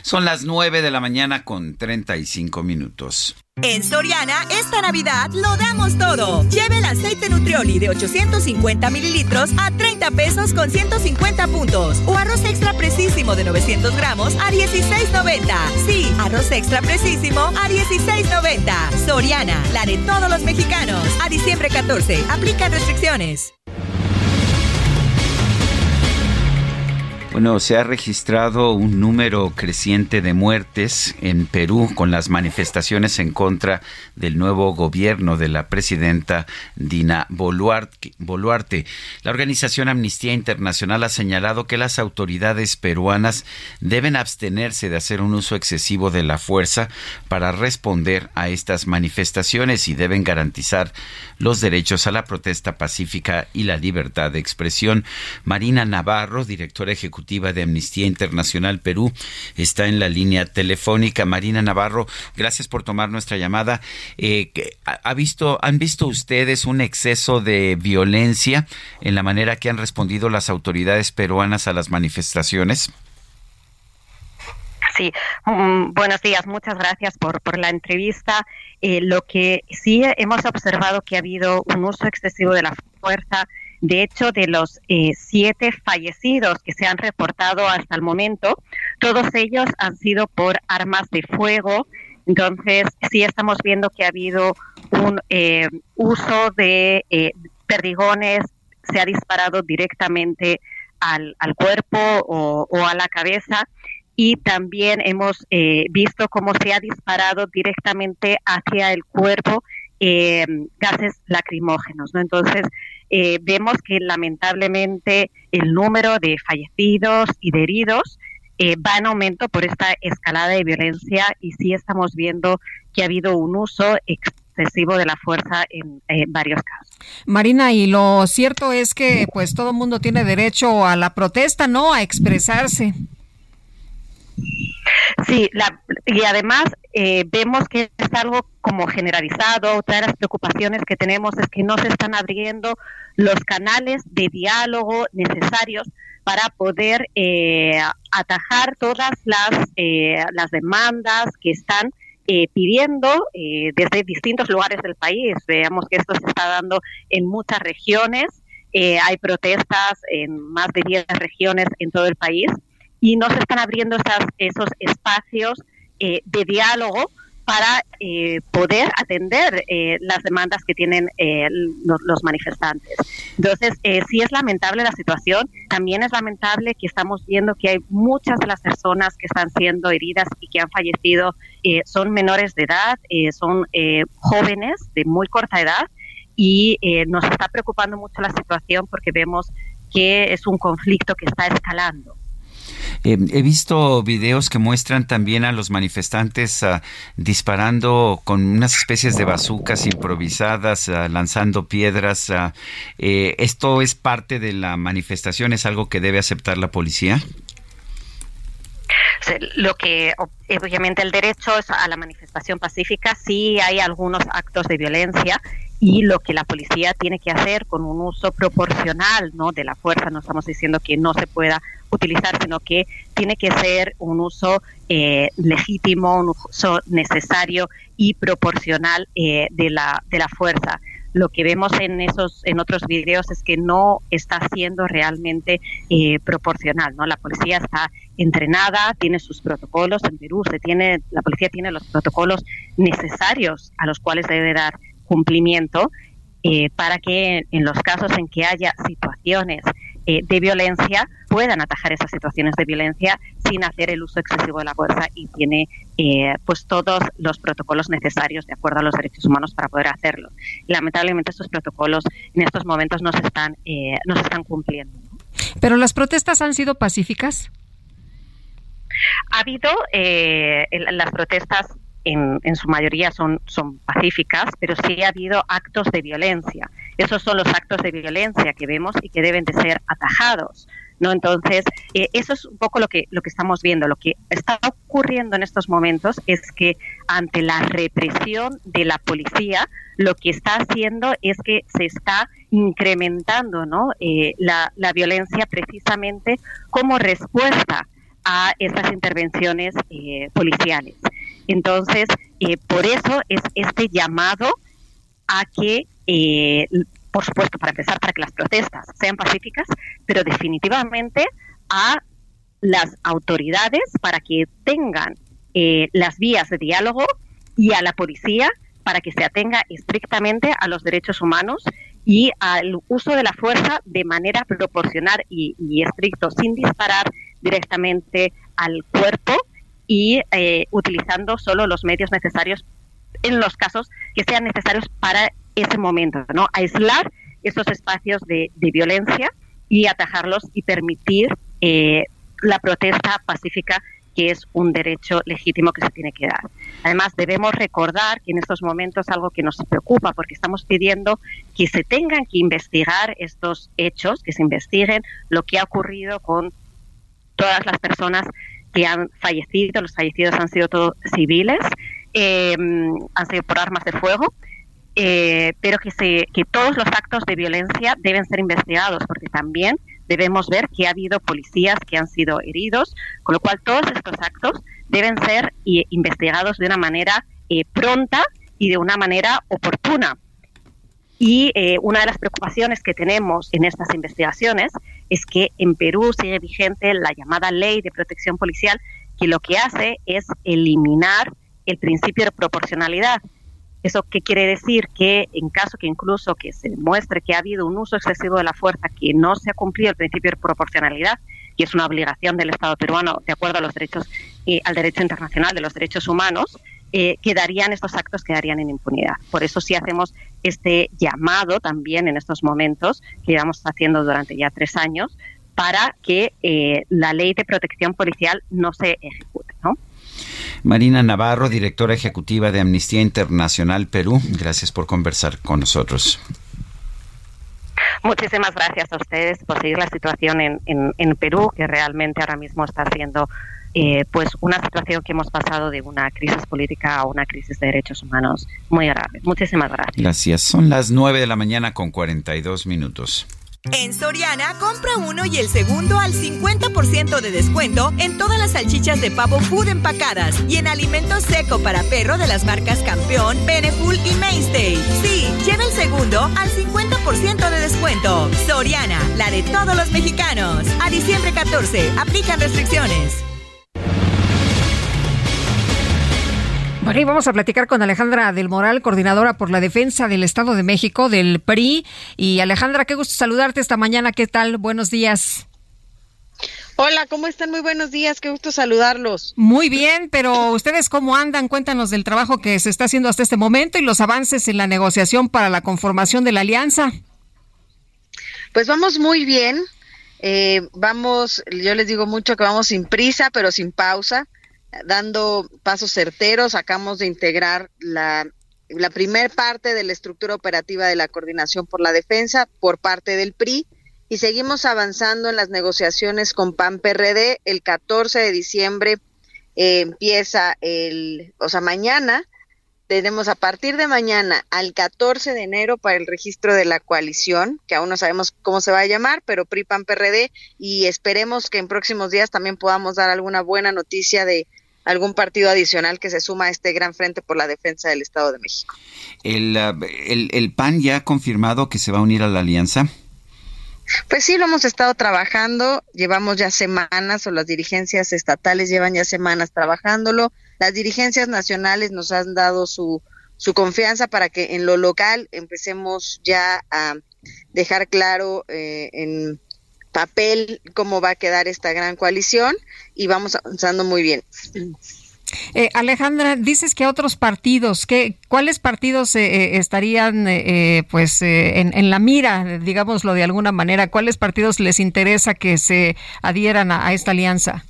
Son las 9 de la mañana con 35 minutos. En Soriana, esta Navidad lo damos todo. Lleve el aceite Nutrioli de 850 mililitros a 30 pesos con 150 puntos. O arroz extra precisísimo de 900 gramos a 16.90. Sí, arroz extra precisísimo a 16.90. Soriana, la de todos los mexicanos. A diciembre 14, aplica restricciones. Bueno, se ha registrado un número creciente de muertes en Perú con las manifestaciones en contra del nuevo gobierno de la presidenta Dina Boluarte. La organización Amnistía Internacional ha señalado que las autoridades peruanas deben abstenerse de hacer un uso excesivo de la fuerza para responder a estas manifestaciones y deben garantizar los derechos a la protesta pacífica y la libertad de expresión. Marina Navarro, directora ejecutiva de Amnistía Internacional Perú está en la línea telefónica. Marina Navarro, gracias por tomar nuestra llamada. Eh, ¿ha visto, ¿Han visto ustedes un exceso de violencia en la manera que han respondido las autoridades peruanas a las manifestaciones? Sí, mm, buenos días, muchas gracias por, por la entrevista. Eh, lo que sí hemos observado que ha habido un uso excesivo de la fuerza de hecho, de los eh, siete fallecidos que se han reportado hasta el momento, todos ellos han sido por armas de fuego. Entonces, sí estamos viendo que ha habido un eh, uso de eh, perdigones, se ha disparado directamente al, cuerpo o, a la cabeza y también hemos visto cómo se ha disparado directamente hacia el cuerpo gases lacrimógenos. ¿no? Entonces, eh, vemos que lamentablemente el número de fallecidos y de heridos eh, va en aumento por esta escalada de violencia y sí estamos viendo que ha habido un uso excesivo de la fuerza en varios casos. Marina, y lo cierto es que pues todo el mundo tiene derecho a la protesta, ¿no? A expresarse. Sí, y además eh, vemos que es algo como generalizado. Otra de las preocupaciones que tenemos es que no se están abriendo los canales de diálogo necesarios para poder eh, atajar todas las, eh, las demandas que están pidiendo desde distintos lugares del país. Veamos que esto se está dando en muchas regiones. hay protestas en más de 10 regiones en todo el país y no se están abriendo esas, esos espacios eh, de diálogo para eh, poder atender eh, las demandas que tienen los, manifestantes. Entonces, sí es lamentable la situación, también es lamentable que estamos viendo que hay muchas de las personas que están siendo heridas y que han fallecido son menores de edad, son jóvenes de muy corta edad y nos está preocupando mucho la situación porque vemos que es un conflicto que está escalando. Eh, he visto videos que muestran también a los manifestantes ah, disparando con unas especies de bazucas improvisadas, ah, lanzando piedras. Ah, eh, ¿Esto es parte de la manifestación? ¿Es algo que debe aceptar la policía? Lo que obviamente el derecho es a la manifestación pacífica, sí hay algunos actos de violencia y lo que la policía tiene que hacer con un uso proporcional no de la fuerza no estamos diciendo que no se pueda utilizar sino que tiene que ser un uso eh, legítimo un uso necesario y proporcional eh, de la de la fuerza. Lo que vemos en esos en otros videos es que no está siendo realmente eh, proporcional no la policía está entrenada tiene sus protocolos. En Perú se tiene la policía tiene los protocolos necesarios a los cuales debe dar cumplimiento eh, para que en los casos en que haya situaciones eh, de violencia puedan atajar esas situaciones de violencia sin hacer el uso excesivo de la fuerza y tiene eh, pues todos los protocolos necesarios de acuerdo a los derechos humanos para poder hacerlo. lamentablemente estos protocolos en estos momentos no se están no se están cumpliendo. Pero las protestas han sido pacíficas. Ha habido eh, las protestas en, en, su mayoría son, son pacíficas, pero sí ha habido actos de violencia. Esos son los actos de violencia que vemos y que deben de ser atajados. ¿no? Entonces, eh, eso es un poco lo que, lo que estamos viendo. Lo que está ocurriendo en estos momentos es que ante la represión de la policía, lo que está haciendo es que se está incrementando ¿no? Eh, la, la violencia precisamente como respuesta a estas intervenciones eh, policiales. Entonces, por eso es este llamado a que por supuesto, para empezar, para que las protestas sean pacíficas, pero definitivamente a las autoridades para que tengan eh, las vías de diálogo y a la policía para que se atenga estrictamente a los derechos humanos y al uso de la fuerza de manera proporcional y, estricto, sin disparar directamente al cuerpo y eh, utilizando solo los medios necesarios en los casos que sean necesarios para ese momento, ¿no? Aislar esos espacios de, violencia y atajarlos y permitir eh, la protesta pacífica que es un derecho legítimo que se tiene que dar. Además, debemos recordar que en estos momentos algo que nos preocupa, porque estamos pidiendo que se tengan que investigar estos hechos, que se investiguen lo que ha ocurrido con todas las personas que han fallecido. Los fallecidos han sido todos civiles, eh, han sido por armas de fuego eh, pero que, se, que todos los actos de violencia deben ser investigados, porque también debemos ver que ha habido policías que han sido heridos, con lo cual todos estos actos deben ser eh, investigados de una manera eh, pronta y de una manera oportuna. Y una de las preocupaciones que tenemos en estas investigaciones es que en Perú sigue vigente la llamada ley de protección policial, que lo que hace es eliminar el principio de proporcionalidad ¿Eso qué quiere decir? Que en caso que incluso que se demuestre que ha habido un uso excesivo de la fuerza, que no se ha cumplido el principio de proporcionalidad, y es una obligación del Estado peruano de acuerdo a los derechos y al derecho internacional de los derechos humanos, eh, quedarían estos actos quedarían en impunidad. Por eso sí hacemos este llamado también en estos momentos que llevamos haciendo durante ya tres años para que eh, la ley de protección policial no se ejecute, ¿no? Marina Navarro, directora ejecutiva de Amnistía Internacional Perú, gracias por conversar con nosotros. Muchísimas gracias a ustedes por seguir la situación en, en, Perú, que realmente ahora mismo está siendo eh, pues una situación que hemos pasado de una crisis política a una crisis de derechos humanos muy grave. Muchísimas gracias. Gracias. Son las 9 de la mañana con 42 minutos. En Soriana, compra uno y el segundo al 50% de descuento en todas las salchichas de pavo food empacadas y en alimento seco para perro de las marcas Campeón, Beneful y Mainstay. Sí, lleva el segundo al 50% de descuento. Soriana, la de todos los mexicanos. A diciembre 14, aplican restricciones. Bueno, y vamos a platicar con Alejandra del Moral, coordinadora por la defensa del Estado de México, del PRI. Y Alejandra, qué gusto saludarte esta mañana. ¿Qué tal? Buenos días. Hola, ¿cómo están? Muy buenos días, qué gusto saludarlos. Muy bien, pero ustedes cómo andan? Cuéntanos del trabajo que se está haciendo hasta este momento y los avances en la negociación para la conformación de la alianza. Pues vamos muy bien, eh, vamos, yo les digo mucho que vamos sin prisa, pero sin pausa dando pasos certeros, acabamos de integrar la, la primer parte de la estructura operativa de la Coordinación por la Defensa por parte del PRI y seguimos avanzando en las negociaciones con PAN-PRD. El 14 de diciembre eh, empieza el, o sea, mañana tenemos a partir de mañana al 14 de enero para el registro de la coalición, que aún no sabemos cómo se va a llamar, pero PRI PAN PRD y esperemos que en próximos días también podamos dar alguna buena noticia de algún partido adicional que se suma a este gran frente por la defensa del Estado de México. ¿El, uh, el, PAN ya ha confirmado que se va a unir a la alianza? Pues sí, lo hemos estado trabajando, llevamos ya semanas, o las dirigencias estatales llevan ya semanas trabajándolo, las dirigencias nacionales nos han dado su, su confianza para que en lo local empecemos ya a dejar claro eh, en papel cómo va a quedar esta gran coalición y vamos avanzando muy bien. Eh, Alejandra, dices que otros partidos, ¿qué, ¿cuáles partidos eh, eh, estarían pues en, la mira, digámoslo de alguna manera? ¿Cuáles partidos les interesa que se adhieran a, esta alianza?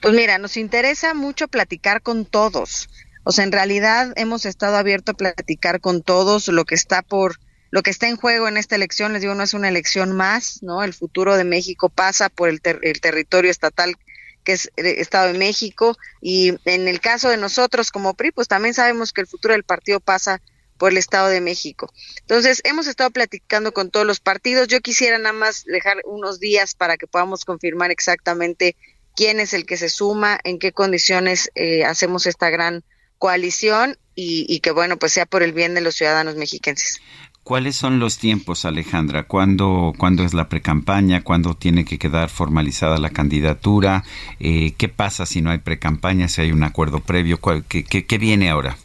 Pues mira, nos interesa mucho platicar con todos. O sea, en realidad hemos estado abiertos a platicar con todos lo que está por lo que está en juego en esta elección, les digo, no es una elección más, ¿no? El futuro de México pasa por el, el territorio estatal que es el Estado de México y en el caso de nosotros como PRI, pues también sabemos que el futuro del partido pasa por el Estado de México. Entonces, hemos estado platicando con todos los partidos. Yo quisiera nada más dejar unos días para que podamos confirmar exactamente quién es el que se suma, en qué condiciones eh, hacemos esta gran coalición y, y, que, bueno, pues sea por el bien de los ciudadanos mexiquenses. ¿Cuáles son los tiempos, Alejandra? ¿Cuándo, ¿cuándo es la precampaña? ¿Cuándo tiene que quedar formalizada la candidatura? Eh, ¿Qué pasa si no hay precampaña, si hay un acuerdo previo? ¿Qué, qué, qué viene ahora?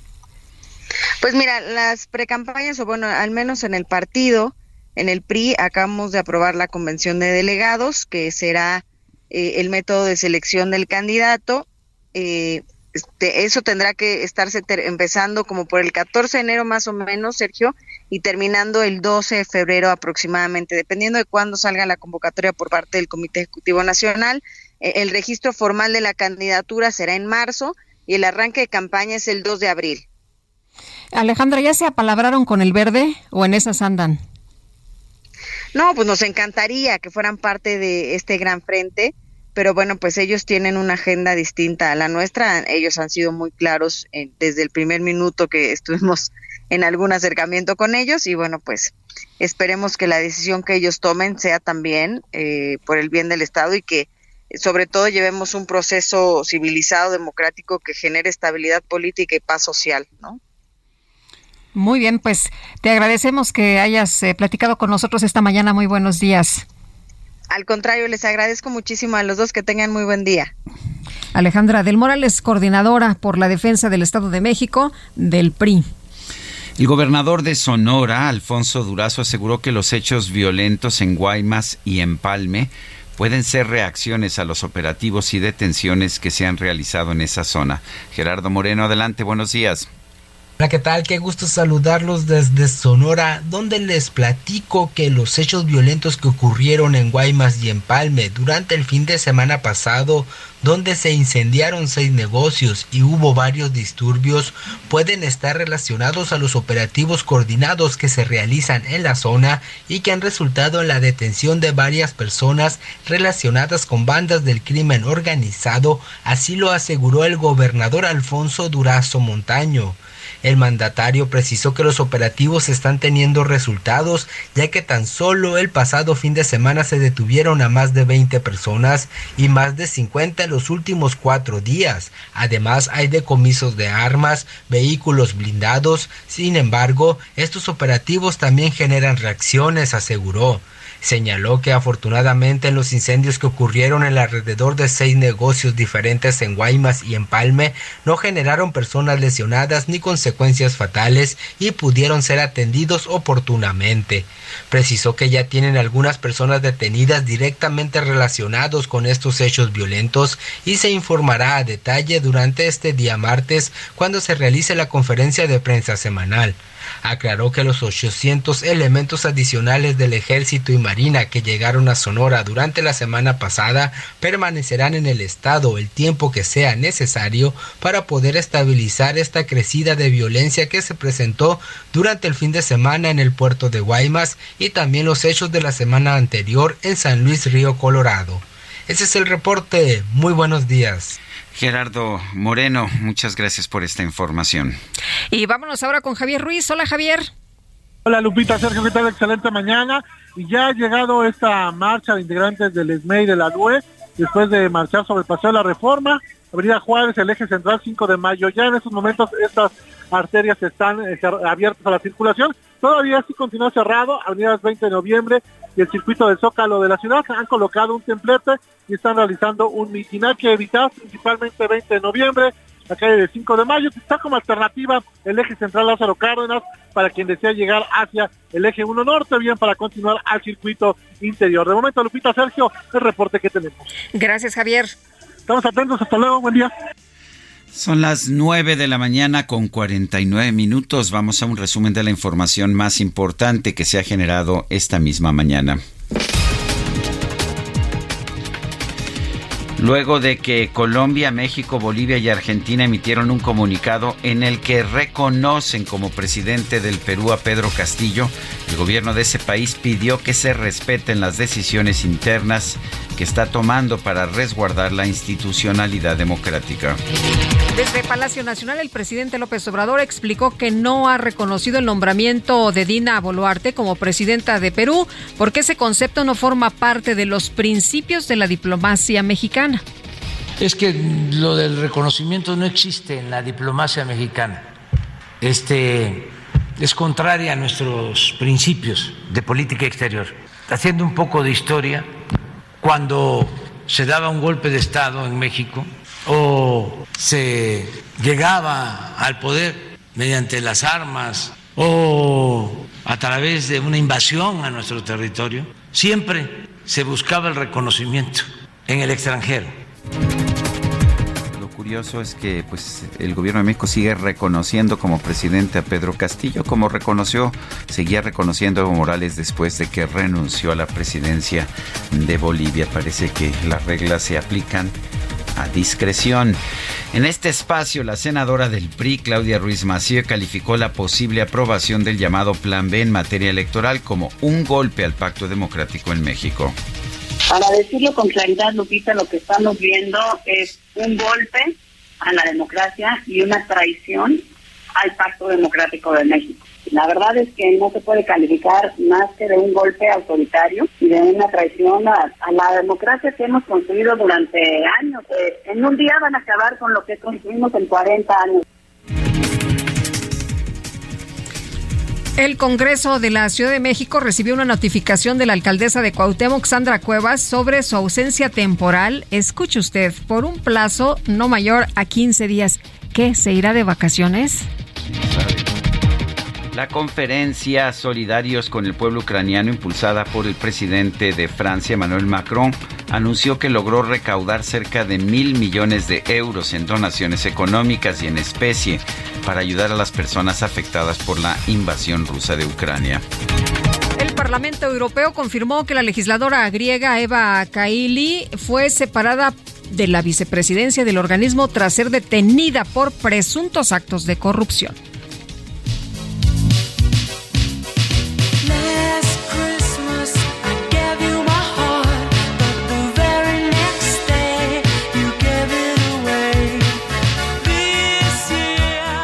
Pues mira, las precampañas, o bueno, al menos en el partido, en el PRI, acabamos de aprobar la convención de delegados, que será eh, el método de selección del candidato. Eh, este, eso tendrá que estarse empezando como por el 14 de enero más o menos, Sergio, y terminando el 12 de febrero aproximadamente, dependiendo de cuándo salga la convocatoria por parte del Comité Ejecutivo Nacional. Eh, el registro formal de la candidatura será en marzo y el arranque de campaña es el 2 de abril. Alejandra, ¿ya se apalabraron con el verde o en esas andan? No, pues nos encantaría que fueran parte de este gran frente pero bueno, pues ellos tienen una agenda distinta a la nuestra. Ellos han sido muy claros desde el primer minuto que estuvimos en algún acercamiento con ellos y bueno, pues esperemos que la decisión que ellos tomen sea también eh, por el bien del Estado y que sobre todo llevemos un proceso civilizado, democrático que genere estabilidad política y paz social, ¿no? Muy bien, pues te agradecemos que hayas eh, platicado con nosotros esta mañana. Muy buenos días. Al contrario, les agradezco muchísimo a los dos que tengan muy buen día. Alejandra del Morales, coordinadora por la defensa del Estado de México del PRI. El gobernador de Sonora, Alfonso Durazo, aseguró que los hechos violentos en Guaymas y en Palme pueden ser reacciones a los operativos y detenciones que se han realizado en esa zona. Gerardo Moreno, adelante, buenos días. Hola, ¿qué tal? Qué gusto saludarlos desde Sonora, donde les platico que los hechos violentos que ocurrieron en Guaymas y en Palme durante el fin de semana pasado, donde se incendiaron seis negocios y hubo varios disturbios, pueden estar relacionados a los operativos coordinados que se realizan en la zona y que han resultado en la detención de varias personas relacionadas con bandas del crimen organizado, así lo aseguró el gobernador Alfonso Durazo Montaño. El mandatario precisó que los operativos están teniendo resultados, ya que tan solo el pasado fin de semana se detuvieron a más de 20 personas y más de 50 en los últimos cuatro días. Además, hay decomisos de armas, vehículos blindados. Sin embargo, estos operativos también generan reacciones, aseguró. Señaló que afortunadamente en los incendios que ocurrieron en alrededor de seis negocios diferentes en Guaymas y en Palme no generaron personas lesionadas ni consecuencias fatales y pudieron ser atendidos oportunamente. Precisó que ya tienen algunas personas detenidas directamente relacionados con estos hechos violentos y se informará a detalle durante este día martes cuando se realice la conferencia de prensa semanal. Aclaró que los 800 elementos adicionales del ejército y marina que llegaron a Sonora durante la semana pasada permanecerán en el estado el tiempo que sea necesario para poder estabilizar esta crecida de violencia que se presentó durante el fin de semana en el puerto de Guaymas y también los hechos de la semana anterior en San Luis Río Colorado. Ese es el reporte. Muy buenos días. Gerardo Moreno, muchas gracias por esta información. Y vámonos ahora con Javier Ruiz. Hola Javier. Hola Lupita, Sergio, ¿qué tal? Excelente mañana. Y ya ha llegado esta marcha de integrantes del ESMEI de la NUE, después de marchar sobre el Paseo de la Reforma, Avenida Juárez, el eje central 5 de mayo. Ya en estos momentos estas arterias están eh, abiertas a la circulación. Todavía sí continúa cerrado, Avenidas 20 de noviembre y el circuito del Zócalo de la ciudad. Han colocado un templete y están realizando un mitin. que evitar principalmente 20 de noviembre, la calle de 5 de mayo. Está como alternativa el eje central Lázaro Cárdenas para quien desea llegar hacia el eje 1 norte, bien para continuar al circuito interior. De momento, Lupita Sergio, el reporte que tenemos. Gracias, Javier. Estamos atentos, hasta luego, buen día. Son las 9 de la mañana con 49 minutos. Vamos a un resumen de la información más importante que se ha generado esta misma mañana. luego de que Colombia, México, Bolivia y Argentina emitieron un comunicado en el que reconocen como presidente del Perú a Pedro Castillo, el gobierno de ese país pidió que se respeten las decisiones internas que está tomando para resguardar la institucionalidad democrática. Desde Palacio Nacional, el presidente López Obrador explicó que no ha reconocido el nombramiento de Dina Boluarte como presidenta de Perú porque ese concepto no forma parte de los principios de la diplomacia mexicana. Es que lo del reconocimiento no existe en la diplomacia mexicana. Este es contraria a nuestros principios de política exterior. Haciendo un poco de historia, cuando se daba un golpe de Estado en México, o se llegaba al poder mediante las armas o a través de una invasión a nuestro territorio, siempre se buscaba el reconocimiento en el extranjero. Es que pues el gobierno de México sigue reconociendo como presidente a Pedro Castillo, como reconoció, seguía reconociendo a Evo Morales después de que renunció a la presidencia de Bolivia. Parece que las reglas se aplican a discreción. En este espacio, la senadora del PRI, Claudia Ruiz Massieu, calificó la posible aprobación del llamado Plan B en materia electoral como un golpe al pacto democrático en México. Para decirlo con claridad, Lupita, lo que estamos viendo es un golpe a la democracia y una traición al pacto democrático de México. La verdad es que no se puede calificar más que de un golpe autoritario y de una traición a, la democracia que hemos construido durante años. Eh, en un día van a acabar con lo que construimos en 40 años. El Congreso de la Ciudad de México recibió una notificación de la alcaldesa de Cuauhtémoc, Sandra Cuevas, sobre su ausencia temporal. Escuche usted, por un plazo no mayor a 15 días. ¿Qué? ¿Se irá de vacaciones? La conferencia Solidarios con el Pueblo Ucraniano, impulsada por el presidente de Francia, Emmanuel Macron, anunció que logró recaudar cerca de mil millones de euros en donaciones económicas y en especie para ayudar a las personas afectadas por la invasión rusa de Ucrania. El Parlamento Europeo confirmó que la legisladora griega Eva Kaili fue separada de la vicepresidencia del organismo tras ser detenida por presuntos actos de corrupción.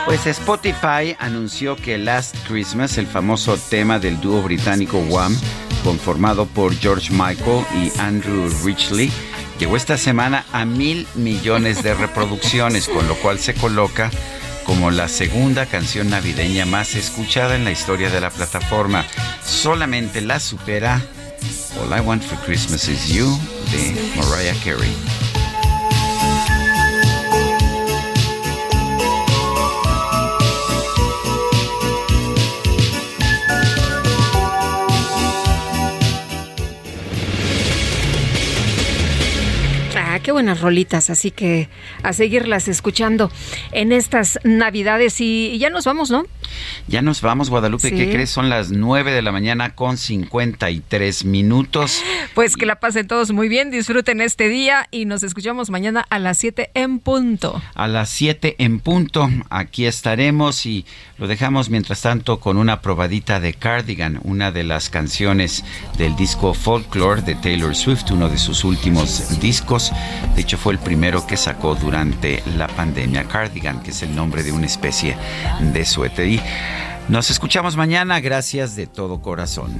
Pues Spotify anunció que Last Christmas, el famoso tema del dúo británico Wham, conformado por George Michael y Andrew Ridgeley, llegó esta semana a mil millones de reproducciones, con lo cual se coloca como la segunda canción navideña más escuchada en la historia de la plataforma. Solamente la supera All I Want for Christmas Is You de Mariah Carey. Qué buenas rolitas, así que a seguirlas escuchando en estas Navidades y ya nos vamos, ¿no? Ya nos vamos, Guadalupe. ¿Qué crees? Son las 9 de la mañana con 53 minutos. Pues que la pasen todos muy bien, disfruten este día y nos escuchamos mañana a las 7 en punto. A las 7 en punto, aquí estaremos y lo dejamos mientras tanto con una probadita de Cardigan, una de las canciones del disco Folklore de Taylor Swift, uno de sus últimos discos. De hecho, fue el primero que sacó durante la pandemia. Cardigan, que es el nombre de una especie de suéter. Nos escuchamos mañana. Gracias de todo corazón.